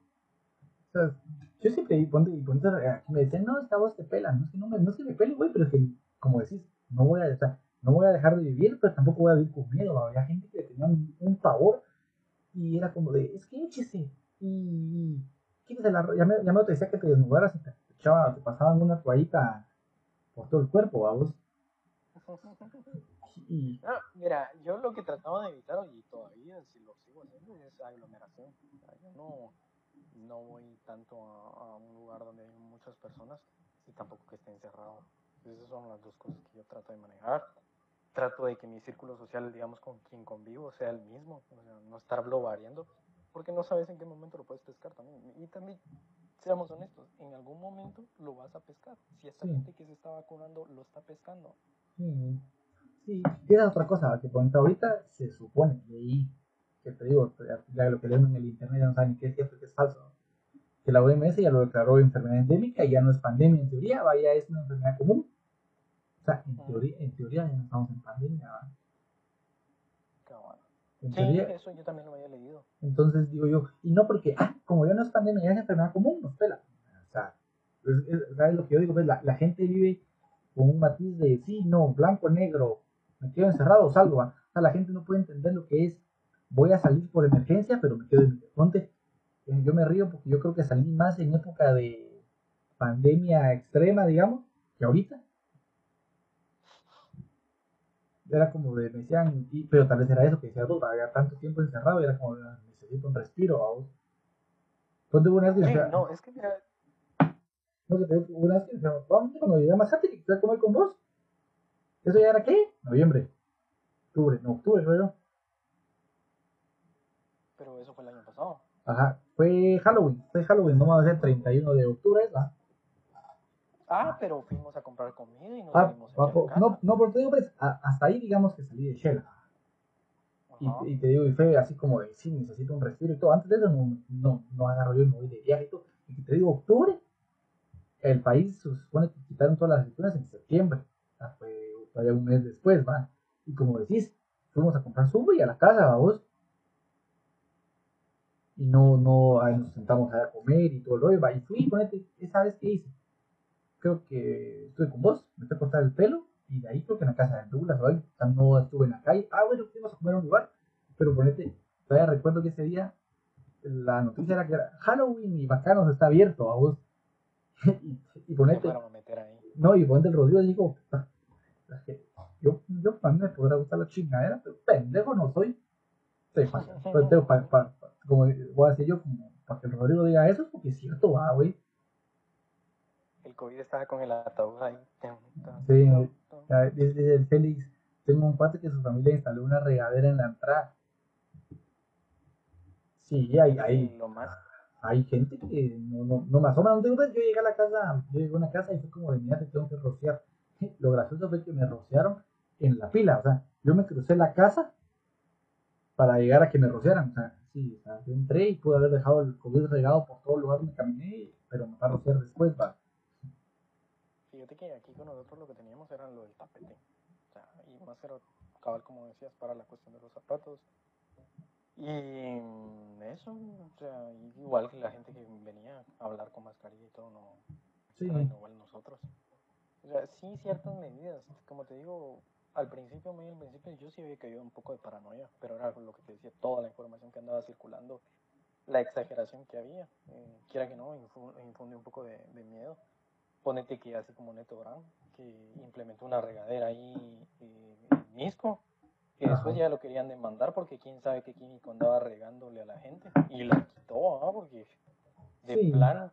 sea, yo siempre, y ponte, y ponte, aquí me decían, no, esta voz te pela, no es que no me, no es que me pele, güey, pero es que, como decís, no voy a, o sea, no voy a dejar de vivir, pero tampoco voy a vivir con miedo, había gente que tenía un, un pavor y era como de, es que échese, y, quítese la ropa, ya me, ya me te decía que te desnudaras y te, echaba, te pasaban una toallita por todo el cuerpo, vamos. [LAUGHS] Y, No, mira, yo lo que trataba de evitar y todavía si lo sigo haciendo es aglomeración. O sea, yo no, no voy tanto a, a un lugar donde hay muchas personas y tampoco que esté encerrado. Esas son las dos cosas que yo trato de manejar. Trato de que mi círculo social, digamos, con quien convivo sea el mismo, o sea, no estarlo variando, porque no sabes en qué momento lo puedes pescar también. Y también, seamos honestos, en algún momento lo vas a pescar. Si esta Sí. gente que se está vacunando lo está pescando, Sí, sí, y esa es otra cosa, que ahorita se supone, ahí, que te digo, ya lo que leen en el internet ya no saben ni qué es cierto y qué es falso, que la OMS ya lo declaró enfermedad endémica y ya no es pandemia en teoría, vaya, es una enfermedad común. O sea, en teoría, en teoría ya no estamos en pandemia, ¿va? cabal. En Sí, teoría, eso yo también lo había leído. entonces digo yo, y no porque, ah, como ya no es pandemia, ya es enfermedad común, nos pela. O sea, es, es- ¿sabes lo que yo digo? Pues la, la gente vive con un matiz de sí, no, blanco, negro, me quedo encerrado salgo. ¿va? O sea, la gente no puede entender lo que es, voy a salir por emergencia, pero me quedo en mi Ponte, eh, yo me río porque yo creo que salí más en época de pandemia extrema, digamos, que ahorita. Era como de, me decían, y- pero tal vez era eso que decía tú, había tanto tiempo encerrado y era como, "Ah, necesito un respiro, vamos. Ponte una vez que Sí, no, es que mira, no digo, una vez que decía, vamos, cuando llegué a Masate, que fui a comer con vos. ¿Eso ya era qué? Noviembre, octubre, no, octubre creo yo. Pero eso fue el año pasado. Ajá, fue Halloween, fue Halloween, no va a ser 31 de octubre, ¿verdad? Ah, pero fuimos a comprar comida y nos Ah, la casa. no, no, pero te digo, pues, a- hasta ahí digamos que salí de Shell. Y, te digo, y fue así como de, sí, necesito un respiro y todo. Antes de eso no, no, no agarro yo y me voy de viaje y todo. Y te digo, octubre, el país se supone que quitaron todas las restricciones en septiembre. O sea, fue todavía un mes después, va. Y como decís, fuimos a comprar zumo y a la casa, vamos. Y no, no, nos sentamos a comer y todo rollo, va. Y fui, ponete, esa vez que hice. Creo que estuve con vos, me fui a cortar el pelo y de ahí creo que en la casa de Douglas. O sea, no estuve en la calle. Ah, bueno, fuimos a comer a un lugar, pero ponete, todavía recuerdo que ese día la noticia era que era Halloween y Bacanos está abierto a vos. y, [LAUGHS] y ponete, no, y ponete el Rodrigo dijo, "Ah, yo, yo a mí me podrá gustar la chingadera, pero pendejo no soy. Sí, pa- pa- pero pa- pa- pa- como voy a decir yo, como para que el Rodrigo diga eso, es porque es cierto, va, güey. El COVID estaba con el ataúd ahí. Sí, Desde el Félix, tengo un cuate que su familia instaló una regadera en la entrada. Sí, hay, hay, lo más, hay gente que no, no, no me asombra. No tengo yo llegué a la casa, yo llegué a una casa y fue como de mira, te tengo que rociar. [LAUGHS] Lo gracioso fue que me rociaron en la pila. O sea, yo me crucé la casa para llegar a que me rociaran. O sea, sí, o sea, yo entré y pude haber dejado el COVID regado por todo el lugar donde caminé, pero me va a rociar después, va. fíjate que aquí con nosotros lo que teníamos era lo del tapete. O sea, y más era cabal, como decías, para la cuestión de los zapatos. Y eso, o sea, igual que la gente que venía a hablar con mascarilla y todo, no, Sí. Igual nosotros. O sea, sí ciertas medidas, como te digo, al principio, muy al principio, yo sí había caído un poco de paranoia, pero era lo que te decía, toda la información que andaba circulando, la exageración que había, eh, quiera que no, infu- infunde un poco de, de miedo. Ponete que así como Neto Brand, que implementó una regadera ahí eh, en Misco, que después ya lo querían demandar porque quién sabe qué químico andaba regándole a la gente, y la quitó, ¿ah? porque de Sí. plano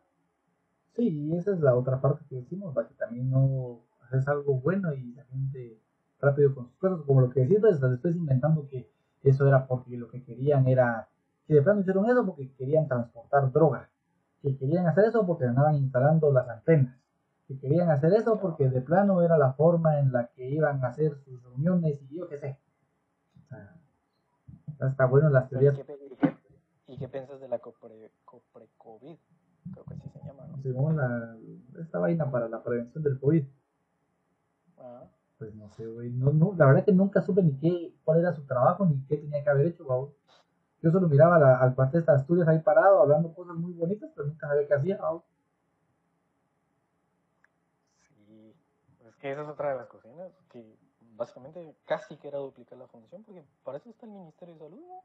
Sí, y esa es la otra parte que decimos, ¿va? que también no haces algo bueno y la gente rápido con sus cosas, como lo que decís, pues, hasta después inventando que eso era porque lo que querían era, que de plano hicieron eso porque querían transportar droga, que querían hacer eso porque andaban instalando las antenas, que querían hacer eso porque de plano era la forma en la que iban a hacer sus reuniones y yo qué sé. Está bueno las ¿Y teorías qué, y qué- y qué piensas de la copre, copre-COVID? Creo que así se llama, ¿no? según la, esta vaina para la prevención del COVID. Ah, Pues no sé, güey. No, no, la verdad que nunca supe ni qué, cuál era su trabajo, ni qué tenía que haber hecho, güey. Yo solo miraba la- al cuartel de Asturias ahí parado, hablando cosas muy bonitas, pero nunca sabía qué hacía, güey. sí. Es que esa es otra de las cocinas que básicamente casi que era duplicar la función, porque para eso está el Ministerio de Salud, ¿no?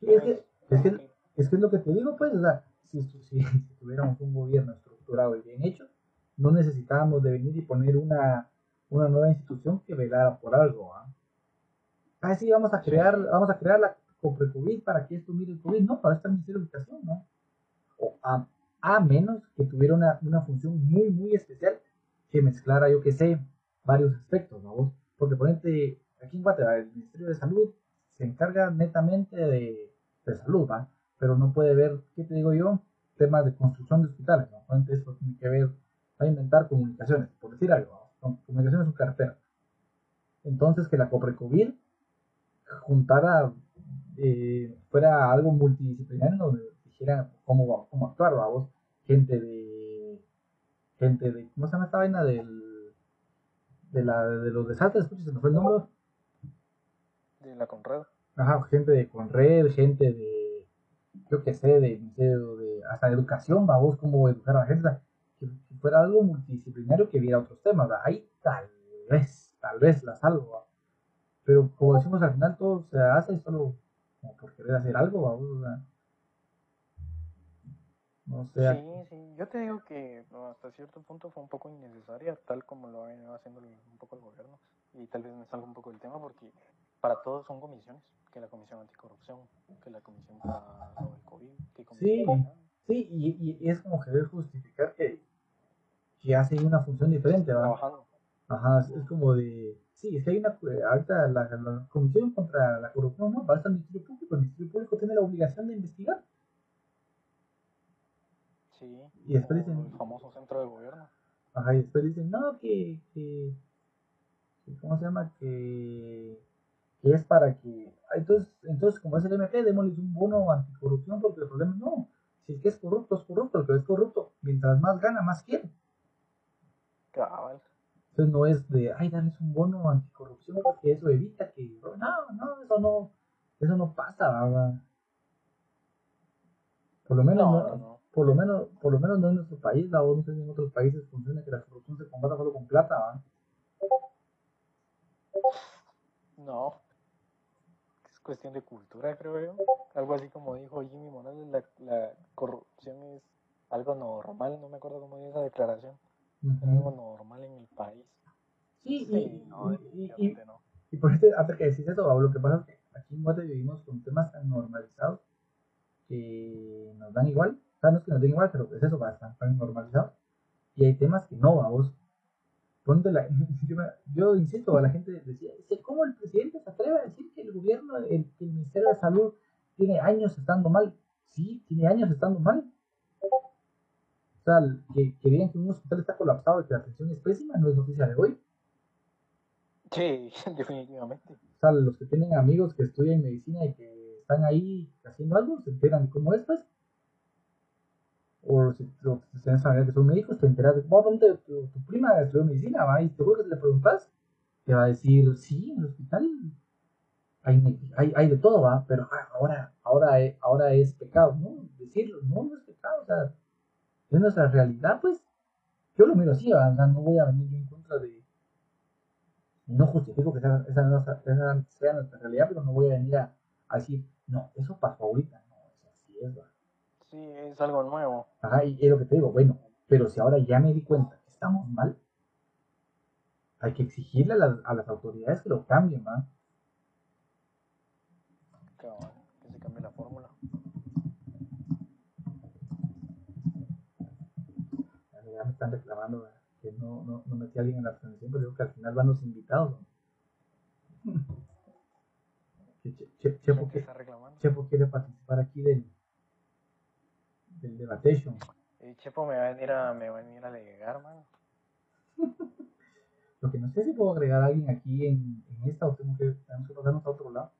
Sí, es que, es que, Es que es lo que te digo, pues, o sea, si, si tuviéramos un gobierno estructurado y bien hecho, no necesitábamos de venir y poner una, una nueva institución que velara por algo, ¿ah? Ah, sí, vamos a crear, vamos a crear la COVID para que esto mire el COVID, no, para esta Ministerio de Educación, ¿no? O a, a menos que tuviera una, una función muy, muy especial que mezclara, yo que sé, varios aspectos, ¿no? Porque ponente, aquí en Guatemala, el Ministerio de Salud se encarga netamente de, de salud, ¿va? Pero no puede ver, ¿qué te digo yo? Temas de construcción de hospitales, ¿no? Ponente, eso tiene que ver, va a inventar comunicaciones, por decir algo, ¿no? Comunicaciones es su cartera. Entonces, que la COPRECOVID juntara, eh, fuera algo multidisciplinario donde dijera cómo, cómo actuar, vamos, gente de, gente de, ¿cómo se llama esta vaina? Del, de, la, de los desastres, escucha, se me fue el nombre. De la Conred. Ajá, gente de Conred, gente de, yo qué sé, de, museo, de hasta de educación, vamos, cómo educar a la gente, que, que fuera algo multidisciplinario que viera otros temas, ahí tal vez, tal vez la salvo, pero como decimos al final todo se hace solo como por querer hacer algo, sea, no sé, Sí, sí, yo te digo que no, hasta cierto punto fue un poco innecesaria, tal como lo ha venido haciendo el- un poco el gobierno. Y tal vez me salga un poco del tema porque para todos son comisiones, que la comisión anticorrupción, que la comisión para del COVID, que comisión sí, y, y es como querer justificar que, que hacen una función diferente, ¿va? trabajando. Ajá, es, es como de. Sí, es que hay una. eh, Ahorita la, la Comisión contra la Corrupción, ¿no? Para el Ministerio Público. El Ministerio Público tiene la obligación de investigar. Sí, Y después dicen- el famoso centro de gobierno. Ajá, y después dicen, no, que. que, que ¿Cómo se llama? Que. Que es para que. Entonces, entonces como es el MP, démosles un bono anticorrupción, porque el problema no. Si es que es corrupto, es corrupto. El que es corrupto, mientras más gana, más quiere. Cabal. Entonces no es de, ay, darles un bono anticorrupción porque eso evita que... No, no, eso no, eso no pasa, ¿verdad? Por lo menos, No, no, por lo menos, por lo menos no en nuestro país, la no sé si en otros países funciona que la corrupción se combata solo con plata, ¿verdad? No. Es cuestión de cultura, creo yo. Algo así como dijo Jimmy Morales, la, la corrupción es algo normal, no me acuerdo cómo dice esa declaración. Es algo normal en el país. Sí, Sí, y, no, y, y, definitivamente no. y por este, antes que decís eso, Pablo, lo que pasa es que aquí en Guate vivimos con temas tan normalizados que nos dan igual. O sea, no es que nos den igual, pero es eso, va, están tan normalizados. Y hay temas que no, vamos. Ponte la, [LAUGHS] yo, yo insisto, a la gente decía, ¿cómo el presidente se atreve a decir que el gobierno, el, el Ministerio de Salud tiene años estando mal? Sí, tiene años estando mal. O sea, que, que digan que un hospital está colapsado y que la atención es pésima no es noticia de hoy. Sí, [LAUGHS] definitivamente. O sea, los que tienen amigos que estudian medicina y que están ahí haciendo algo, se enteran de cómo es, pues. O si o tienes familiares que son médicos, te enteras de cómo dónde tu, prima estudió medicina, va, y seguro que le preguntas, te va a decir, sí, en el hospital hay, hay, hay de todo, va, pero ah, ahora, ahora, es, ahora es pecado, ¿no? Decirlo, no, no es pecado, o sea, es nuestra realidad, pues. Yo lo miro así, ¿va? o sea, no voy a venir en contra de, no justifico que sea, esa, no- esa sea nuestra realidad, pero no voy a venir a, decir, no, eso pasó ahorita, no, eso así es, ¿va? Sí, es algo nuevo. Ajá, y es lo que te digo, bueno, pero si ahora ya me di cuenta que estamos mal, hay que exigirle a las, a las autoridades que lo cambien. Cabal, que se cambie la fórmula. Ya me- están reclamando que no, no, no metí a alguien en la transmisión, pero digo que al final van los invitados, ¿no? [LAUGHS] Chepo. Chepo quiere participar aquí del, del debatation. Y Chepo me va a venir a, me va a venir a alegar, man. [LAUGHS] Lo que no sé si puedo agregar a alguien aquí en, en esta o tengo que, tenemos que pasarnos a otro lado.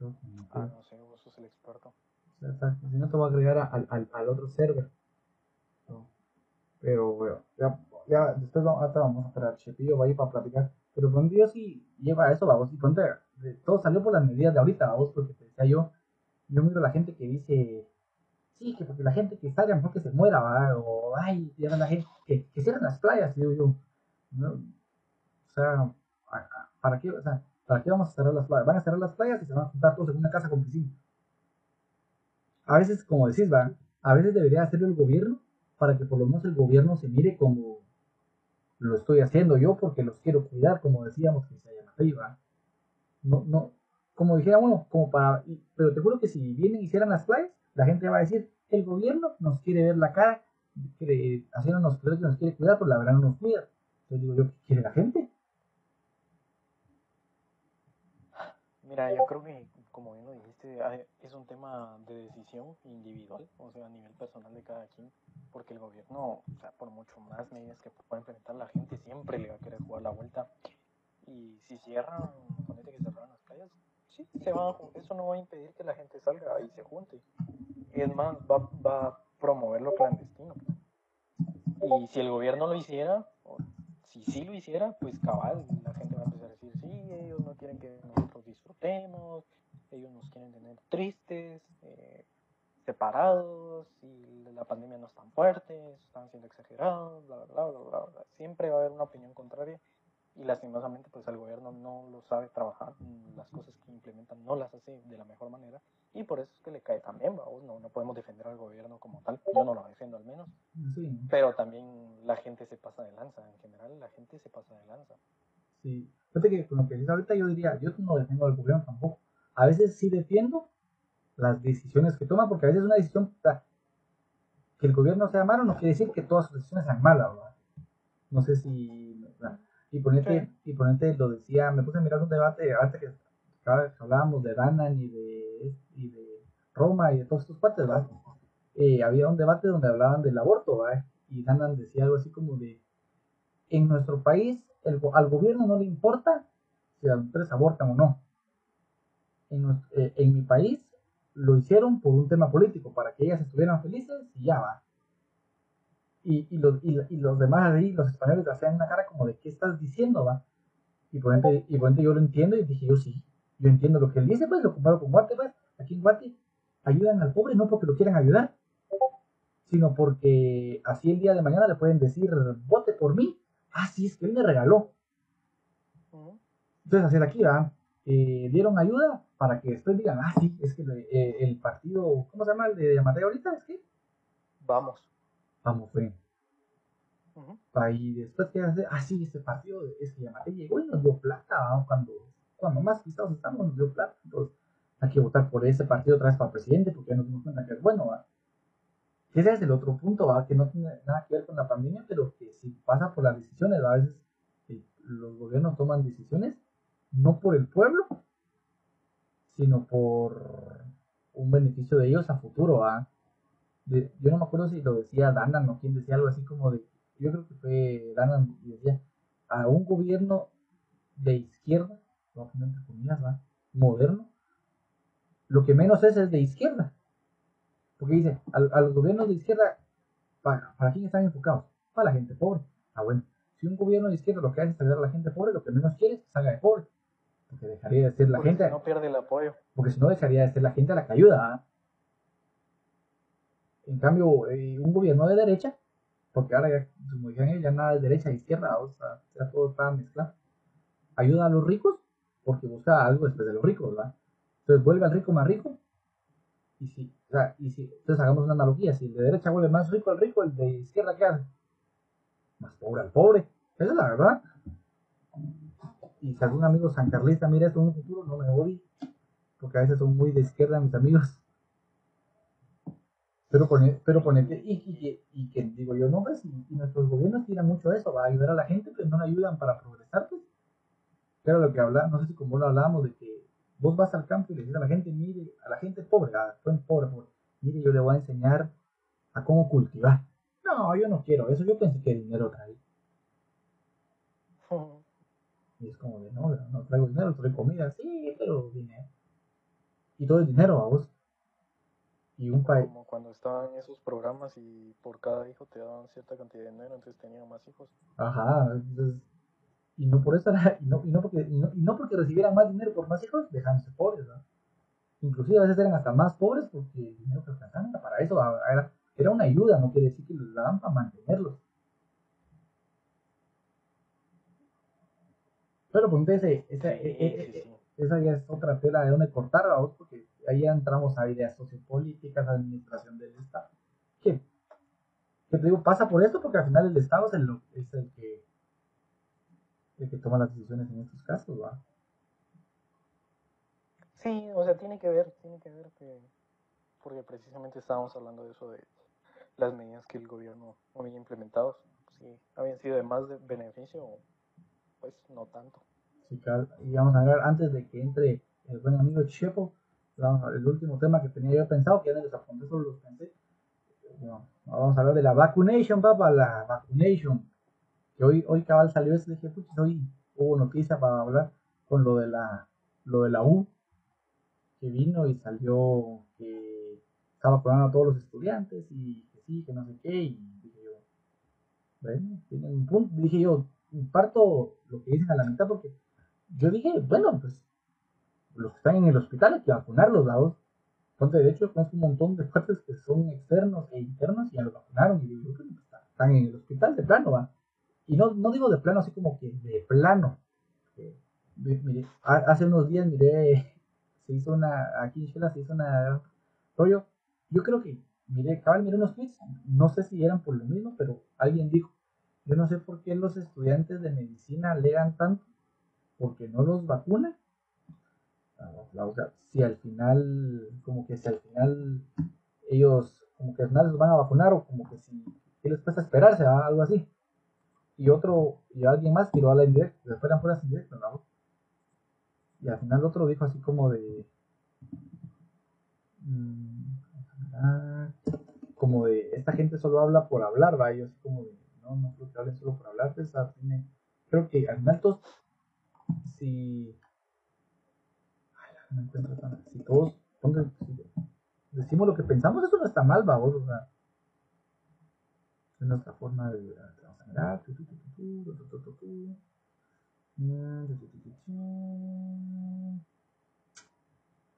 No Ah, no sé, vos sos el experto. O sea, Si no te voy a agregar a- al, al, al otro server. No. Pero bueno, ya, ya después vamos, ahorita vamos a esperar. Chepillo va a ir para platicar. Pero un día sí lleva eso, vamos. Y ponte, todo salió por las medidas de ahorita, vamos, porque te decía yo, yo miro a la gente que dice, sí, que porque la gente que salga mejor que se muera, ¿va? o ay, ya la gente que, que cierren las playas, digo yo. O sea, ¿para qué? ¿Para qué vamos a cerrar las playas? Van a cerrar las playas y se van a juntar todos en una casa con piscina. A veces, como decís, va, a veces debería hacerlo el gobierno para que por lo menos el gobierno se mire como lo estoy haciendo yo porque los quiero cuidar, como decíamos que se llama arriba. No, no, como dijera uno, como para, pero te juro que si vienen y hicieran las playas, la gente va a decir, el gobierno nos quiere ver la cara, quiere, haciéndonos creer que nos quiere cuidar, pero la verdad no nos cuida. Entonces digo yo, ¿qué quiere la gente? Mira, yo creo que, como bien lo dijiste, es un tema de decisión individual, o sea, a nivel personal de cada quien, porque el gobierno, o sea, por mucho más medidas que pueda implementar, la gente siempre le va a querer jugar la vuelta. Y si cierran, que cerraron las calles, sí, se va, eso no va a impedir que la gente salga y se junte. Es más, va, va a promover lo clandestino. Y si el gobierno lo hiciera, o si sí lo hiciera, pues cabal, la gente va a empezar a decir, sí, ellos no quieren que nosotros disfrutemos, ellos nos quieren tener tristes, eh, separados, y la pandemia no es tan fuerte, están siendo exagerados, bla, bla, bla, bla, bla. Siempre va a haber una opinión contraria y lastimosamente pues el gobierno no lo sabe trabajar, mm, las cosas que implementan no las hace de la mejor manera y por eso es que le cae también, no, no podemos defender al gobierno como tal, yo no lo defiendo al menos, Sí, pero también la gente se pasa de lanza, en general la gente se pasa de lanza. sí. Fíjate que con lo que dices ahorita yo diría, yo no defiendo al gobierno tampoco. A veces sí defiendo las decisiones que toma, porque a veces una decisión, que el gobierno sea malo no quiere decir que todas sus decisiones sean malas, ¿verdad? No sé si... y ponente, y ponente lo decía, me puse a mirar un debate antes que hablábamos de Danan y de, y de Roma y de todos estos partes, ¿verdad? Eh, había un debate donde hablaban del aborto, ¿verdad? Y Danan decía algo así como de, en nuestro país el, al gobierno no le importa si las mujeres abortan o no. En, eh, en mi país lo hicieron por un tema político, para que ellas estuvieran felices y ya va. Y, y, los, y, y los demás ahí, los españoles, hacían una cara como de, ¿qué estás diciendo, va? Y por ende, y por ende yo lo entiendo y dije, yo sí, yo entiendo lo que él dice, pues lo comparo con Guate, pues, aquí en Guate ayudan al pobre no porque lo quieran ayudar, sino porque así el día de mañana le pueden decir, vote por mí, ah, sí, es que él me regaló. Entonces, hacer aquí, ¿verdad? Eh, dieron ayuda para que después digan, ah, sí, es que eh, el partido, ¿cómo se llama el de Yamatei ahorita? Es que, Vamos. Vamos, fue. Ujú. Y después que hacer, ah, sí, este partido es que Yamatei llegó y nos dio plata, cuando, cuando más pisados estamos, nos dio plata. Entonces, hay que votar por ese partido otra vez para presidente porque ya nos dimos cuenta que es bueno, ¿va? Ese es el otro punto, ¿va? que no tiene nada que ver con la pandemia, pero que si pasa por las decisiones, ¿va? a veces eh, los gobiernos toman decisiones no por el pueblo, sino por un beneficio de ellos a futuro. ¿va? De- yo no me acuerdo si lo decía Danan o quien decía algo así como de, yo creo que fue Danan y decía, a un gobierno de izquierda, a poner entre comillas, ¿va? moderno, lo que menos es es de izquierda. Porque dice, al- a, los gobiernos de izquierda, ¿para, ¿para quién están enfocados? Para la gente pobre. Ah, bueno, si un gobierno de izquierda lo que hace es ayudar a la gente pobre, lo que menos quiere es que salga de pobre. Porque dejaría de ser la Porque gente, si no pierde el apoyo. porque si no dejaría de ser la gente a la que ayuda. ¿ah? En cambio, eh, un gobierno de derecha, porque ahora ya, como ya nada es derecha e izquierda, o sea, ya todo está mezclado. Ayuda a los ricos porque busca algo después de los ricos, ¿verdad? Entonces vuelve al rico más rico. Y si, o sea, y si, entonces hagamos una analogía, si el de derecha vuelve más rico al rico, el de izquierda, ¿qué hace? Más pobre al pobre. Esa es la verdad. Y si algún amigo sancarlista mira esto en un futuro, no me odie, porque a veces son muy de izquierda mis amigos. Pero, pone, pero ponete, y, y, y que digo yo, no, pues, y, nuestros gobiernos tiran mucho eso, va a ayudar a la gente, pero no le ayudan para progresar, pues. Pero lo que habla, no sé si como lo hablábamos, de que vos vas al campo y le dices a la gente, mire, a la gente pobre, a buen pobre, pobre, mire, yo le voy a enseñar a cómo cultivar. No, yo no quiero eso, yo pensé que dinero traía. Ujú. Y es como de, no, no traigo dinero, traigo comida, sí, pero dinero. Y todo es dinero, a vos. Y un país, Como cuando estaban esos programas y por cada hijo te daban cierta cantidad de dinero, entonces tenían más hijos. Ajá, entonces, y no por eso era, y no, y no porque, y no, y no porque recibieran más dinero por más hijos, dejándose pobres, ¿no? Inclusive a veces eran hasta más pobres porque el dinero que alcanzaban era para eso, era, era una ayuda, no quiere decir que los daban para mantenerlos. Pero pues entonces, esa, Sí, e- e- sí, sí. Esa ya es otra tela de donde cortar, vamos, porque ahí entramos a ideas sociopolíticas, administración del Estado. Que te digo, pasa por esto porque al final el Estado es el, es el que el que toma las decisiones en estos casos, ¿va? Sí, o sea, tiene que ver, tiene que ver que, porque precisamente estábamos hablando de eso de las medidas que el gobierno había implementado, si habían sido de más de beneficio, pues no tanto. Y vamos a hablar antes de que entre el buen amigo Chepo, el último tema que tenía yo pensado, que ya no les apunté, solo los pensé. Bueno, vamos a hablar de la vacunation, papá, la vacunation. Que hoy, hoy cabal salió eso, dije, pucha, hoy hubo noticia para hablar con lo de la, lo de la U, que vino y salió que estaba vacunando a todos los estudiantes y que sí, que no sé qué, y dije yo, bueno, tienen un punto, dije yo, parto lo que dicen a la mitad porque yo dije, bueno, pues los que están en el hospital hay que vacunarlos, ¿verdad? Entonces, de hecho, conozco un montón de cuates que son externos e internos y ya los vacunaron y digo, bueno, pues, están en el hospital de plano, ¿va? Y no, no digo de plano así como que de plano. Eh, mi- mire, ha- hace unos días miré, [LAUGHS] se hizo una, aquí en Shela se hizo una rollo. Yo creo que, miré, cabal, miré unos tweets, no sé si eran por lo mismo, pero alguien dijo, yo no sé por qué los estudiantes de medicina alegan tanto, porque no los vacunan. Ah, O sea, si al final, como que si al final ellos, como que al final los van a vacunar, o como que si, ¿qué les cuesta esperarse? ah? Algo así. Y otro, y alguien más tiró a la indirecta, que fueran puras indirectas, ¿no? Y al final otro dijo así como de. mm, ah, como de, esta gente solo habla por hablar, va, y yo así como de, no, no creo que hablen solo por hablar, pues, ah, tiene- creo que al final todos, si. Ay, no encuentro tan. Si todos. Decimos lo que pensamos, eso no está mal, babos. O sea, es nuestra forma de. Vamos a mirar.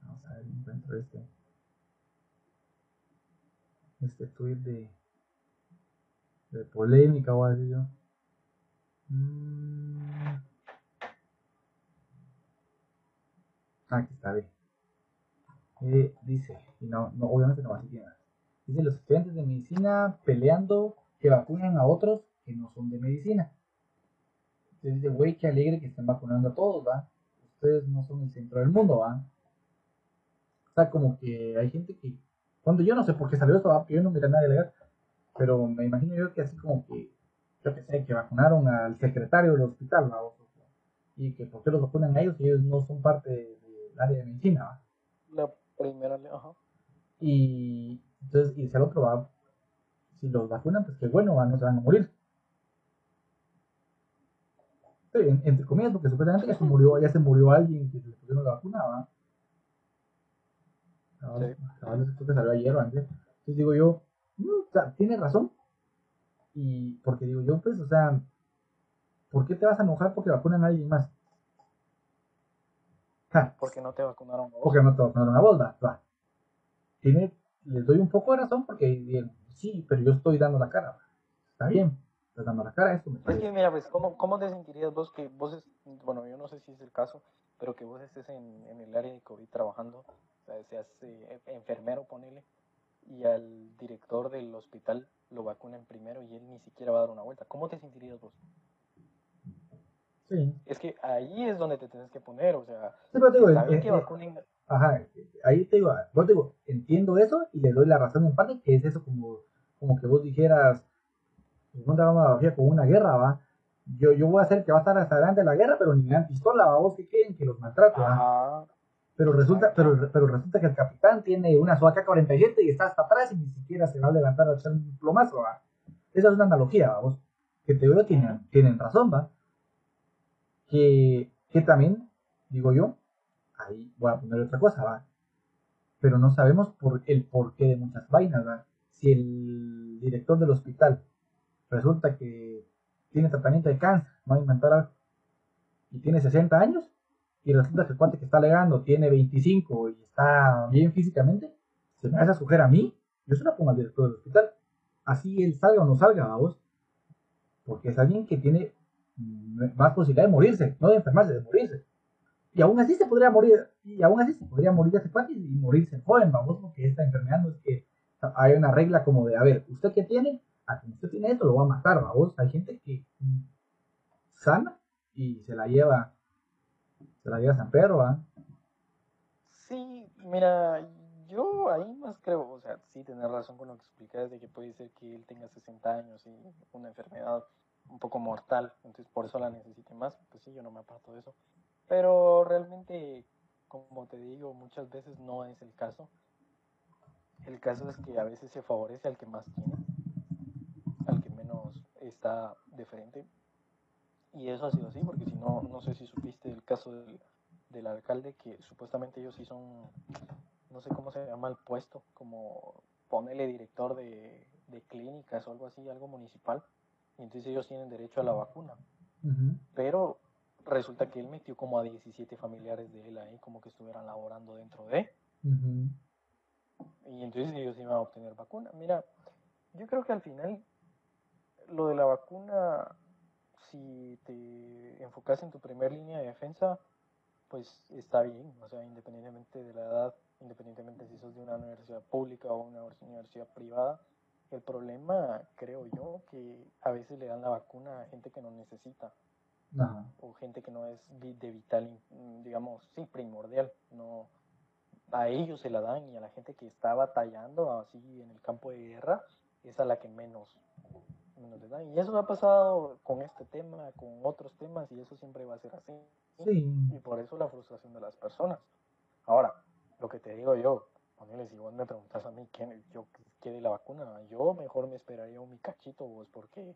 Vamos a ver, encuentro este. Este tweet de. de polémica, o a decir yo. Mm. Aquí está, ve. Eh, dice, y no, no, obviamente no así tiene nada. Dice los estudiantes de medicina peleando que vacunan a otros que no son de medicina. Entonces dice, güey, qué alegre que estén vacunando a todos, ¿va? Ustedes no son el centro del mundo, ¿va? O sea, como que hay gente que cuando yo no sé por qué salió esto, ¿va? yo no miré a nadie legal, pero me imagino yo que así como que, yo que sé, que vacunaron al secretario del hospital, ¿va? Y que por qué los vacunan a ellos si ellos no son parte de- del área de medicina, ¿va? La primera, ajá. Y entonces, y si el otro va, si los vacunan, pues qué bueno, no se van a morir. Sí, en- entre comillas, porque supuestamente ya se murió, ya se murió alguien que se le pusieron la vacuna, ¿va? Cabal, creo que salió ayer o antes. Entonces digo yo, mm, o sea, tiene razón. Y porque digo yo, pues, o sea, ¿por qué te vas a enojar porque vacunan a alguien más? Ja, Porque no te vacunaron. a vos. o que no te vacunaron a vos, va. Tiene, les doy un poco de razón porque sí, pero yo estoy dando la cara. Está bien, estás dando la cara, esto me Es que mira, pues, ¿cómo, ¿cómo te sentirías vos que vos, es- bueno, yo no sé si es el caso, pero que vos estés en, en el área de COVID trabajando, o sea, seas eh, enfermero, ponele, y al director del hospital lo vacunen primero y él ni siquiera va a dar una vuelta? ¿Cómo te sentirías vos? Sí. Es que ahí es donde te tienes que poner, o sea, Sí, pero digo, bien eh, que eh, vacunen, Ajá, ahí te digo, vos te digo, entiendo eso y le doy la razón en parte, que es eso como, como que vos dijeras, no te vamos a con una guerra, va. Yo, yo voy a hacer que va a estar hasta adelante la guerra, pero ni me dan pistola, va, vos que quieren que los ajá, Pero resulta, pero, pero resulta que el capitán tiene una SOAK 47 y está hasta atrás y ni siquiera se va a levantar a echar un plomazo, va. Esa es una analogía, va, vos. Que te digo, tienen, tienen razón, va. Que, también, digo yo, ahí voy a poner otra cosa, va. Pero no sabemos por el porqué de muchas vainas, va. Si el director del hospital resulta que tiene tratamiento de cáncer, va a inventar algo, y tiene 60 años, y resulta que el cuate que está alegando tiene 25 y está bien físicamente, se me hace a sugerir a mí, yo se la pongo al director del hospital. Así él salga o no salga, vamos. Porque es alguien que tiene más posibilidad de morirse, no de enfermarse, de morirse. Y aún así se podría morir, y aún así se podría morir de hepatitis y morirse joven, vamos, porque esta enfermedad no es que hay una regla como de, a ver, ¿usted qué tiene? A quien usted tiene esto lo va a matar, vamos. Hay gente que mm, sana y se la lleva, se la lleva a San Pedro, ¿ah? Sí, mira, yo ahí más creo, o sea, sí, tener razón con lo que explicas de que puede ser que él tenga 60 años y una enfermedad un poco mortal, entonces por eso la necesite más, pues sí, yo no me aparto de eso. Pero realmente, como te digo, muchas veces no es el caso. El caso es que a veces se favorece al que más tiene, al que menos está de frente. Y eso ha sido así, porque si no, no sé si supiste el caso del, del alcalde, que supuestamente ellos sí son, no sé cómo se llama el puesto, como ponele director de, de clínicas o algo así, algo municipal. Y entonces ellos tienen derecho a la vacuna. Pero resulta que él metió como a 17 familiares de él ahí, como que estuvieran laborando dentro de. Y entonces ellos iban a obtener vacuna. Mira, yo creo que al final lo de la vacuna, si te enfocas en tu primera línea de defensa, pues está bien, o sea, independientemente de la edad, independientemente si sos de una universidad pública o una universidad privada, el problema, creo yo, que a veces le dan la vacuna a gente que no necesita o gente que no es de vital, digamos, sí, primordial, no a ellos se la dan y a la gente que está batallando así en el campo de guerra es a la que menos, menos le dan. Y eso ha pasado con este tema, con otros temas y eso siempre va a ser así. Y por eso la frustración de las personas. Ahora, lo que te digo yo, ponele, si vos me preguntas a mí quién yo quiere la vacuna, yo mejor me esperaría un mi cachito, vos, porque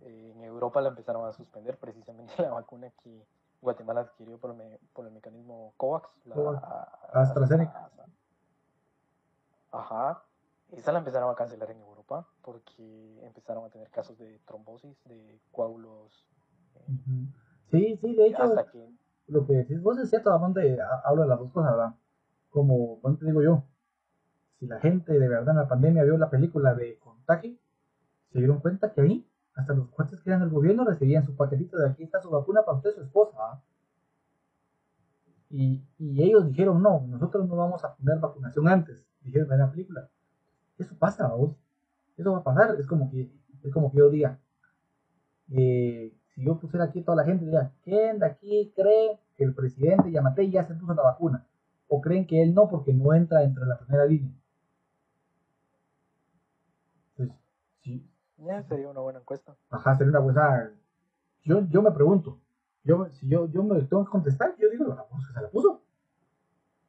eh, en Europa la empezaron a suspender precisamente [LAUGHS] la vacuna que Guatemala adquirió por, por el mecanismo COVAX. La, AstraZeneca. Ajá. Esa la empezaron a cancelar en Europa porque empezaron a tener casos de trombosis, de coágulos. Eh, sí, sí, de hecho, lo que decís vos es cierto, donde hablo de las dos cosas, ¿verdad? Como, te digo yo, si la gente de verdad en la pandemia vio la película de Contagio, se dieron cuenta que ahí hasta los cuates que eran del gobierno recibían su paquetito de aquí está su vacuna para usted y su esposa. ¿ah? Y, y, ellos dijeron, no, nosotros no vamos a poner vacunación antes, dijeron en la película. Eso pasa, vos. Eso va a pasar. Es como que, es como que yo diga, eh, si yo pusiera aquí a toda la gente, diría, ¿quién de aquí cree que el presidente Yamatei ya se puso la vacuna? ¿O creen que él no porque no entra entre la primera línea? Entonces, si, sería una buena encuesta. Ajá, sería una buena. Yo, yo me pregunto, yo, si yo, yo me tengo que contestar, yo digo, ¿vos que se la puso?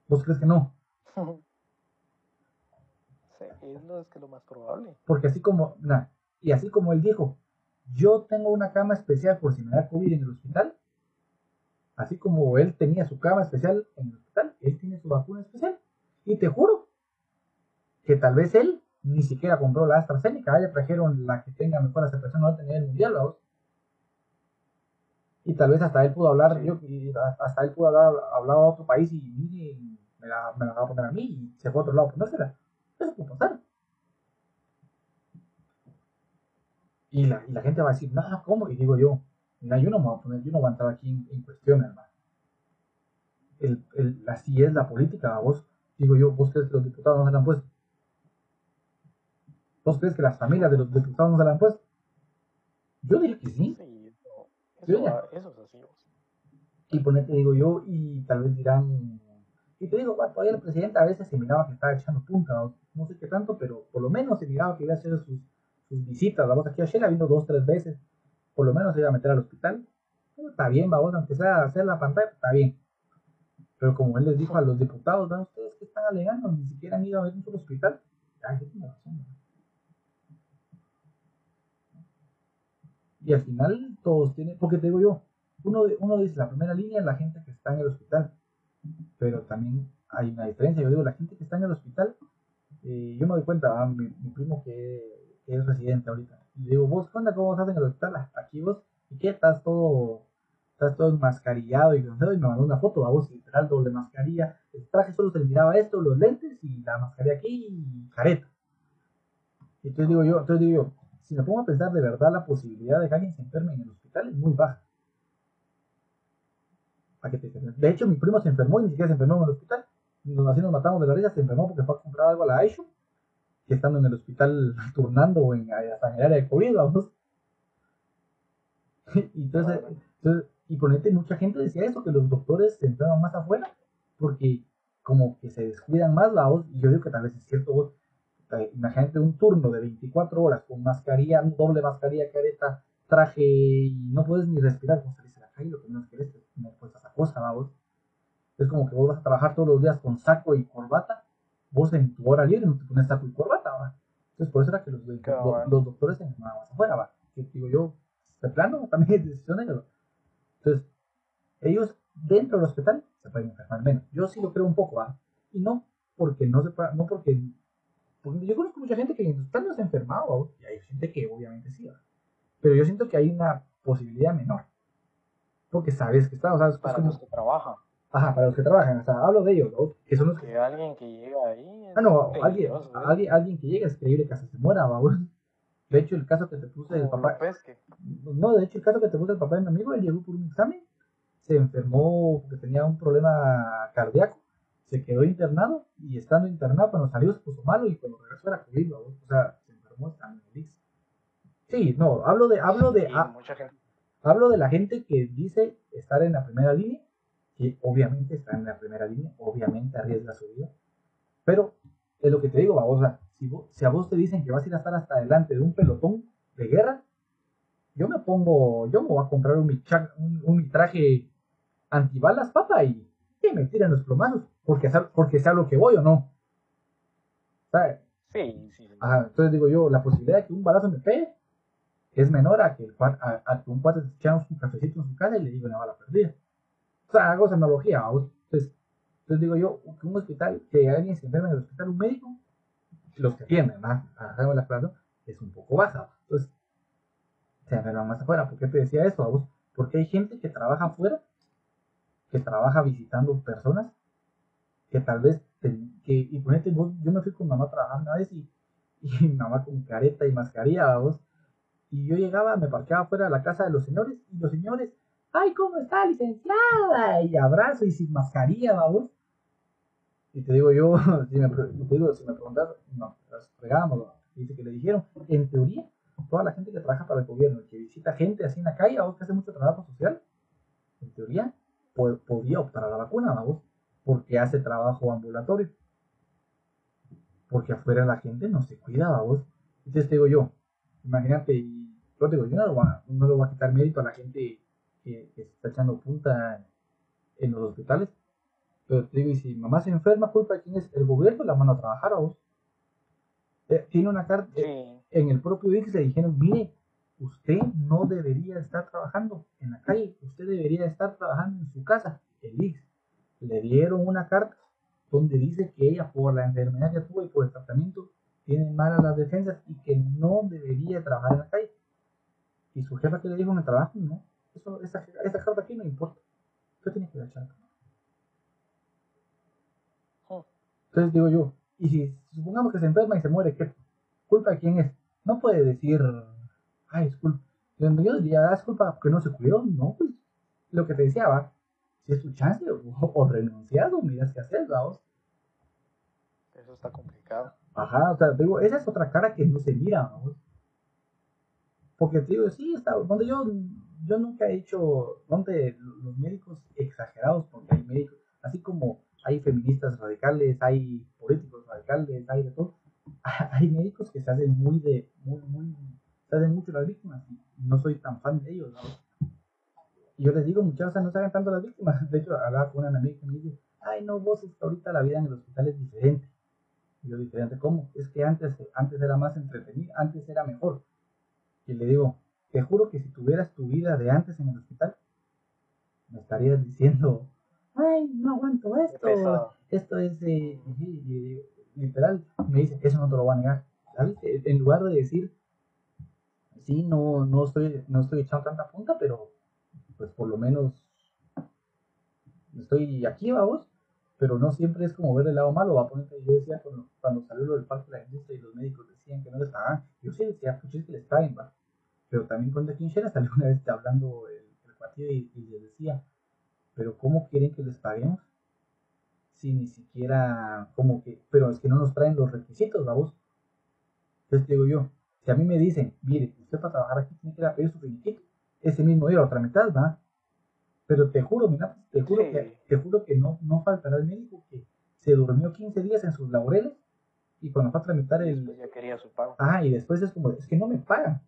¿Vos crees que no? [LAUGHS] sí, es lo, es que lo más probable. Porque así como, nah, y así como él dijo, yo tengo una cama especial por si me da COVID en el hospital, así como él tenía su cama especial en el hospital, él tiene su vacuna especial. Y te juro que tal vez él ni siquiera compró la AstraZeneca, ya trajeron la que tenga mejor aceptación no tener el mundial, ¿vamos? Y tal vez hasta él pudo hablar, yo, hasta él pudo hablar, hablado a otro país y mire, me la, me la va a poner a mí y se fue a otro lado a ponérsela. Eso puede pasar. Y la, y la gente va a decir, no, ¿cómo? Y digo yo, mira, yo no me voy a poner, yo no voy a entrar aquí en, en cuestión, hermano. El, el, así es la política, vos, digo yo, vos crees que los diputados no se la han puesto. ¿Vos crees que las familias de los diputados no se la han puesto? Yo diría que sí. Sí, eso, eso, es así. Y ponete, digo yo, y tal vez dirán, y te digo, bueno, todavía el presidente a veces se miraba que estaba echando punta, no sé qué tanto, pero por lo menos se miraba que iba a hacer sus, sus visitas, vamos aquí a Shela vino dos, tres veces, por lo menos se iba a meter al hospital. está bien, vamos, aunque sea hacer la pantalla, está bien. Pero como él les dijo a los diputados, ¿no? ustedes que están alegando, ni siquiera han ido a ver un solo hospital. Ay, tiene razón, Y al final todos tienen, porque te digo yo, uno, uno dice la primera línea es la gente que está en el hospital, pero también hay una diferencia. Yo digo, la gente que está en el hospital, eh, yo me doy cuenta, ah, mi, primo que, es residente ahorita, digo, vos, ¿qué onda? ¿Cómo estás en el hospital? Aquí vos, ¿y qué? Estás todo, estás todo enmascarillado y, y me mandó una foto, a vos, literal, doble mascarilla, el traje solo se le miraba esto, los lentes y la mascarilla aquí y careta. Entonces digo yo, entonces digo yo, si me pongo a pensar de verdad, la posibilidad de que alguien se enferme en el hospital es muy baja. De hecho, mi primo se enfermó y ni siquiera se enfermó en el hospital. Nos, así nos matamos de la risa, se enfermó porque fue a comprar algo a la Aisho, que estando en el hospital [LAUGHS] turnando o en, hasta en el área de COVID, vamos. [LAUGHS] y entonces, entonces, y ponete, mucha gente decía eso, que los doctores se enferman más afuera, porque como que se descuidan más la voz, y yo digo que tal vez es cierto, vos, imagínate un turno de 24 horas con mascarilla, doble mascarilla, careta, traje, y no puedes ni respirar, vos salís a la calle, lo que menos querés es tener puesta esa cosa, vos. Es como que vos vas a trabajar todos los días con saco y corbata, vos en tu hora libre no te pones saco y corbata, ¿va? Entonces por eso era que los, los, los doctores se enfermaban más afuera, ¿va? Que digo yo, de plano, [LAUGHS] también es decisión de ellos. Entonces, ellos dentro del hospital se pueden enfermar menos. Yo sí lo creo un poco, ¿ah? Y no porque no se no porque, porque, yo conozco mucha gente que en el hospital no se ha enfermado, y hay gente que obviamente sí, ¿va? Pero yo siento que hay una posibilidad menor. Porque sabes que está, o sea, para los que trabajan. Ajá, para los que trabajan, o sea, hablo de ellos, ¿no? Que son los que... alguien que llega ahí... Ah, no, alguien, alguien, alguien que llega es creíble que hasta se muera, ¿va? De hecho, el caso que te puse del papá. No, de hecho, el caso que te puse del papá de mi amigo, él llegó por un examen, se enfermó porque tenía un problema cardíaco, se quedó internado y estando internado, cuando salió se puso malo y cuando regresó era COVID, o sea, se enfermó también el Sí, no, hablo de, hablo de, hablo de la gente que dice estar en la primera línea, que obviamente está en la primera línea, obviamente arriesga su vida, pero es lo que te digo, babosa, si, a vos te dicen que vas a ir a estar hasta adelante de un pelotón de guerra, yo me pongo, yo me voy a comprar un, un, traje antibalas, papá, y, me tiran los plomazos, porque, porque sea lo que voy o no. ¿Sabes? Sí, sí. entonces digo yo, la posibilidad de que un balazo me pegue es menor a que, a, que un cuate te echamos un cafecito en su casa y le digo una bala perdida. O sea, hago esa analogía. Entonces, entonces digo yo, un hospital, que alguien se enferme en el hospital, un médico, los que tienden a hacer la plaza es un poco baja. Entonces, se enferman más afuera. ¿Por qué te decía eso a vos? Porque hay gente que trabaja afuera, que trabaja visitando personas, que tal vez, que, y ponete vos, yo me fui con mamá a trabajar una vez y, y [LAUGHS] mamá con careta y mascarilla, vos, y yo llegaba, me parqueaba fuera de la casa de los señores, y los señores, ay, ¿cómo está, licenciada? Y abrazo y sin mascarilla, vos. Y te digo yo, [LAUGHS] si me, te si me preguntas, no, regámoslo. Dice que le dijeron, en teoría, toda la gente que trabaja para el gobierno, que visita gente así en la calle, o que hace mucho trabajo social, en teoría, podría optar a la vacuna, vamos, porque hace trabajo ambulatorio. Porque afuera la gente no se cuida, vamos. Entonces te digo yo, imagínate, y yo digo, yo no lo, a, no voy a quitar mérito a la gente que, que se está echando punta en los hospitales, pero te digo, y si mamá se enferma, culpa de quién es el gobierno, la manda a trabajar a vos. Eh, tiene una carta, eh, en el propio IX le dijeron, mire, usted no debería estar trabajando en la calle, usted debería estar trabajando en su casa. El IX le dieron una carta donde dice que ella por la enfermedad que tuvo y por el tratamiento tiene malas las defensas y que no debería trabajar en la calle. Y su jefa que le dijo en el trabajo, no, eso, esa, esa carta aquí no importa. Usted tiene que ir a Entonces digo yo, y si supongamos que se enferma y se muere, ¿qué culpa de quién es? No puede decir, ay, es culpa. Yo diría, ah, es culpa porque no se cuidó. No, pues lo que te decía, va, si es tu chance, o, o renuncias o miras qué hacer, vamos. Eso está complicado. Ajá, o sea, digo, esa es otra cara que no se mira, vamos. Porque te digo, sí, está, donde yo, yo nunca he hecho, donde los médicos exagerados, porque hay médicos, así como hay feministas radicales, hay políticos radicales, hay de todo. [LAUGHS] Hay médicos que se hacen muy de, muy, muy, se hacen mucho las víctimas y no soy tan fan de ellos, Y yo les digo, muchachos, no se hagan tanto las víctimas. [LAUGHS] De hecho, hablaba con una amiga que me dice, ay, no, vos, ahorita la vida en el hospital es diferente. Y yo, diferente, ¿cómo? Es que antes, antes era más entretenido, antes era mejor. Y le digo, te juro que si tuvieras tu vida de antes en el hospital, me estarías diciendo, ay, no aguanto esto, esto es literal, me dice, eso no te lo voy a negar, ¿sabes? En lugar de decir, sí, no, no estoy, no estoy echando tanta punta, pero pues por lo menos estoy aquí, vamos, pero no siempre es como ver el lado malo. Va a ponerte, yo decía cuando, cuando salió lo del parque de la industria y los médicos decían que no les pagaban, yo sí decía, pues es que les paguen, va. Pero también cuando aquí en Shera salió [LAUGHS] una vez hablando el, el partido y, y les decía, pero ¿cómo quieren que les paguemos? Si ni siquiera, como que, pero es que no nos traen los requisitos, vamos. Entonces digo yo, si a mí me dicen, mire, usted para trabajar aquí tiene que ir a pedir su finiquito, ese mismo día a otra mitad, ¿va? Pero te juro, mira, te juro, Sí. que, te juro que no, no faltará el médico que se durmió 15 días en sus laureles y cuando fue a tramitar el... Pues ya quería su pago. Ah, y después es como, es que no me pagan.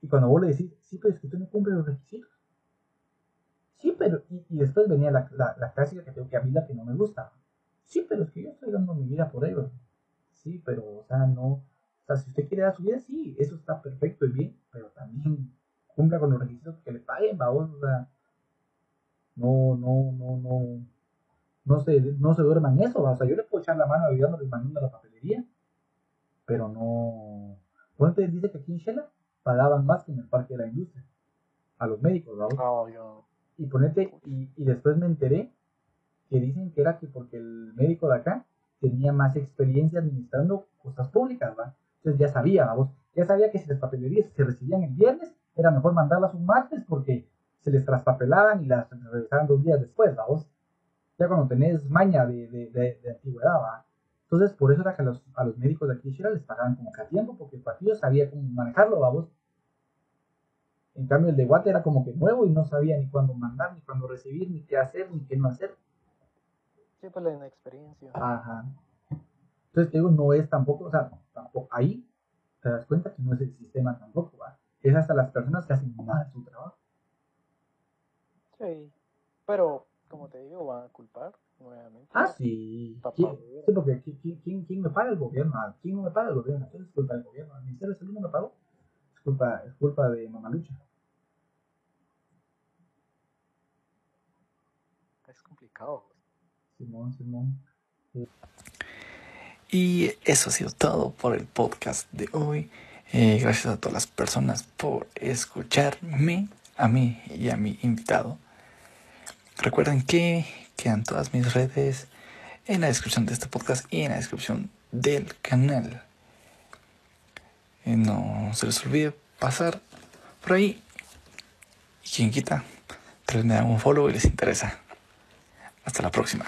Y cuando vos le decís, sí, pero es que usted no cumple los requisitos. Sí, pero, y, y después venía la, la, la clásica que tengo que a mí la que no me gusta. Sí, pero es que yo estoy dando mi vida por ellos. Sí, pero, o sea, no, o sea, si usted quiere dar su vida, sí, eso está perfecto y bien, pero también cumpla con los requisitos que le paguen, vamos, o sea, no, no, no, no, no se, no se duerma en eso, o sea, yo le puedo echar la mano ayudándole mandando a la papelería, pero no, Ponte dice que aquí en Shela pagaban más que en el parque de la industria, a los médicos. No, yo. y ponete, y, y después me enteré que dicen que era que porque el médico de acá tenía más experiencia administrando cosas públicas, ¿va? Entonces ya sabía, vamos, ya sabía que si las papelerías se recibían el viernes, era mejor mandarlas un martes porque se les traspapelaban y las revisaban dos días después, vamos. Ya cuando tenés maña de, de, de, de antigüedad, ¿va? Entonces, por eso era que a los, a los médicos de aquí de Shira les pagaban como que a tiempo, porque el partido sabía cómo manejarlo, vamos. En cambio, el de Guate era como que nuevo y no sabía ni cuándo mandar, ni cuándo recibir, ni qué hacer, ni qué no hacer. Sí, pues la inexperiencia. Ajá. Entonces, te digo, no es tampoco, o sea, tampoco, ahí te das cuenta que no es el sistema tampoco, ¿va? Es hasta las personas que hacen mal su trabajo. Sí. Pero, como te digo, van a culpar nuevamente. Ah, sí. ¿Quién, sí, porque ¿quién, quién- quién, quién me paga el gobierno? ¿A ¿Quién no me paga el gobierno? Entonces es culpa del gobierno. ¿El Ministerio de Salud no me pagó? Es culpa, es culpa de Mamalucha. Simón, Simón. Y eso ha sido todo por el podcast de hoy. Eh, gracias a todas las personas por escucharme, a mí y a mi invitado. Recuerden que quedan todas mis redes en la descripción de este podcast y en la descripción del canal. Eh, no se les olvide pasar por ahí. Y quien quita, tal vez me dan un follow y les interesa. Hasta la próxima.